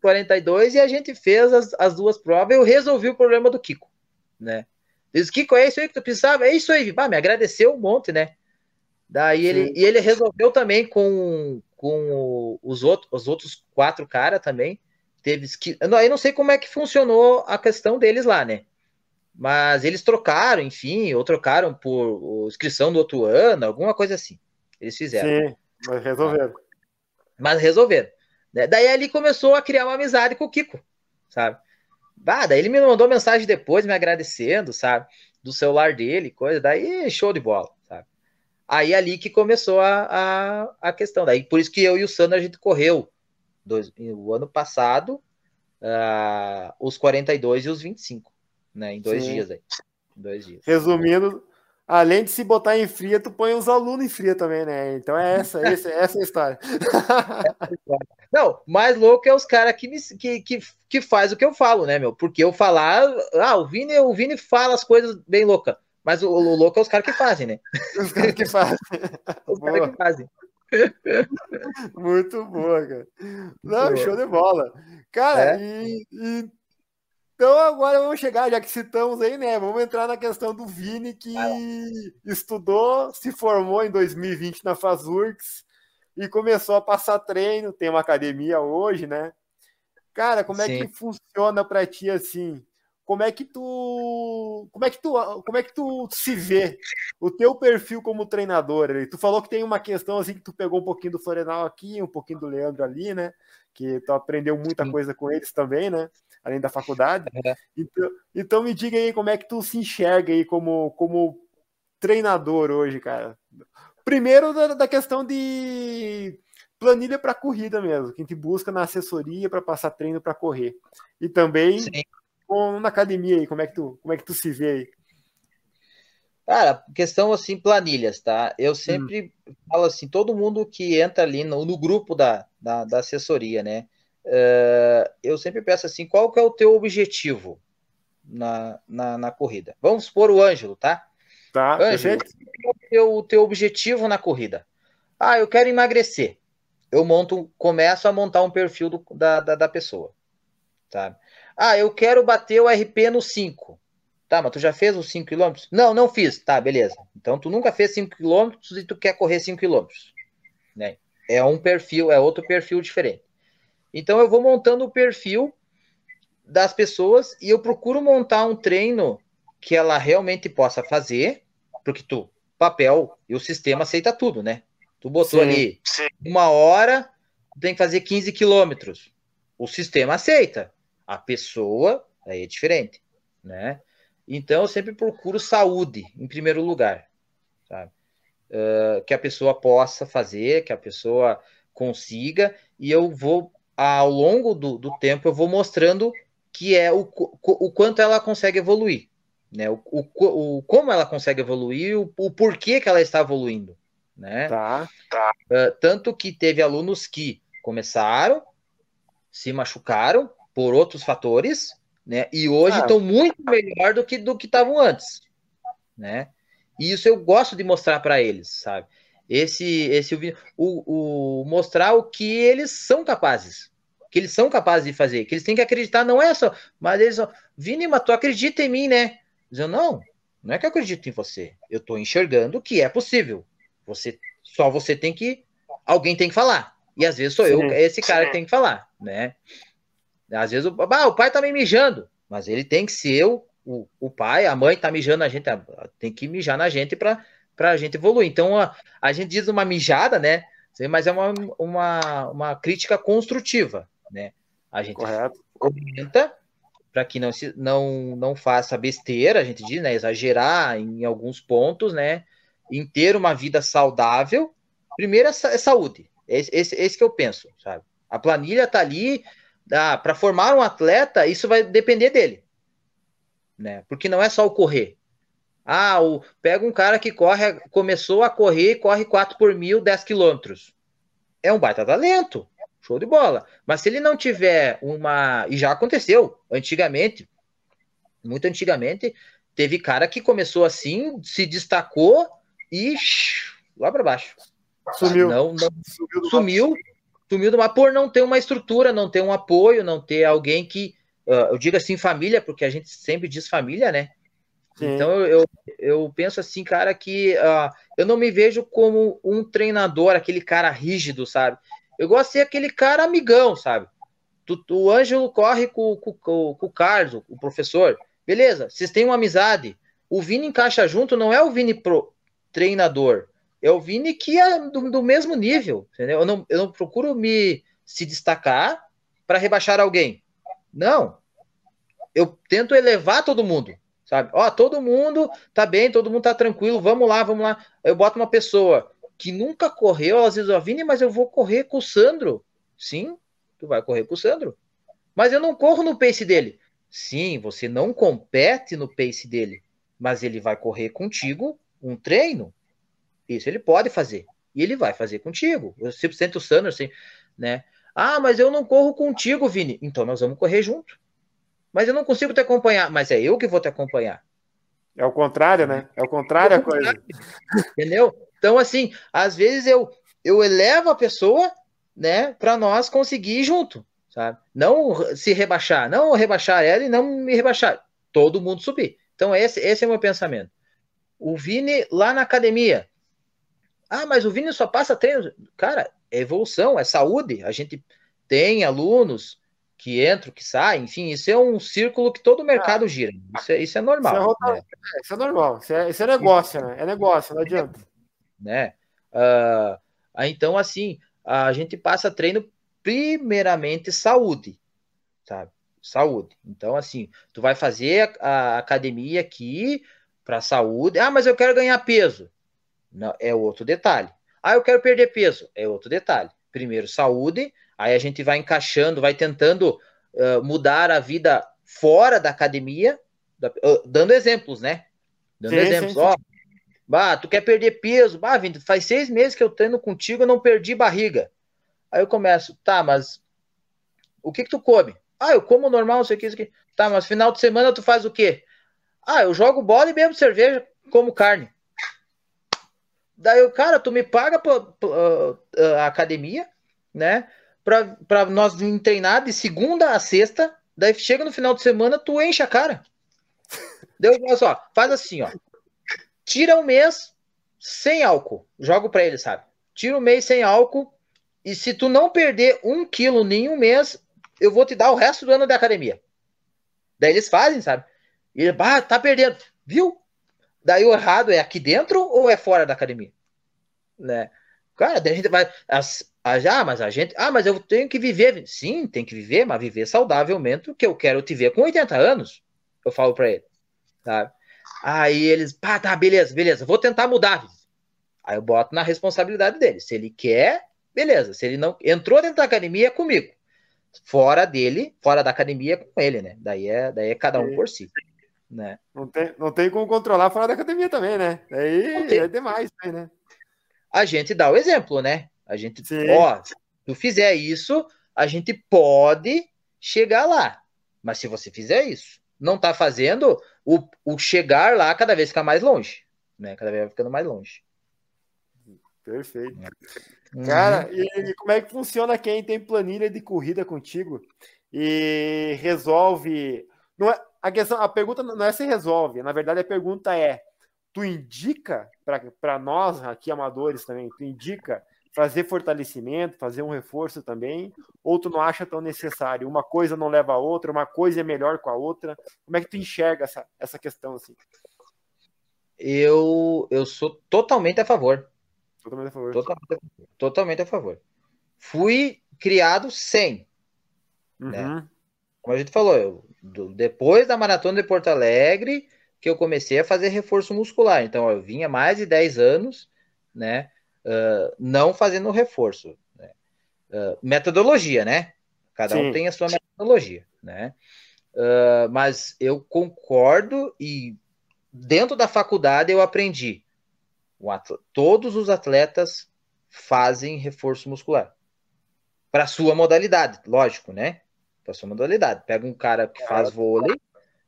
42 e a gente fez as, as duas provas. Eu resolvi o problema do Kiko, né? Diz, Kiko, é isso aí que tu precisava? É isso aí. Bah, me agradeceu um monte, né? Daí ele, e ele resolveu também com, com os, outros, os outros quatro caras também. Teve que. Aí não sei como é que funcionou a questão deles lá, né? Mas eles trocaram, enfim, ou trocaram por inscrição do outro ano, alguma coisa assim. Eles fizeram. Sim, mas resolveram. Mas resolveram. Né? Daí ele começou a criar uma amizade com o Kiko, sabe? Ah, daí ele me mandou mensagem depois me agradecendo, sabe? Do celular dele, coisa. Daí show de bola, sabe? Aí ali que começou a, a, a questão. Daí por isso que eu e o Sandro a gente correu dois, o ano passado uh, os 42 e os 25, né? Em dois Sim. dias aí. Dois dias. Resumindo, além de se botar em fria, tu põe os alunos em fria também, né? Então é essa, *laughs* essa, essa é a história. *laughs* Não, mais louco é os caras que, que, que, que faz o que eu falo, né, meu? Porque eu falar, ah, o Vini, o Vini fala as coisas bem loucas. Mas o, o louco é os caras que fazem, né? *laughs* Os caras que fazem. os caras que fazem. Muito boa, cara. Não, show de bola. Cara, é? e, e então agora vamos chegar, já que citamos aí, né? Vamos entrar na questão do Vini, que ah. estudou, se formou em 2020 na Fazurx e começou a passar treino, tem uma academia hoje, né? Cara, como é que funciona para ti assim? Como é que tu, como é que tu, como é que tu se vê? O teu perfil como treinador, ali? tu falou que tem uma questão assim que tu pegou um pouquinho do Florenal aqui, um pouquinho do Leandro ali, né? Que tu aprendeu muita coisa com eles também, né? além da faculdade. É. Então, então me diga aí como é que tu se enxerga aí como, como treinador hoje, cara. Primeiro da, da questão de planilha para corrida mesmo, que a gente busca na assessoria para passar treino para correr. E também com, na academia aí, como é que tu, como é que tu se vê aí? Cara, questão assim, planilhas, tá? Eu sempre hum. falo assim, todo mundo que entra ali no, no grupo da, da, da assessoria, né? Uh, eu sempre peço assim, qual que é o teu objetivo na, na, na corrida? Vamos supor o Ângelo, tá? Tá, Ângelo, qual é o teu, teu objetivo na corrida? Ah, eu quero emagrecer. Eu monto, começo a montar um perfil do, da, da, da pessoa, tá? Ah, eu quero bater o RP no 5. Tá, mas tu já fez os 5 km? Não, não fiz. Tá, beleza. Então tu nunca fez 5 km e tu quer correr 5 km. Né? É um perfil, é outro perfil diferente. Então eu vou montando o perfil das pessoas e eu procuro montar um treino que ela realmente possa fazer, porque tu, papel e o sistema aceita tudo, né? Tu botou sim, ali sim. uma hora, tem que fazer 15 quilômetros. O sistema aceita. A pessoa aí é diferente, né? Então eu sempre procuro saúde em primeiro lugar, sabe? Uh, que a pessoa possa fazer, que a pessoa consiga, e eu vou, ao longo do, do tempo, eu vou mostrando que é o, o quanto ela consegue evoluir, né? O, o, o como ela consegue evoluir, o, o porquê que ela está evoluindo, né? Tá, tá. Uh, tanto que teve alunos que começaram, se machucaram por outros fatores, né? E hoje estão ah. muito melhor do que do que estavam antes, né? E isso eu gosto de mostrar para eles, sabe? Esse, esse o, o, mostrar o que eles são capazes, que eles são capazes de fazer, que eles têm que acreditar, não é só, mas eles só, Vini, mas tu acredita em mim, né? Eu não, não é que eu acredito em você, eu estou enxergando que é possível. Você só você tem que, alguém tem que falar. E às vezes sou sim, eu, esse cara que tem que falar, né? Às vezes o, ah, o pai tá me mijando, mas ele tem que ser o, o, o pai, a mãe tá mijando a gente, tem que mijar na gente para a gente evoluir. Então a, a gente diz uma mijada, né? Mas é uma, uma, uma crítica construtiva, né? A gente Correto. comenta para que não, se, não, não faça besteira, a gente diz, né? Exagerar em alguns pontos, né? Em ter uma vida saudável. Primeiro é, é saúde. Esse, esse, esse que eu penso, sabe? A planilha tá ali, ah, para formar um atleta, isso vai depender dele. Né? Porque não é só o correr. Ah, o, pega um cara que corre, começou a correr, corre 4 por mil, 10 quilômetros. É um baita talento. Show de bola. Mas se ele não tiver uma. E já aconteceu, antigamente, muito antigamente, teve cara que começou assim, se destacou e lá para baixo. Sumiu. Não, não, sumiu, sumiu sumiu do mapa por não ter uma estrutura, não ter um apoio, não ter alguém que, uh, eu digo assim, família, porque a gente sempre diz família, né? Sim. Então eu, eu, penso assim, cara, que uh, eu não me vejo como um treinador, aquele cara rígido, sabe? Eu gosto de ser aquele cara amigão, sabe? Tu, o Ângelo corre com, com, com, com o Carlos, o professor. Beleza, vocês têm uma amizade. O Vini encaixa junto, não é o Vini pro treinador é o Vini que é do, do mesmo nível, entendeu? Eu não, eu não procuro me se destacar para rebaixar alguém. Não. Eu tento elevar todo mundo, sabe? Ó, todo mundo tá bem, todo mundo tá tranquilo, vamos lá, vamos lá. Eu boto uma pessoa que nunca correu, às vezes, ó, Vini, mas eu vou correr com o Sandro. Sim, tu vai correr com o Sandro. Mas eu não corro no pace dele. Sim, você não compete no pace dele, mas ele vai correr contigo um treino. Isso ele pode fazer. E ele vai fazer contigo. Eu 100% o Sanders, assim, né? Ah, mas eu não corro contigo, Vini. Então nós vamos correr junto. Mas eu não consigo te acompanhar. Mas é eu que vou te acompanhar. É o contrário, né? É o contrário é o a coisa. Entendeu? Então, assim, às vezes eu, eu elevo a pessoa, né, para nós conseguir ir junto, sabe? Não se rebaixar, não rebaixar ela e não me rebaixar. Todo mundo subir. Então, esse, esse é o meu pensamento. O Vini lá na academia, ah, mas o Vini só passa treino. Cara, é evolução, é saúde. A gente tem alunos que entram, que saem, enfim, isso é um círculo que todo o mercado ah, gira. Isso é, isso é normal. Isso é, rota... né? é, isso é normal, isso é, isso é negócio, né? É negócio, não adianta. Né? Uh, então, assim, a gente passa treino primeiramente saúde, sabe? Saúde. Então, assim, tu vai fazer a, a academia aqui para saúde. Ah, mas eu quero ganhar peso. Não, é outro detalhe. Ah, eu quero perder peso. É outro detalhe. Primeiro, saúde. Aí a gente vai encaixando, vai tentando uh, mudar a vida fora da academia, da, uh, dando exemplos, né? Dando sim, exemplos. Sim, sim. Ó, bah, tu quer perder peso? Bah, Vindo, faz seis meses que eu treino contigo, eu não perdi barriga. Aí eu começo, tá, mas o que que tu come? Ah, eu como normal, não sei o que, isso aqui. Tá, mas final de semana tu faz o quê? Ah, eu jogo bola e bebo cerveja, como carne. Daí o cara, tu me paga pra, pra, uh, a academia, né? Pra, pra nós treinar de segunda a sexta. Daí chega no final de semana, tu enche a cara. Deu, olha só, faz assim, ó. Tira um mês sem álcool. Jogo para ele, sabe? Tira um mês sem álcool. E se tu não perder um quilo em um mês, eu vou te dar o resto do ano da academia. Daí eles fazem, sabe? E ele, ah, tá perdendo. Viu? Daí o errado é aqui dentro ou é fora da academia? Né? Cara, daí a gente vai. As, ah, mas a gente. Ah, mas eu tenho que viver. Sim, tem que viver, mas viver saudavelmente, que eu quero te ver com 80 anos. Eu falo para ele. Sabe? Aí eles, pá, tá, beleza, beleza, vou tentar mudar. Aí eu boto na responsabilidade dele. Se ele quer, beleza. Se ele não entrou dentro da academia, é comigo. Fora dele, fora da academia, é com ele, né? Daí é, daí é cada um por si. Né? Não, tem, não tem como controlar fora da academia também, né? Aí é demais, né? A gente dá o exemplo, né? A gente, Sim. ó, se tu fizer isso, a gente pode chegar lá. Mas se você fizer isso, não tá fazendo, o, o chegar lá cada vez fica mais longe, né? Cada vez vai ficando mais longe. Perfeito. Uhum. Cara, e, como é que funciona quem tem planilha de corrida contigo e resolve? Não é, a questão, a pergunta não é se resolve, na verdade a pergunta é: tu indica para nós aqui amadores também, tu indica fazer fortalecimento, fazer um reforço também, ou tu não acha tão necessário? Uma coisa não leva a outra, uma coisa é melhor com a outra. Como é que tu enxerga essa, essa questão assim? Eu, eu sou totalmente a favor. Totalmente a favor. Totalmente, totalmente a favor. Fui criado sem. Né? Uhum. Né? Como a gente falou, eu, do, depois da maratona de Porto Alegre, que eu comecei a fazer reforço muscular. Então, eu vinha mais de 10 anos, né? uh, não fazendo reforço. Né? Uh, metodologia, né? Cada Sim. um tem a sua metodologia, né? Uh, mas eu concordo e dentro da faculdade eu aprendi. todos os atletas fazem reforço muscular para sua modalidade, lógico, né? Para sua modalidade. Pega um cara que faz vôlei,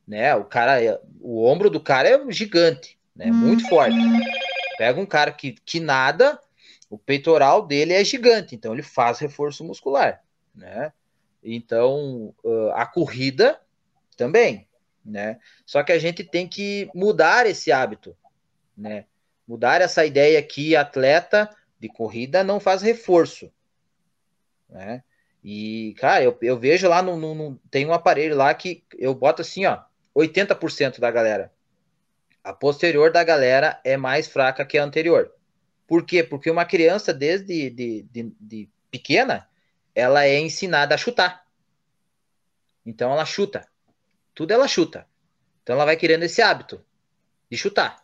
né? O cara, é, o ombro do cara é gigante, né? Muito forte. Pega um cara que, que nada, o peitoral dele é gigante, então ele faz reforço muscular, né? Então, a corrida também, né? Só que a gente tem que mudar esse hábito, né? Mudar essa ideia que atleta de corrida não faz reforço, né? E, cara, eu, eu vejo lá no, no, no, Tem um aparelho lá que eu boto assim, ó, 80% da galera. A posterior da galera é mais fraca que a anterior. Por quê? Porque uma criança, desde de, de, de pequena, ela é ensinada a chutar. Então ela chuta. Tudo ela chuta. Então ela vai querendo esse hábito de chutar.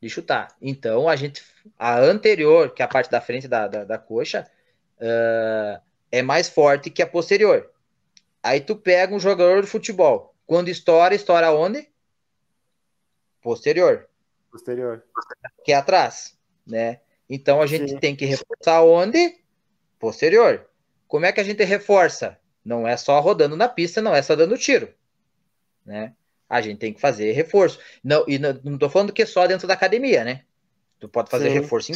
De chutar. Então a gente. A anterior, que é a parte da frente da, da, da coxa, uh, é mais forte que a posterior. Aí tu pega um jogador de futebol. Quando estoura, estoura onde? Posterior. Posterior. Que é atrás né? Então a gente Sim. tem que reforçar onde? Posterior. Como é que a gente reforça? Não é só rodando na pista, não é só dando tiro, né? A gente tem que fazer reforço. Não, e não, não tô falando que é só dentro da academia, né? Tu pode fazer Sim. reforço em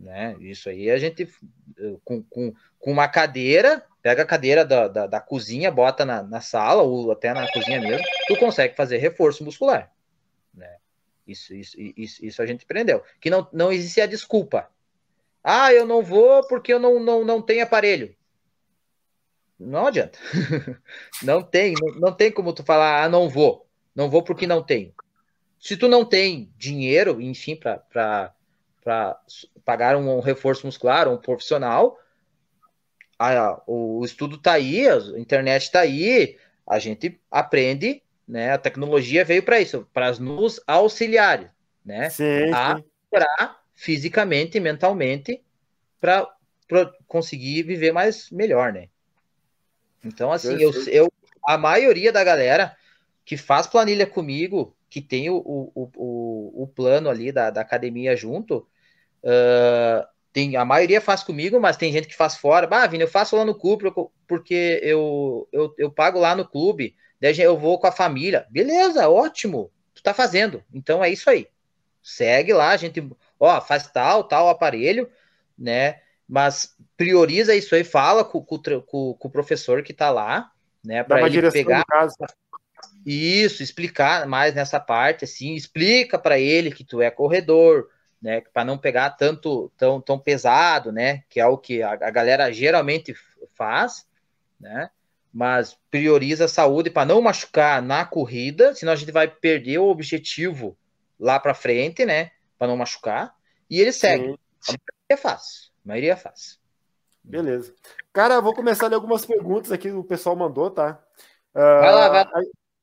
né? Isso aí a gente com, com, com uma cadeira, pega a cadeira da, da, da cozinha, bota na, na sala ou até na cozinha mesmo, tu consegue fazer reforço muscular, né? Isso, isso, isso, isso a gente aprendeu. Que não, não existia desculpa. Ah, eu não vou porque eu não, não, não tenho aparelho. Não adianta. *laughs* não tem, não, não tem como tu falar, ah, não vou. Não vou porque não tenho. Se tu não tem dinheiro, enfim, para pagar um, um reforço muscular, um profissional, a, o, estudo está aí, a internet está aí, a gente aprende né? A tecnologia veio para isso, para nos auxiliar, né? Sim, a para fisicamente e mentalmente para conseguir viver mais melhor, né? Então, assim, eu, eu, a maioria da galera que faz planilha comigo, que tem o, o, o, o plano ali da, da academia junto, uh, tem, a maioria faz comigo, mas tem gente que faz fora. Ah, Vini, eu faço lá no clube porque eu, eu, eu pago lá no clube. Daí eu vou com a família. Beleza, ótimo. Tu tá fazendo. Então é isso aí. Segue lá, a gente, ó, faz tal, tal aparelho, né? Mas prioriza isso aí, fala com, com, com, com o professor que tá lá, né? Para ele pegar. Isso, explicar mais nessa parte, assim, explica para ele que tu é corredor, né, para não pegar tanto tão, tão pesado, né, que é o que a, a galera geralmente faz, né, mas prioriza a saúde para não machucar na corrida, senão a gente vai perder o objetivo lá para frente, né, para não machucar, e ele segue. Sim. A maioria faz, a maioria faz. Beleza. Cara, vou começar a ler algumas perguntas aqui que o pessoal mandou, tá? Uh, vai lá, vai lá.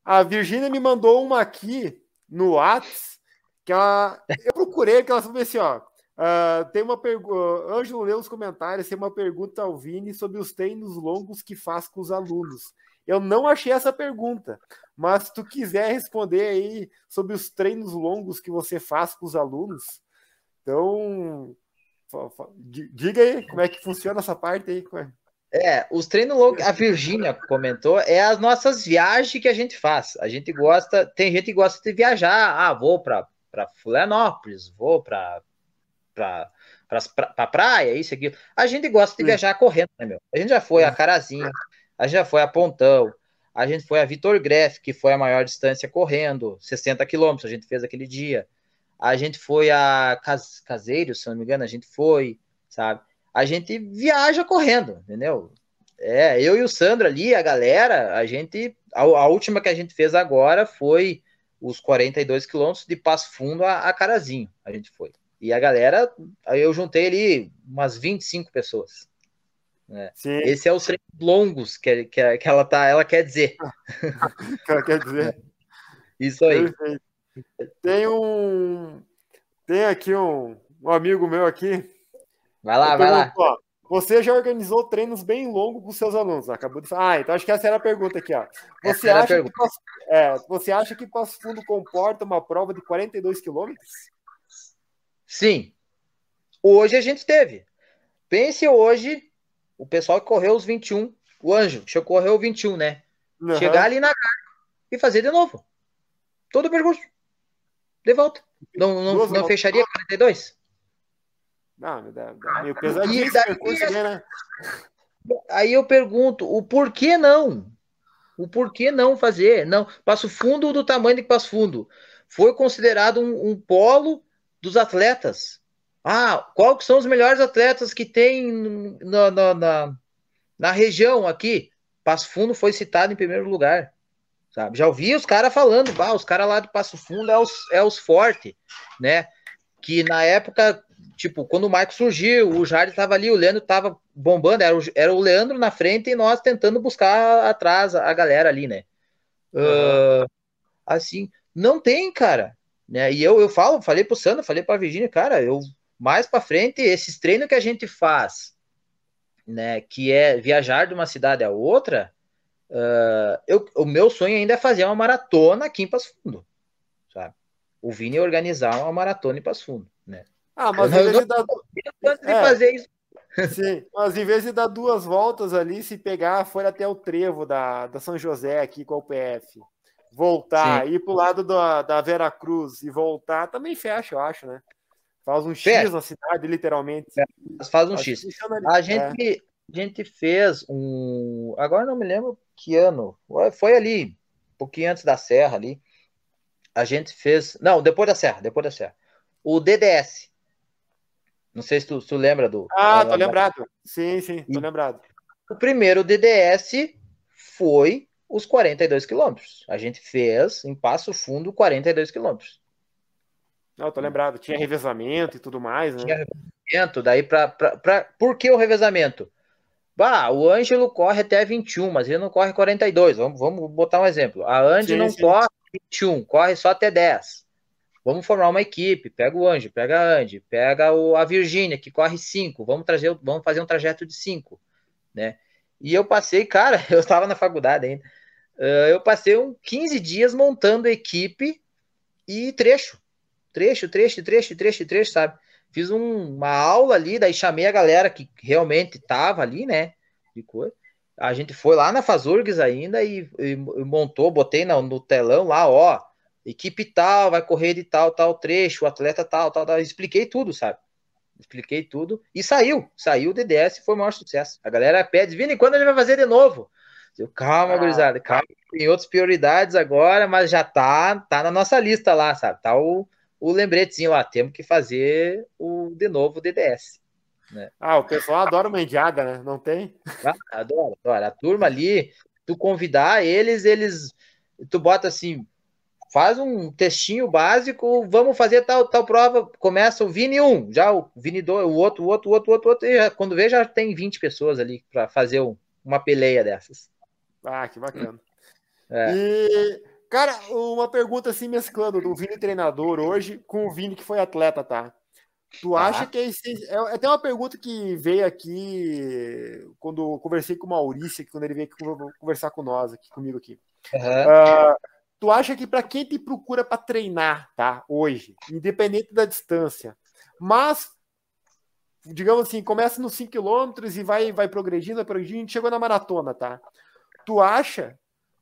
A Virgínia me mandou uma aqui no Whats, que ela, eu procurei que ela falou assim, ó. Uh, tem uma pergunta. Ângelo leu os comentários, tem uma pergunta ao Vini sobre os treinos longos que faz com os alunos. Eu não achei essa pergunta, mas se tu quiser responder aí sobre os treinos longos que você faz com os alunos, então diga aí como é que funciona essa parte aí. É, os treinos longos, a Virgínia comentou, é as nossas viagens que a gente faz. A gente gosta, tem gente que gosta de viajar. Ah, vou para Florianópolis, vou para pra, pra, pra, praia, isso aqui. A gente gosta de viajar correndo, né, meu? A gente já foi a Carazinho, a gente já foi a Pontão, a gente foi a Vitor Greff, que foi a maior distância correndo, 60 quilômetros, a gente fez aquele dia. A gente foi a Caseiro, se não me engano, a gente foi, sabe? A gente viaja correndo, entendeu? É, eu e o Sandro ali, a galera, a gente. A, a última que a gente fez agora foi os 42 quilômetros de Passo Fundo a, a Carazinho. A gente foi. E a galera, eu juntei ali umas 25 pessoas. Né? Esse é os treinos longos que, que, que ela tá, ela quer dizer. *laughs* que ela quer dizer. *laughs* Isso aí. Tem um. Tem aqui um, um amigo meu aqui Vai lá, vai lá. Ó, você já organizou treinos bem longos com seus alunos. Acabou de falar. Ah, então acho que essa era a pergunta aqui, ó. Você, acha que, Passo, é, você acha que Passo Fundo comporta uma prova de 42 quilômetros? Sim. Hoje a gente teve. Pense hoje, o pessoal que correu os 21, o Anjo, que correu 21, né? Uhum. Chegar ali na e fazer de novo. Todo o percurso. De volta. Não, não, não fecharia 42? Não, dá, dá meio pesadinho daí, percurso, né? Aí eu pergunto, o porquê não? O porquê não fazer? Não, Passo Fundo do tamanho de Passo Fundo. Foi considerado um, um polo dos atletas. Ah, qual que são os melhores atletas que tem na, na, na, na região aqui? Passo Fundo foi citado em primeiro lugar. Sabe? Já ouvi os caras falando, bah, os caras lá do Passo Fundo é os, é os fortes, né? Que na época tipo, quando o Marco surgiu, o Jardim estava ali, o Leandro estava bombando, era o, era o Leandro na frente e nós tentando buscar atrás a galera ali, né? Uhum. Uh, assim, não tem, cara. Né? E eu, eu falo, falei pro Sandro, falei pra Virginia, cara, eu mais para frente, esses treinos que a gente faz, né, que é viajar de uma cidade a outra, uh, eu, o meu sonho ainda é fazer uma maratona aqui em Passo Fundo, sabe? O Vini organizar uma maratona em Passo Fundo, né? Ah, mas em vez de dar. de é, fazer isso. *laughs* Sim, mas em vez de dar duas voltas ali, se pegar, for até o trevo da, da São José aqui com o PF, voltar, Sim. ir para o lado da, da Vera Cruz e voltar, também fecha, eu acho, né? Faz um fecha. X na cidade, literalmente. É, faz um acho X. A gente, é. a gente fez um. Agora não me lembro que ano. Foi ali, um pouquinho antes da Serra ali. A gente fez. Não, depois da Serra, depois da Serra. O DDS, não sei se tu, se tu lembra do. Ah, tô lembrado. Sim, sim, tô lembrado. O primeiro DDS foi os 42 quilômetros. A gente fez em Passo Fundo 42 quilômetros. Não, tô lembrado. Tinha revezamento e tudo mais, né? Tinha revezamento, daí pra, pra, pra... Por que o revezamento? Bah, o Ângelo corre até 21, mas ele não corre 42. Vamos, vamos botar um exemplo. A Andy sim, não sim. corre 21, corre só até 10. Vamos formar uma equipe, pega o Anjo, pega a Andy, pega o, a Virgínia, que corre cinco, vamos, trazer, vamos fazer um trajeto de cinco, né? E eu passei, cara, *laughs* eu estava na faculdade ainda, uh, eu passei um 15 dias montando equipe e trecho, trecho, trecho, trecho, trecho, trecho, sabe? Fiz um, uma aula ali, daí chamei a galera que realmente estava ali, né? De coisa. A gente foi lá na Fazurgs ainda e, e montou, botei no, no telão lá, ó, equipe tal, vai correr de tal, tal trecho, o atleta tal, tal, tal. Expliquei tudo, sabe? Expliquei tudo. E saiu. Saiu o DDS e foi o maior sucesso. A galera pede, Vini, quando ele vai fazer de novo? Eu, calma, ah. gurizada, calma. tem outras prioridades agora, mas já tá, tá na nossa lista lá, sabe? Tá o, o lembretezinho lá, temos que fazer o de novo o DDS. Né? Ah, o pessoal adora uma indiada, né? Não tem? Ah, adora, adora. A turma ali, tu convidar eles, eles. Tu bota assim, faz um textinho básico, vamos fazer tal, tal prova, começa o Vini 1, já o Vini 2, o outro, o outro, o outro, o outro, outro, e já, quando vê já tem 20 pessoas ali para fazer um, uma peleia dessas. Ah, que bacana. É. E, cara, uma pergunta assim, mesclando do Vini treinador hoje com o Vini que foi atleta, tá? Tu tá. acha que é, é até uma pergunta que veio aqui quando eu conversei com o Maurício, quando ele veio conversar com nós, aqui comigo aqui. Uhum. Uh, tu acha que para quem te procura para treinar, tá? Hoje, independente da distância, mas digamos assim, começa nos 5 km e vai vai progredindo, vai progredindo, chegou na maratona, tá? Tu acha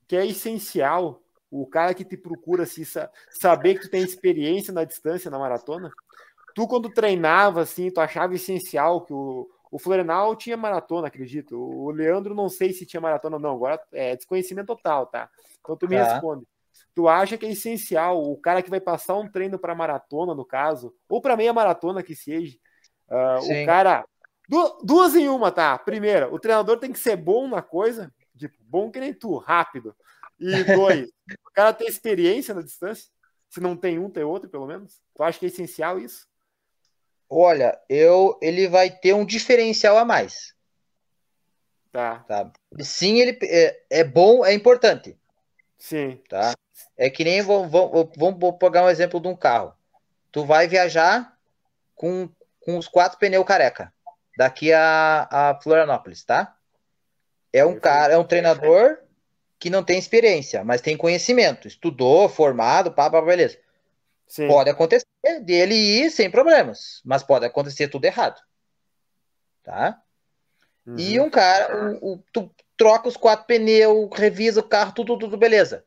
que é essencial o cara que te procura assim, saber que tu tem experiência na distância na maratona? Tu, quando treinava, assim, tu achava essencial que o, o Florenal tinha maratona, acredito. O Leandro não sei se tinha maratona ou não. Agora é desconhecimento total, tá? Então tu me tá. responde. Tu acha que é essencial o cara que vai passar um treino para maratona, no caso, ou para meia maratona que seja, uh, o cara. Du duas em uma, tá? Primeira, o treinador tem que ser bom na coisa, tipo, bom que nem tu, rápido. E *laughs* dois, o cara tem experiência na distância. Se não tem um, tem outro, pelo menos. Tu acha que é essencial isso? Olha, eu ele vai ter um diferencial a mais. Tá. tá. Sim, ele é, é bom, é importante. Sim. Tá. É que nem vamos, vamos pegar um exemplo de um carro. Tu vai viajar com, com os quatro pneus careca daqui a, a Florianópolis, tá? É um cara, é um treinador que não tem experiência, mas tem conhecimento, estudou, formado, pá, pá, beleza. Sim. Pode acontecer dele ir sem problemas, mas pode acontecer tudo errado. Tá? Uhum. E um cara, o, o, tu troca os quatro pneus, revisa o carro, tudo, tudo beleza.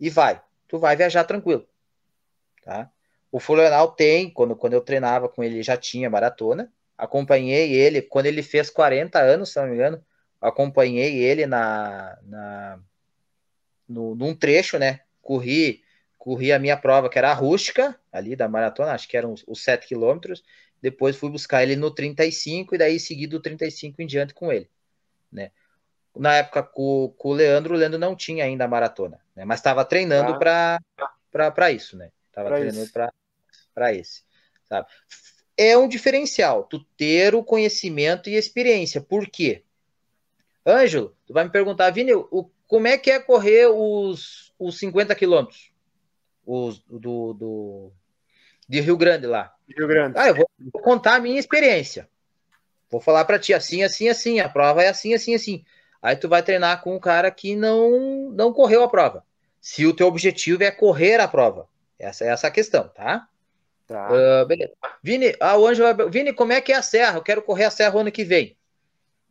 E vai. Tu vai viajar tranquilo. Tá? O Fulanal tem, quando, quando eu treinava com ele, já tinha maratona. Acompanhei ele, quando ele fez 40 anos, se não me engano, acompanhei ele na, na no, num trecho, né? Corri corri a minha prova, que era a rústica, ali da maratona, acho que eram os, os 7 quilômetros. Depois fui buscar ele no 35 e daí seguido do 35 em diante com ele, né? Na época com, com o Leandro, o Leandro não tinha ainda a maratona, né? Mas estava treinando ah. para isso, né? Tava pra treinando para esse, sabe? É um diferencial, tu ter o conhecimento e experiência. Por quê? Ângelo, tu vai me perguntar, Vini, o, como é que é correr os, os 50 quilômetros? os do, do de Rio Grande lá. Rio Grande. Ah, eu vou, vou contar a minha experiência. Vou falar para ti assim, assim, assim. A prova é assim, assim, assim. Aí tu vai treinar com um cara que não não correu a prova. Se o teu objetivo é correr a prova, essa é essa a questão, tá? Tá. Uh, beleza. Vini, ah, o Anjo vai... Vini, como é que é a serra? Eu quero correr a serra ano que vem.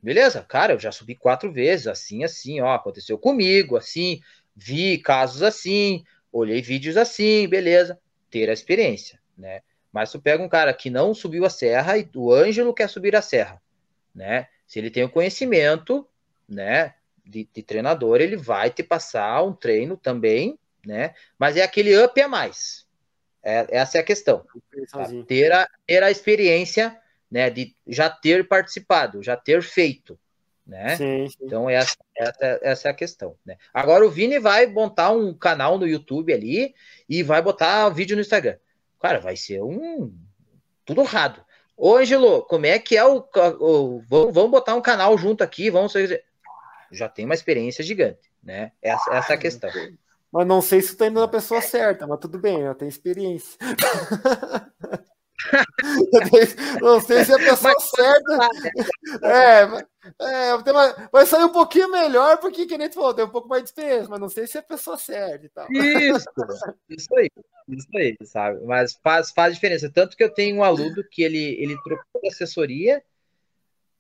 Beleza? Cara, eu já subi quatro vezes, assim, assim, ó, aconteceu comigo, assim, vi casos assim, olhei vídeos assim, beleza, ter a experiência, né? Mas tu pega um cara que não subiu a serra e o Ângelo quer subir a serra, né? Se ele tem o conhecimento, né, de, de treinador, ele vai te passar um treino também, né? Mas é aquele up a mais. É, essa é a questão. Tá? Ter, a, ter a experiência, né, de já ter participado, já ter feito, né? Sim, sim. Então essa, essa, essa, é a questão, né? Agora o Vini vai montar um canal no YouTube ali e vai botar vídeo no Instagram. Cara, vai ser um tudo errado. Ô, Angelo, como é que é o, o vamos, vamos botar um canal junto aqui, vamos já tem uma experiência gigante, né? Essa, essa é a questão. Mas não sei se está indo na pessoa certa, mas tudo bem, eu tenho experiência. *laughs* não sei se é a pessoa mas, certa. *laughs* É, é, uma, vai sair um pouquinho melhor, porque, que nem tu falou, tem um pouco mais de experiência, mas não sei se é a pessoa certa e tal. Isso, isso aí, isso aí, sabe? Mas faz, faz diferença. Tanto que eu tenho um aluno que ele, ele trocou de assessoria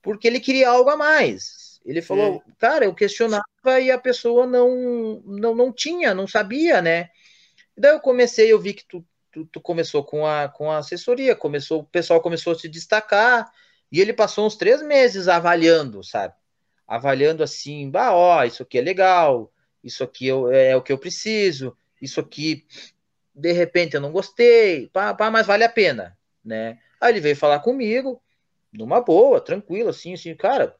porque ele queria algo a mais. Ele falou, Sim. cara, eu questionava e a pessoa não, não, não tinha, não sabia, né? E daí eu comecei, eu vi que tu tu, tu, começou com a, com a assessoria, começou, o pessoal começou a se destacar, e ele passou uns três meses avaliando, sabe? Avaliando assim, bah, ó, isso aqui é legal, isso aqui eu, é o que eu preciso, isso aqui, de repente eu não gostei, pá, pá, mas vale a pena, né? Aí ele veio falar comigo, numa boa, tranquilo, assim, assim, cara,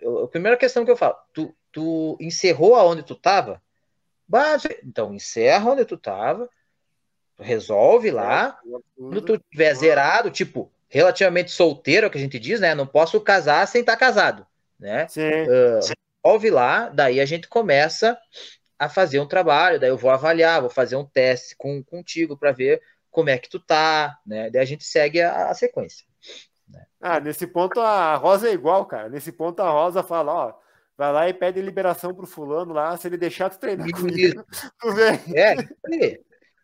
eu, a primeira questão que eu falo, tu, tu encerrou aonde tu tava? Então, encerra onde tu tava, resolve lá, quando tu tiver zerado, tipo, relativamente solteiro, é o que a gente diz, né? Não posso casar sem estar tá casado, né? Sim. Uh, resolve lá, daí a gente começa a fazer um trabalho, daí eu vou avaliar, vou fazer um teste com, contigo para ver como é que tu tá, né? Daí a gente segue a, a sequência. Ah, nesse ponto a Rosa é igual, cara. Nesse ponto a Rosa fala, ó, vai lá e pede liberação pro fulano lá, se ele deixar tu treinar comigo. *laughs* tu vê? É,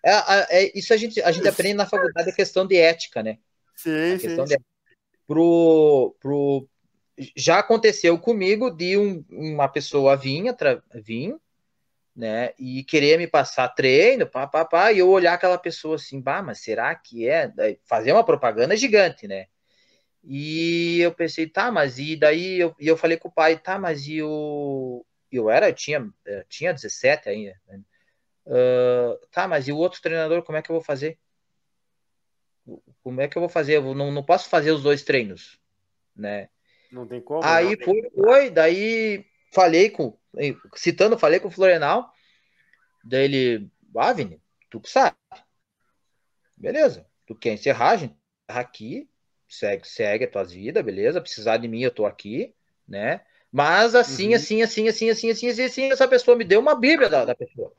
é, é, isso a gente, a gente aprende na faculdade a questão de ética, né? Sim, sim. De... Pro, pro... Já aconteceu comigo de um, uma pessoa vir, tra... né, e querer me passar treino, pá, pá, pá, e eu olhar aquela pessoa assim, bah, mas será que é? Fazer uma propaganda gigante, né? E eu pensei, tá, mas e daí eu, e eu falei com o pai, tá, mas e o. Eu era, eu tinha, eu tinha 17 ainda. Né? Uh, tá, mas e o outro treinador, como é que eu vou fazer? Como é que eu vou fazer? Eu não, não posso fazer os dois treinos, né? Não tem como. Aí não. foi, foi, daí falei com, citando, falei com o Florenal, daí ele, ah, Vini, tu que sabe. Beleza, tu quer encerrar, a gente aqui, segue, segue a tua vida, beleza? Precisar de mim, eu tô aqui, né? Mas assim, uhum. assim, assim, assim, assim, assim, assim, assim, essa pessoa me deu uma bíblia da, da pessoa.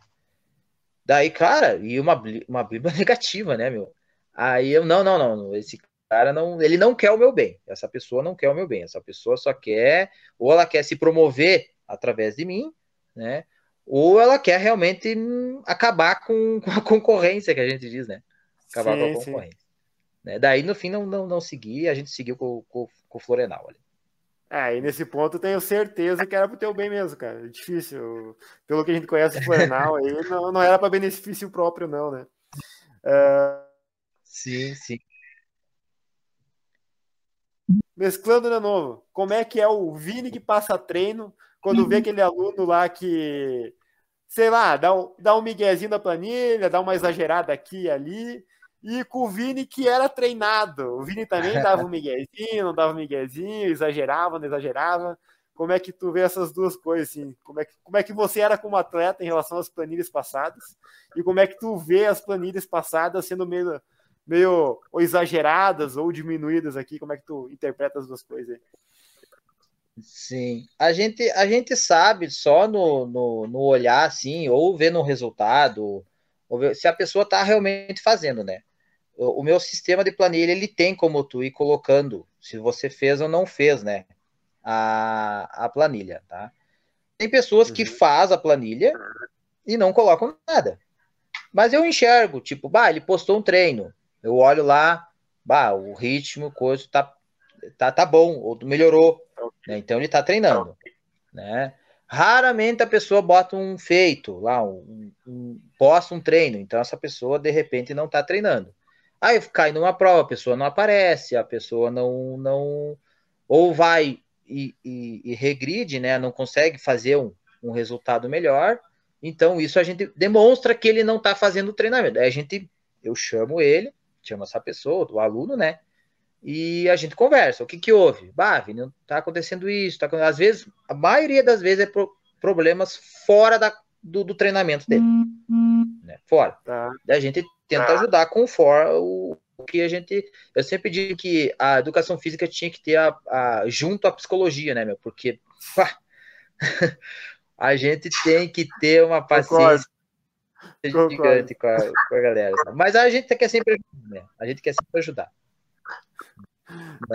Daí, cara, e uma, uma bíblia *laughs* negativa, né, meu? Aí eu, não, não, não, esse cara não, ele não quer o meu bem. Essa pessoa não quer o meu bem. Essa pessoa só quer, ou ela quer se promover através de mim, né? Ou ela quer realmente acabar com, *laughs* com a concorrência que a gente diz, né? Acabar sim, com a concorrência. Né? Daí, no fim, não, não, não segui, a gente seguiu com, com, com o Florenal ali. É, e nesse ponto eu tenho certeza que era pro teu bem mesmo, cara. É difícil. Pelo que a gente conhece o Florenal aí, não, não era para benefício próprio, não, né? Uh, Sim, sim. Mesclando de novo, como é que é o Vini que passa treino quando vê aquele aluno lá que, sei lá, dá um, dá um miguezinho na planilha, dá uma exagerada aqui e ali, e com o Vini que era treinado. O Vini também dava um *laughs* miguezinho, não dava um miguezinho, exagerava, não exagerava. Como é que tu vê essas duas coisas, assim? Como é que, como é que você era como atleta em relação às planilhas passadas? E como é que tu vê as planilhas passadas sendo meio meio ou exageradas ou diminuídas aqui? Como é que tu interpreta as duas coisas aí? Sim, a gente, a gente sabe só no, no, no olhar, assim, ou ver no resultado, ou ver, se a pessoa está realmente fazendo, né? O, meu sistema de planilha, ele tem como tu ir colocando se você fez ou não fez, né? A, a planilha, tá? Tem pessoas uhum. que faz a planilha e não colocam nada. Mas eu enxergo, tipo, bah, ele postou um treino. Eu olho lá, bah, o ritmo, coisa tá, tá, tá bom, ou melhorou. Né? Então ele tá treinando. Né? Raramente a pessoa bota um feito lá, um, um, posta um treino. Então essa pessoa de repente não tá treinando. Aí cai numa prova, a pessoa não aparece, a pessoa não, não ou vai e, e, e regride, né? Não consegue fazer um, um resultado melhor. Então isso a gente demonstra que ele não está fazendo o treinamento. Aí a gente, eu chamo ele, chama essa pessoa, o aluno, né? E a gente conversa. O que que houve? Bah, Vini, tá acontecendo isso. Tá... Às vezes, a maioria das vezes é pro... problemas fora da... do, do, treinamento dele. Uhum. Né? Fora. Tá. A gente tenta tá. ajudar com o... o que a gente. Eu sempre digo que a educação física tinha que ter a, a... junto à psicologia, né, meu? Porque pá, *laughs* a gente tem que ter uma paciência gigante com a, com a galera. Mas a gente quer sempre ajudar, né? A gente quer sempre ajudar.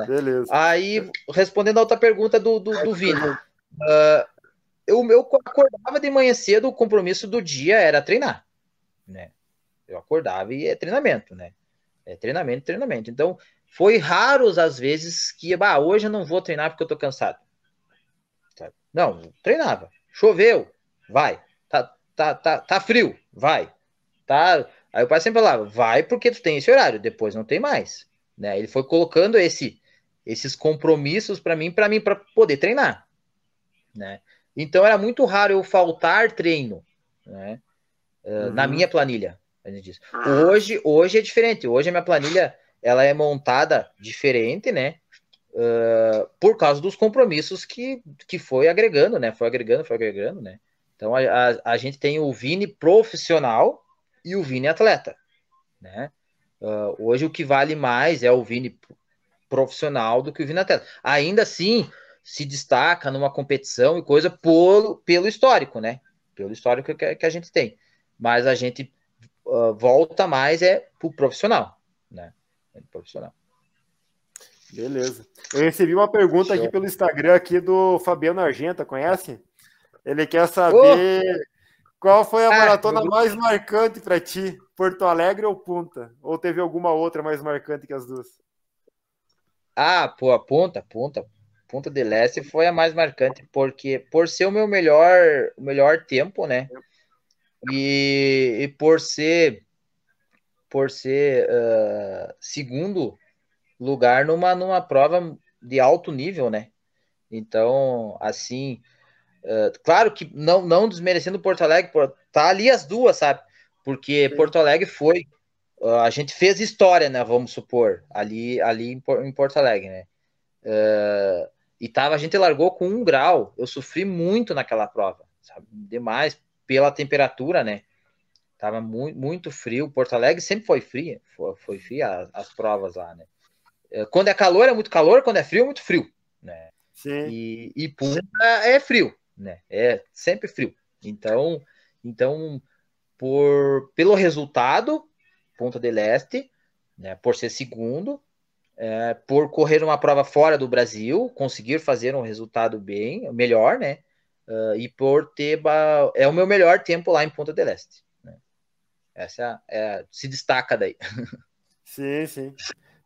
Beleza. Aí, respondendo a outra pergunta do, do, do Vini. Uh, eu, eu acordava de manhã cedo, o compromisso do dia era treinar. Né? Eu acordava e é treinamento, né? É treinamento, treinamento. Então, foi raros as vezes que, bah, hoje eu não vou treinar porque eu tô cansado. Não, treinava. Choveu, vai. Tá, tá, tá, tá frio, vai. Tá. Aí o pai sempre falava, vai porque tu tem esse horário, depois não tem mais. Né? Ele foi colocando esse, esses compromissos para mim, para mim para poder treinar, né? Então era muito raro eu faltar treino, né? Uhum. Na minha planilha. Hoje, hoje é diferente. Hoje a minha planilha ela é montada diferente, né? Uh, por causa dos compromissos que, que foi agregando, né? Foi agregando, foi agregando, né? Então a, a, a gente tem o Vini profissional e o Vini atleta, né? Uh, hoje o que vale mais é o Vini profissional do que o Vini atleta. Ainda assim, se destaca numa competição e coisa por, pelo histórico, né? Pelo histórico que, que a gente tem. Mas a gente uh, volta mais é pro profissional, né? É profissional. Beleza. Eu recebi uma pergunta Show. aqui pelo Instagram aqui do Fabiano Argenta, conhece? Ele quer saber oh. qual foi a ah, maratona mais marcante para ti, Porto Alegre ou Punta? Ou teve alguma outra mais marcante que as duas? Ah, pô, a Punta, Punta, Punta de Leste foi a mais marcante porque por ser o meu melhor, o melhor tempo, né? E, e por ser por ser uh, segundo lugar numa, numa prova de alto nível, né? Então, assim, uh, claro que não, não desmerecendo Porto Alegre, tá ali as duas, sabe? Porque Sim. Porto Alegre foi, uh, a gente fez história, né? Vamos supor, ali, ali em, em Porto Alegre, né? Uh, e tava, a gente largou com um grau. Eu sofri muito naquela prova, sabe? Demais pela temperatura, né? Tava muito, muito frio. Porto Alegre sempre foi frio, foi, foi fria as, as, provas lá, né? É, quando é calor é muito calor, quando é frio é muito frio, né? Sim. E, e Punta é frio, né? É sempre frio. Então, então por pelo resultado, Ponta del Este, né? Por ser segundo, é, por correr uma prova fora do Brasil, conseguir fazer um resultado bem melhor, né? Uh, e por ter é o meu melhor tempo lá em Ponta del Este. Né? Essa é, é, se destaca daí. *laughs* Sim, sim.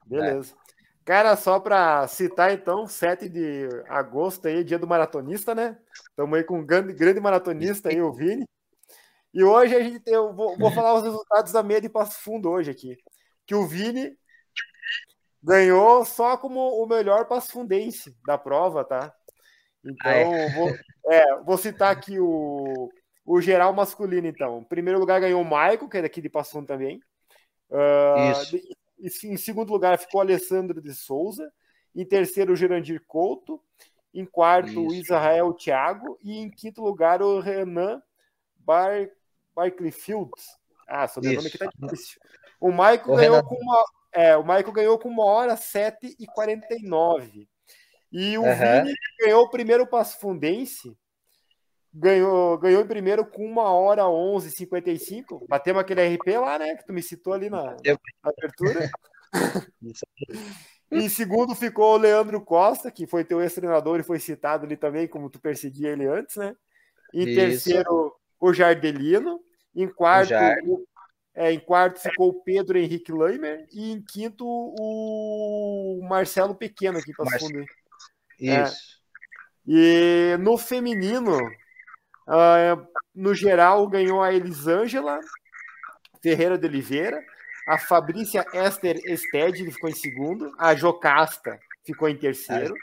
Beleza. É. Cara, só para citar então, 7 de agosto aí, dia do maratonista, né? Estamos aí com um grande, grande maratonista aí, o Vini. E hoje a gente tem, eu vou, vou falar os resultados da meia de Passo Fundo hoje aqui. Que o Vini ganhou só como o melhor passo fundense da prova, tá? Então, ah, é? Vou, é, vou citar aqui o, o geral masculino, então. Em primeiro lugar ganhou o Maico, que é daqui de Passum também. Uh, Isso. Em segundo lugar ficou o Alessandro de Souza. Em terceiro, o Gerandir Couto. Em quarto, Isso. o Israel Thiago. E em quinto lugar, o Renan Bar, Barclayfield. Ah, sobrenome aqui tá difícil. O Maico ganhou Renan... com uma. É, o Maico ganhou com uma hora 7 e 49. E o uhum. Vini ganhou o primeiro passo fundense, ganhou, ganhou em primeiro com uma hora 11:55. Batemos aquele RP lá, né? Que tu me citou ali na, na abertura. *laughs* *laughs* em segundo ficou o Leandro Costa, que foi teu ex-treinador e foi citado ali também, como tu perseguia ele antes, né? Em Isso. terceiro, o Jardelino. Em quarto, o, é, em quarto ficou o Pedro Henrique Leimer. E em quinto, o Marcelo Pequeno aqui para Marce... É. Isso. É. E no feminino, uh, no geral, ganhou a Elisângela Ferreira de Oliveira, a Fabrícia Esther Ested ficou em segundo, a Jocasta ficou em terceiro,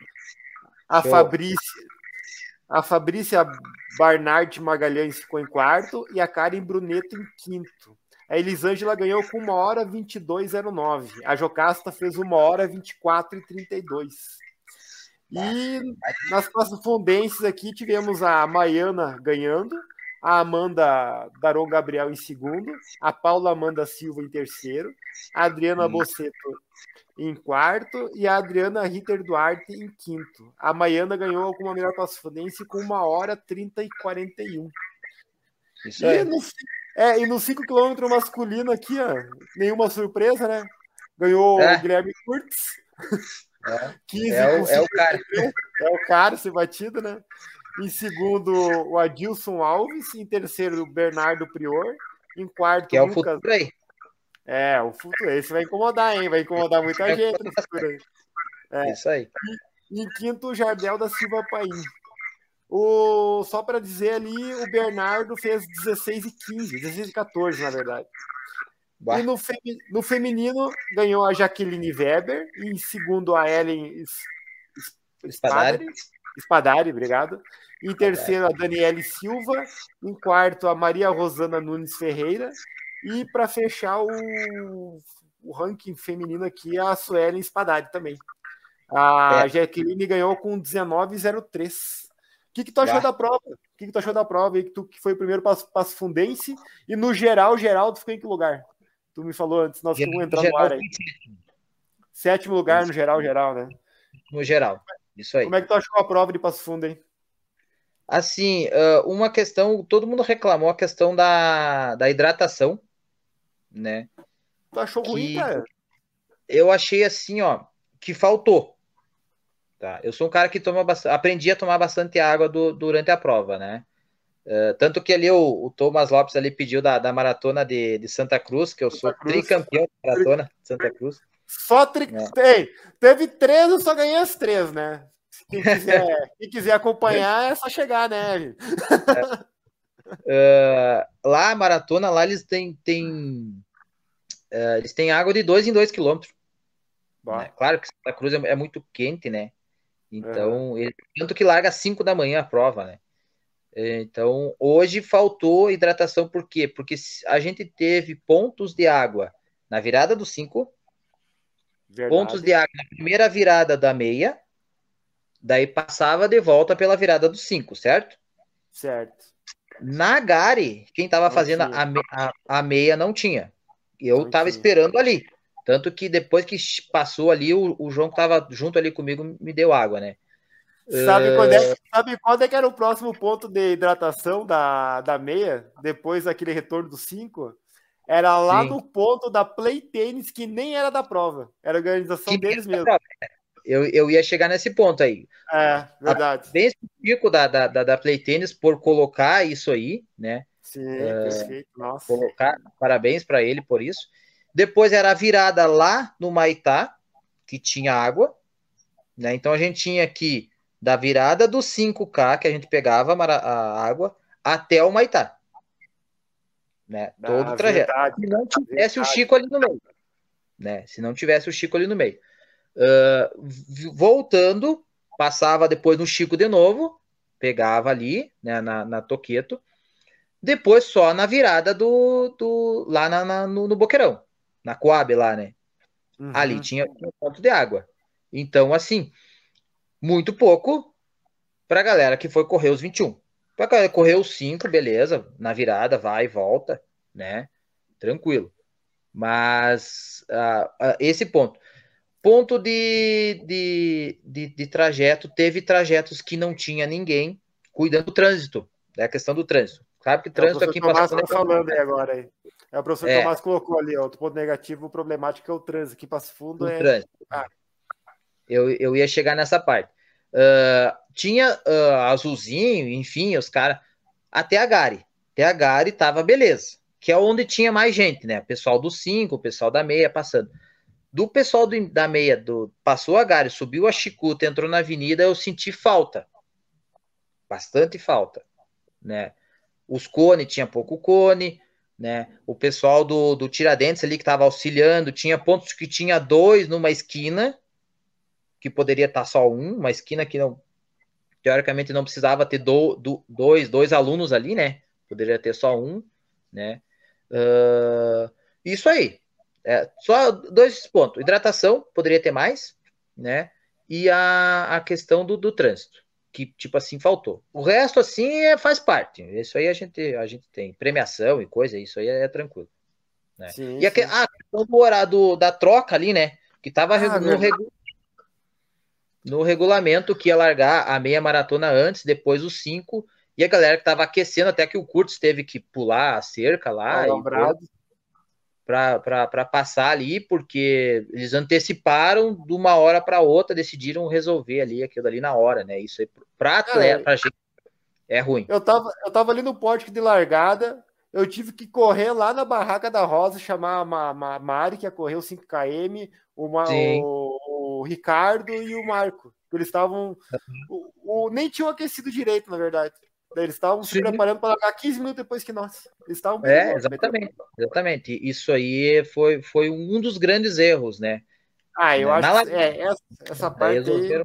a Fabrícia, a Fabrícia Barnard Magalhães ficou em quarto e a Karen Bruneto em quinto. A Elisângela ganhou com uma hora 22,09. A Jocasta fez uma hora 24,32. E nas correspondências aqui tivemos a Maiana ganhando, a Amanda Daron Gabriel em segundo, a Paula Amanda Silva em terceiro, a Adriana hum. Bosseto em quarto e a Adriana Ritter Duarte em quinto. A Maiana ganhou com uma melhor correspondência com uma hora 30 e 41. Isso e, no, é, e no 5 km masculino aqui, ó, nenhuma surpresa, né? Ganhou é. o Guilherme Kurtz. *laughs* É, 15 é, o, é o cara. É o cara ser batido, né? Em segundo, o Adilson Alves. Em terceiro, o Bernardo Prior. Em quarto, que é o Lucas... futuro aí. É, o futuro. Esse vai incomodar, hein? Vai incomodar muita é gente no futuro aí. É. Isso aí. E, em quinto, o Jardel da Silva Paim. O, só para dizer ali, o Bernardo fez 16 e 15, 16 e 14, na verdade. Bah. E no, femi no, feminino ganhou a Jaqueline Weber, e em segundo a Ellen Spadari. Espadari, obrigado. Em terceiro, a Daniele Silva. Em quarto, a Maria Rosana Nunes Ferreira. E para fechar o, o ranking feminino aqui, a Suelen Espadari também. A é. Jaqueline ganhou com 19,03. O que, que tu achou da prova? O que, que tu achou da prova? E que tu que foi o primeiro passo, passo fundense e no geral, Geraldo ficou em que lugar? Tu me falou antes, nós vamos entrar no ar aí. Sétimo lugar no geral, geral, né? No geral, isso aí. Como é que tu achou a prova de Passo Fundo, hein? Assim, uma questão, todo mundo reclamou a questão da, da hidratação, né? Tu achou que ruim, cara? Eu achei assim, ó, que faltou. Tá? Eu sou um cara que toma bastante, aprendi a tomar bastante água do, durante a prova, né? Uh, tanto que ali o, o, Thomas Lopes ali pediu da, da maratona de, de Santa Cruz, que eu Santa sou Cruz. tricampeão da maratona de Santa Cruz. Só tri... É. teve três, eu só ganhei as três, né? Quem quiser, *laughs* quem quiser acompanhar, é só chegar, né? É. Uh, lá, a maratona, lá eles têm, têm, uh, eles têm água de dois em dois quilômetros. Né? Claro que Santa Cruz é, é muito quente, né? Então, ele, tanto que larga às 5 da manhã a prova, né? Então, hoje faltou hidratação, por quê? Porque a gente teve pontos de água na virada do 5, pontos de água na primeira virada da meia, daí passava de volta pela virada do 5, certo? Certo. Na Gari, quem estava fazendo a, a, a, meia não tinha. Eu estava esperando ali. Tanto que depois que passou ali, o, o João que estava junto ali comigo me deu água, né? Sabe, quando é, sabe quando é que era o próximo ponto de hidratação da, da meia? Depois daquele retorno do 5? Era lá Sim. no ponto da Play Tênis, que nem era da prova. Era a organização que deles mesmo. Eu, eu ia chegar nesse ponto aí. É, verdade. Bem específico da, da, da, da Play Tênis por colocar isso aí, né? Sim, uh, perfeito. Nossa. Colocar, parabéns para ele por isso. Depois era a virada lá no Maitá, que tinha água. Né? Então a gente tinha aqui da virada do 5K, que a gente pegava a água, até o Maitá. Né? Todo o trajeto. Verdade, Se não tivesse verdade. o Chico ali no meio. Né? Se não tivesse o Chico ali no meio. Uh, voltando, passava depois no Chico de novo, pegava ali, né, na, na Toqueto. Depois só na virada do, do lá na, na no, no Boqueirão na Coab lá, né? Uhum. Ali tinha um ponto de água. Então, assim, muito pouco para a galera que foi correr os 21. Para galera correr os 5, beleza, na virada, vai e volta, né? Tranquilo. Mas uh, uh, esse ponto. Ponto de, de, de, de, trajeto, teve trajetos que não tinha ninguém cuidando do trânsito, é a questão do trânsito. Sabe que é, trânsito é, aqui passa. Tá falando aí agora aí. É, o professor é. Tomás colocou ali, outro ponto negativo, o problemático é o trânsito. Aqui Passo Fundo o é. Trânsito. Ah. Eu, eu ia chegar nessa parte. Uh, tinha uh, azulzinho, enfim, os caras. Até a Gari. Até a Gari tava beleza. Que é onde tinha mais gente, né? Pessoal do 5, o pessoal da meia passando. Do pessoal do, da meia, do, passou a Gari, subiu a Chicuta, entrou na avenida, eu senti falta. Bastante falta. Né? Os cone, tinha pouco cone né? O pessoal do, do Tiradentes ali que estava auxiliando, tinha pontos que tinha dois numa esquina, que poderia estar tá só um, uma esquina que não, teoricamente não precisava ter do, do, dois, dois alunos ali, né? Poderia ter só um, né? Uh, isso aí. É, só dois pontos. Hidratação, poderia ter mais, né? E a, a questão do, do trânsito que, tipo assim, faltou. O resto, assim, é, faz parte. Isso aí a gente, a gente tem premiação e coisa, isso aí é, é tranquilo. Né? Sim, e a, a questão do horário da troca ali, né? Que tava ah, no, regu, no regulamento que ia largar a meia maratona antes, depois os cinco, e a galera que tava aquecendo, até que o Curtis teve que pular a cerca lá. Para passar ali, porque eles anteciparam de uma hora para outra, decidiram resolver ali aquilo ali na hora, né? Isso aí para atleta, pra gente é ruim. Eu tava, eu tava ali no pórtico de largada, eu tive que correr lá na barraca da Rosa, chamar a, Mari, que ia correr o 5km, o, o, o, Ricardo e o Marco. Eles estavam. Uhum. O, o, nem tinham aquecido direito, na verdade. Eles estavam se preparando para largar 15 minutos depois que nós. Eles estavam é, exatamente, exatamente. Isso aí foi, foi um dos grandes erros, né? Ah, eu Na acho que é, essa, essa parte aí,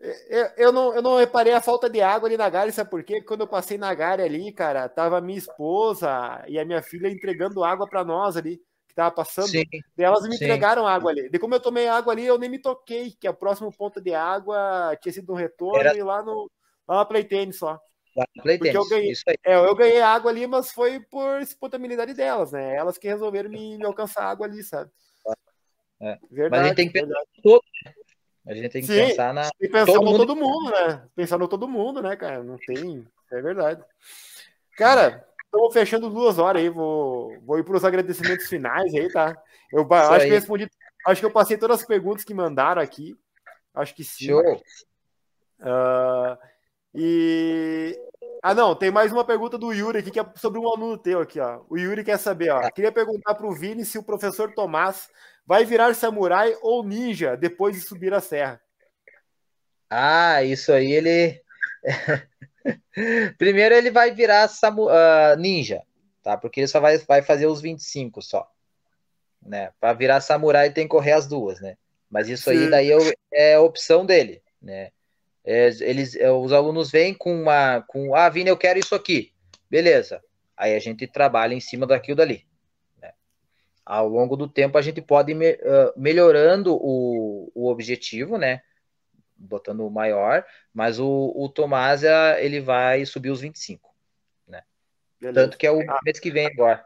Eu, eu, não, eu não reparei a falta de água ali na Gare, sabe por quê? Quando eu passei na Gare ali, cara, tava minha esposa e a minha filha entregando água para nós ali, que tava passando. Sim, e elas me sim. entregaram água ali. De como eu tomei água ali, eu nem me toquei, que o próximo ponto de água tinha sido um retorno Era... e lá no lá na Play Tennis só. Play Porque eu ganhei, é, eu ganhei água ali, mas foi por espontaneidade delas, né? Elas que resolveram me, me alcançar água ali, sabe? É. Verdade, mas a gente tem que pensar todo, a gente tem que Sim, pensar na. Tem que pensar todo no mundo... todo mundo, né? Pensar no todo mundo, né, cara? Não tem. É verdade. Cara, estamos fechando duas horas aí. Vou, vou ir para os agradecimentos finais aí, tá? Eu Isso acho aí. que eu respondi. Acho que eu passei todas as perguntas que mandaram aqui. Acho que sim. Show. Uh, e. Ah, não, tem mais uma pergunta do Yuri aqui, que é sobre um aluno teu aqui, ó. O Yuri quer saber, ó. Queria perguntar para o Vini se o professor Tomás vai virar samurai ou ninja depois de subir a serra? Ah, isso aí ele. *laughs* Primeiro ele vai virar samu... Uh, ninja, tá? Porque ele só vai, vai fazer os 25 só. Né? Para virar samurai tem que correr as duas, né? Mas isso Sim. aí daí é, é opção dele, né? É, eles, é, os alunos vêm com uma, com, ah, Vini, eu quero isso aqui, beleza? Aí a gente trabalha em cima daquilo dali ao longo do tempo a gente pode ir me, uh, melhorando o, o objetivo, né? Botando maior, mas o, o Tomás ele vai subir os 25, né? Beleza. Tanto que é o ah. mês que vem agora.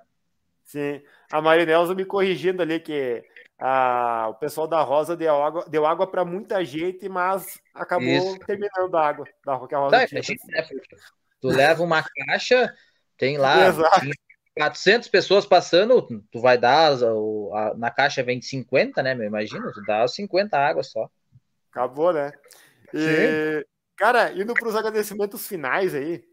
Sim, a Marinelza me corrigindo ali que a, o pessoal da Rosa deu água, deu água para muita gente, mas acabou Isso. terminando a água da que a Rosa tá, tinha. Né, tu leva uma caixa, tem lá Exato. 400 pessoas passando, tu vai dar, a, a, na caixa vem 50, né, meu, imagina, tu dá 50 águas só. Acabou, né? E, cara, indo para os agradecimentos finais aí,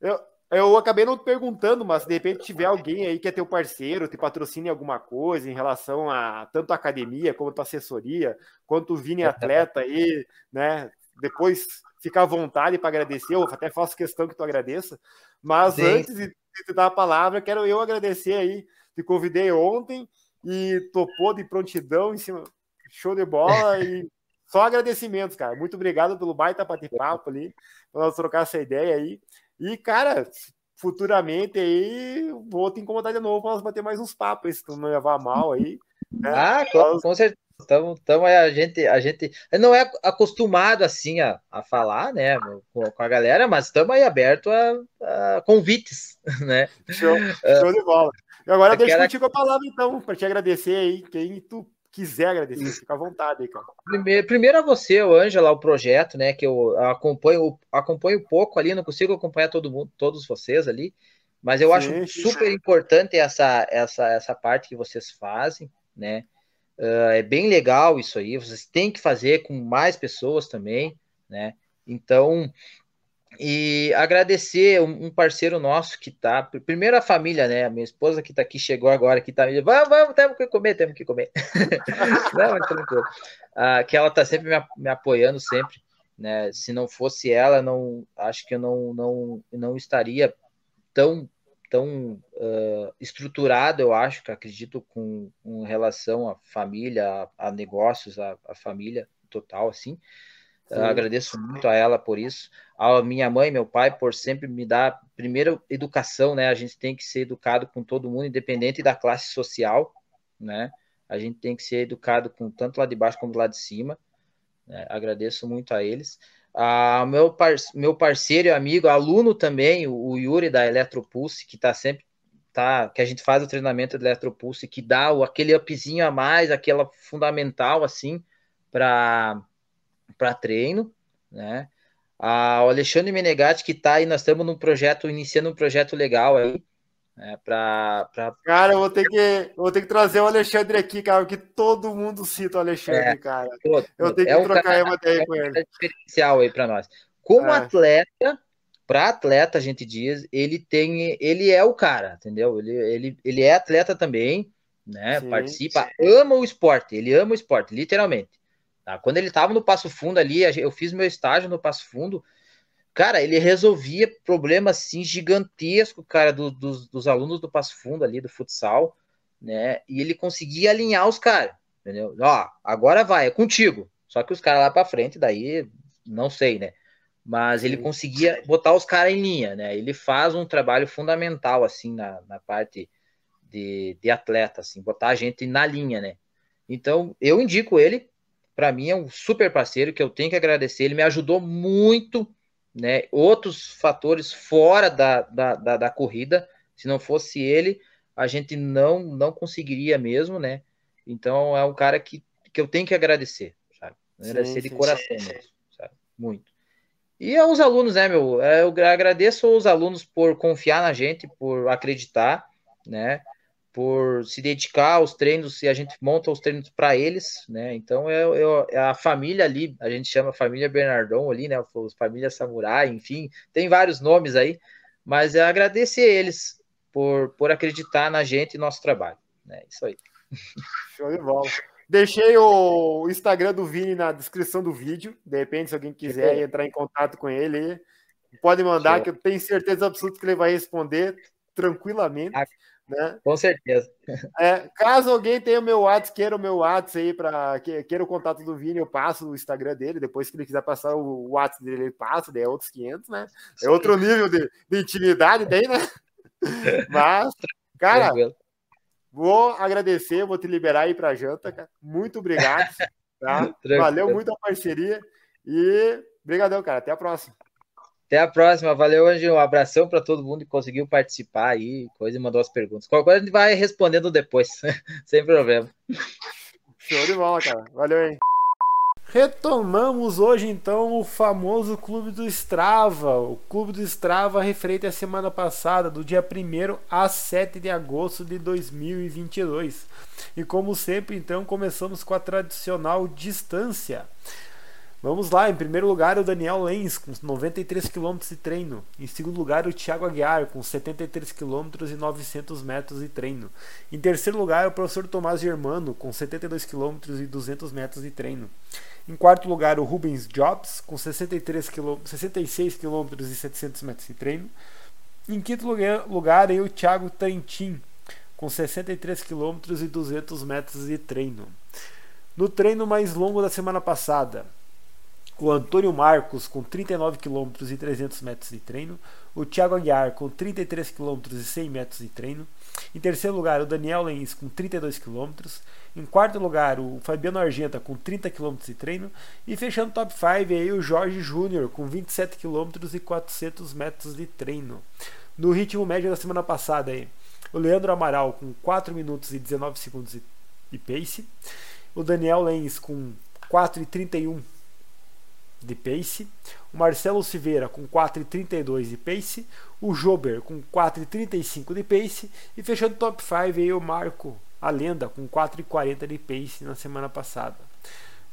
eu, eu acabei não perguntando, mas de repente tiver alguém aí que é teu parceiro, te patrocine alguma coisa em relação a tanto a academia como a assessoria, quanto o Vini *laughs* atleta aí, né? Depois fica à vontade para agradecer, eu até faço questão que tu agradeça. Mas Sim. antes de te dar a palavra, quero eu agradecer aí. Te convidei ontem e topou de prontidão em cima. Show de bola e só agradecimentos, cara. Muito obrigado pelo baita bate-papo ali, para nós trocar essa ideia aí. E, cara, futuramente aí vou te incomodar de novo para nós bater mais uns papos, se tu não levar mal aí. Né? Ah, com, com certeza. Então, então a gente a gente não é acostumado assim a, a falar, né, com, com a galera, mas estamos aí aberto a, a, convites, *laughs* né? Show, show de bola. E agora Aquela... deixa contigo a palavra então, para te agradecer aí, quem tu quiser agradecer, fica à vontade aí, cara. Primeiro, primeiro a você, o Ângela, o projeto, né, que eu acompanho, acompanho pouco ali, não consigo acompanhar todo mundo, todos vocês ali, mas eu sim, acho sim. super importante essa, essa, essa parte que vocês fazem, né? Uh, é bem legal isso aí, vocês têm que fazer com mais pessoas também, né? Então, e agradecer um parceiro nosso que tá, primeiro a família, né? A minha esposa que tá aqui, chegou agora, que tá, vamos, vamos, temos que comer, temos que comer. *laughs* não, tranquilo. Uh, que ela tá sempre me, me, apoiando, sempre, né? Se não fosse ela, não, acho que eu não, não, não estaria tão tão uh, estruturado, eu acho, que acredito com, com relação à família, a, a negócios, a, a, família total, assim. Uh, agradeço muito a ela por isso, a minha mãe meu pai por sempre me dar primeiro educação, né? A gente tem que ser educado com todo mundo, independente da classe social, né? A gente tem que ser educado com tanto lá de baixo como lá de cima. Né? Agradeço muito a eles. Ah, meu, par meu parceiro e amigo, aluno também, o, Yuri da Eletropulse, que está sempre tá, que a gente faz o treinamento de Eletropulse, que dá o, aquele upzinho a mais, aquela fundamental assim para para treino, né? Ah, o Alexandre Menegatti que está aí, nós estamos num projeto, iniciando um projeto legal aí, é, pra, pra... Cara, eu vou ter que vou ter que trazer o Alexandre aqui, cara, porque todo mundo cita o Alexandre, é, cara. Todo, eu tenho é que trocar cara, uma ideia é com ele. diferencial aí para nós. Como é. atleta, para atleta, a gente diz, ele tem, ele é o cara, entendeu? Ele, ele, ele é atleta também, né? Sim, Participa, sim. ama o esporte, ele ama o esporte, literalmente. Tá? Quando ele estava no Passo Fundo ali, eu fiz meu estágio no Passo Fundo, Cara, ele resolvia problemas assim gigantescos, cara, do, dos, dos alunos do Passo Fundo ali, do futsal, né? E ele conseguia alinhar os caras, entendeu? Ó, agora vai, é contigo. Só que os caras lá para frente, daí não sei, né? Mas ele conseguia botar os caras em linha, né? Ele faz um trabalho fundamental, assim, na, na parte de, de atleta, assim, botar a gente na linha, né? Então, eu indico ele, para mim é um super parceiro que eu tenho que agradecer, ele me ajudou muito, né? Outros fatores fora da, da, da, da corrida, se não fosse ele, a gente não não conseguiria mesmo, né? Então, é um cara que, que eu tenho que agradecer, sabe? Agradecer sim, de sim, coração sim. mesmo, sabe? Muito. E aos alunos, né, meu? Eu agradeço aos alunos por confiar na gente, por acreditar, né? Por se dedicar aos treinos e a gente monta os treinos para eles, né? Então é, é, é, a família ali, a gente chama família Bernardão ali, né? Família Samurai, enfim, tem vários nomes aí, mas é agradecer eles por, por acreditar na gente e nosso trabalho, né? Isso aí. Show de bola. Deixei o Instagram do Vini na descrição do vídeo. De repente, se alguém quiser entrar em contato com ele, pode mandar, Show. que eu tenho certeza absoluta que ele vai responder tranquilamente. Né? Com certeza. É, caso alguém tenha o meu WhatsApp, queira o meu WhatsApp aí para que, queira o contato do Vini, eu passo o Instagram dele. Depois, se ele quiser passar o WhatsApp dele, ele passa, daí é outros 500, né? É outro nível de, de intimidade daí, né? *laughs* Mas, cara, vou agradecer, vou te liberar aí para janta, cara. Muito obrigado. Tá? *laughs* Valeu muito a parceria e obrigadão, cara. Até a próxima. Até a próxima. Valeu, Anjo. Um abração para todo mundo que conseguiu participar aí, coisa e mandou as perguntas. Qualquer coisa a gente vai respondendo depois, *laughs* sem problema. Show de bola, cara. Valeu, hein? Retomamos hoje então o famoso Clube do Strava. O Clube do Strava referente à semana passada, do dia 1 a 7 de agosto de 2022. E como sempre, então, começamos com a tradicional distância. Vamos lá, em primeiro lugar o Daniel Lenz com 93 km de treino. Em segundo lugar o Thiago Aguiar com 73 km e 900 metros de treino. Em terceiro lugar o professor Tomás Germano com 72 km e 200 metros de treino. Em quarto lugar o Rubens Jobs com 63 km, 66 km e 700 metros de treino. Em quinto lugar, lugar o Thiago Trentin com 63 km e 200 metros de treino. No treino mais longo da semana passada, o Antônio Marcos com 39 km e 300 metros de treino, o Thiago Aguiar com 33 km e 100 metros de treino, em terceiro lugar o Daniel Lenz com 32 km, em quarto lugar o Fabiano Argenta com 30 km de treino. E fechando o top 5 aí o Jorge Júnior com 27 km e 400 metros de treino. No ritmo médio da semana passada aí, o Leandro Amaral com 4 minutos e 19 segundos de pace, o Daniel Lenz com 4 e 31 de pace, o Marcelo Silveira com 4,32 de pace, o Jober com 4,35 de pace. E fechando o top 5 aí o Marco, a lenda, com 4,40 de pace na semana passada.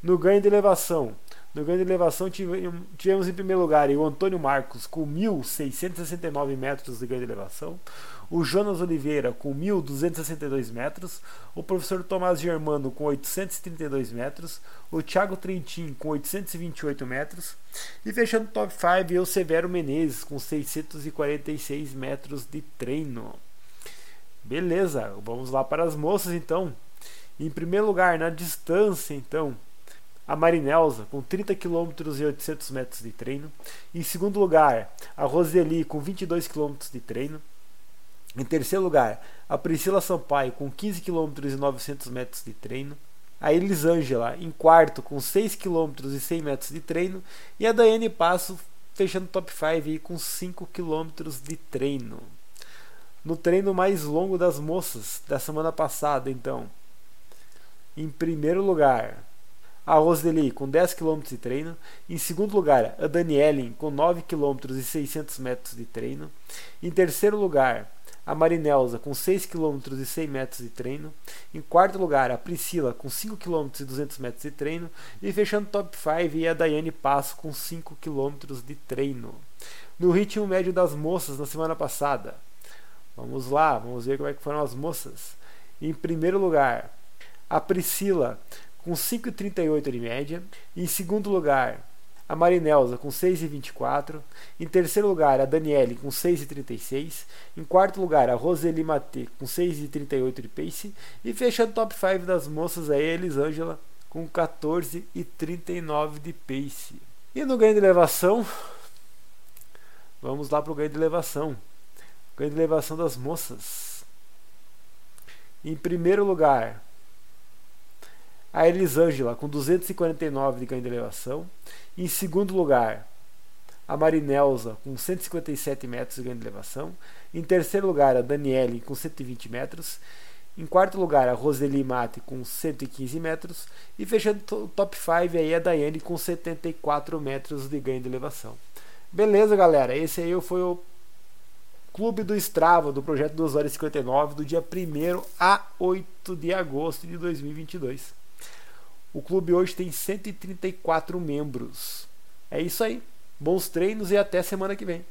No ganho de elevação, no ganho de elevação tivemos em primeiro lugar o Antônio Marcos com 1.669 metros de ganho de elevação, o Jonas Oliveira com 1.262 metros, o professor Tomás Germano com 832 metros, o Thiago Trentin com 828 metros e fechando o top 5 o Severo Menezes com 646 metros de treino. Beleza, vamos lá para as moças então. Em primeiro lugar, na distância então, a Marinelza, com 30 km e 800 metros de treino. Em segundo lugar, a Roseli, com 22 km de treino. Em terceiro lugar, a Priscila Sampaio, com 15 km e 900 metros de treino. A Elisângela, em quarto, com 6 km e 100 metros de treino. E a Daiane Passo, fechando top 5 com 5 km de treino. No treino mais longo das moças da semana passada, então. Em primeiro lugar, a Roseli com 10 km de treino. Em segundo lugar, a Danielen com 9 km e 600 metros de treino. Em terceiro lugar, a Marinelza com 6 km e 100 metros de treino. Em quarto lugar, a Priscila com 5 km e 200 metros de treino. E fechando top 5, a Daiane Passo com 5 km de treino. No ritmo médio das moças na semana passada. Vamos lá, vamos ver como é que foram as moças. Em primeiro lugar, a Priscila com 5,38 de média. Em segundo lugar, a Marinelza com 6,24. Em terceiro lugar, a Daniele com 6,36. Em quarto lugar, a Roseli Matê com 6,38 de pace. E fechando o top 5 das moças, a Elisângela com 14,39 de pace. E no ganho de elevação, vamos lá para o ganho de elevação. Ganho de elevação das moças. Em primeiro lugar, a Elisângela com 249 de ganho de elevação. Em segundo lugar, a Marinelza com 157 metros de ganho de elevação. Em terceiro lugar, a Daniele com 120 metros. Em quarto lugar, a Roseli Mate com 115 metros. E fechando o top 5 aí a Daiane com 74 metros de ganho de elevação. Beleza, galera? Esse aí foi o Clube do Strava do projeto 2 horas 59 do dia 1 a 8 de agosto de 2022. O clube hoje tem 134 membros. É isso aí. Bons treinos e até semana que vem.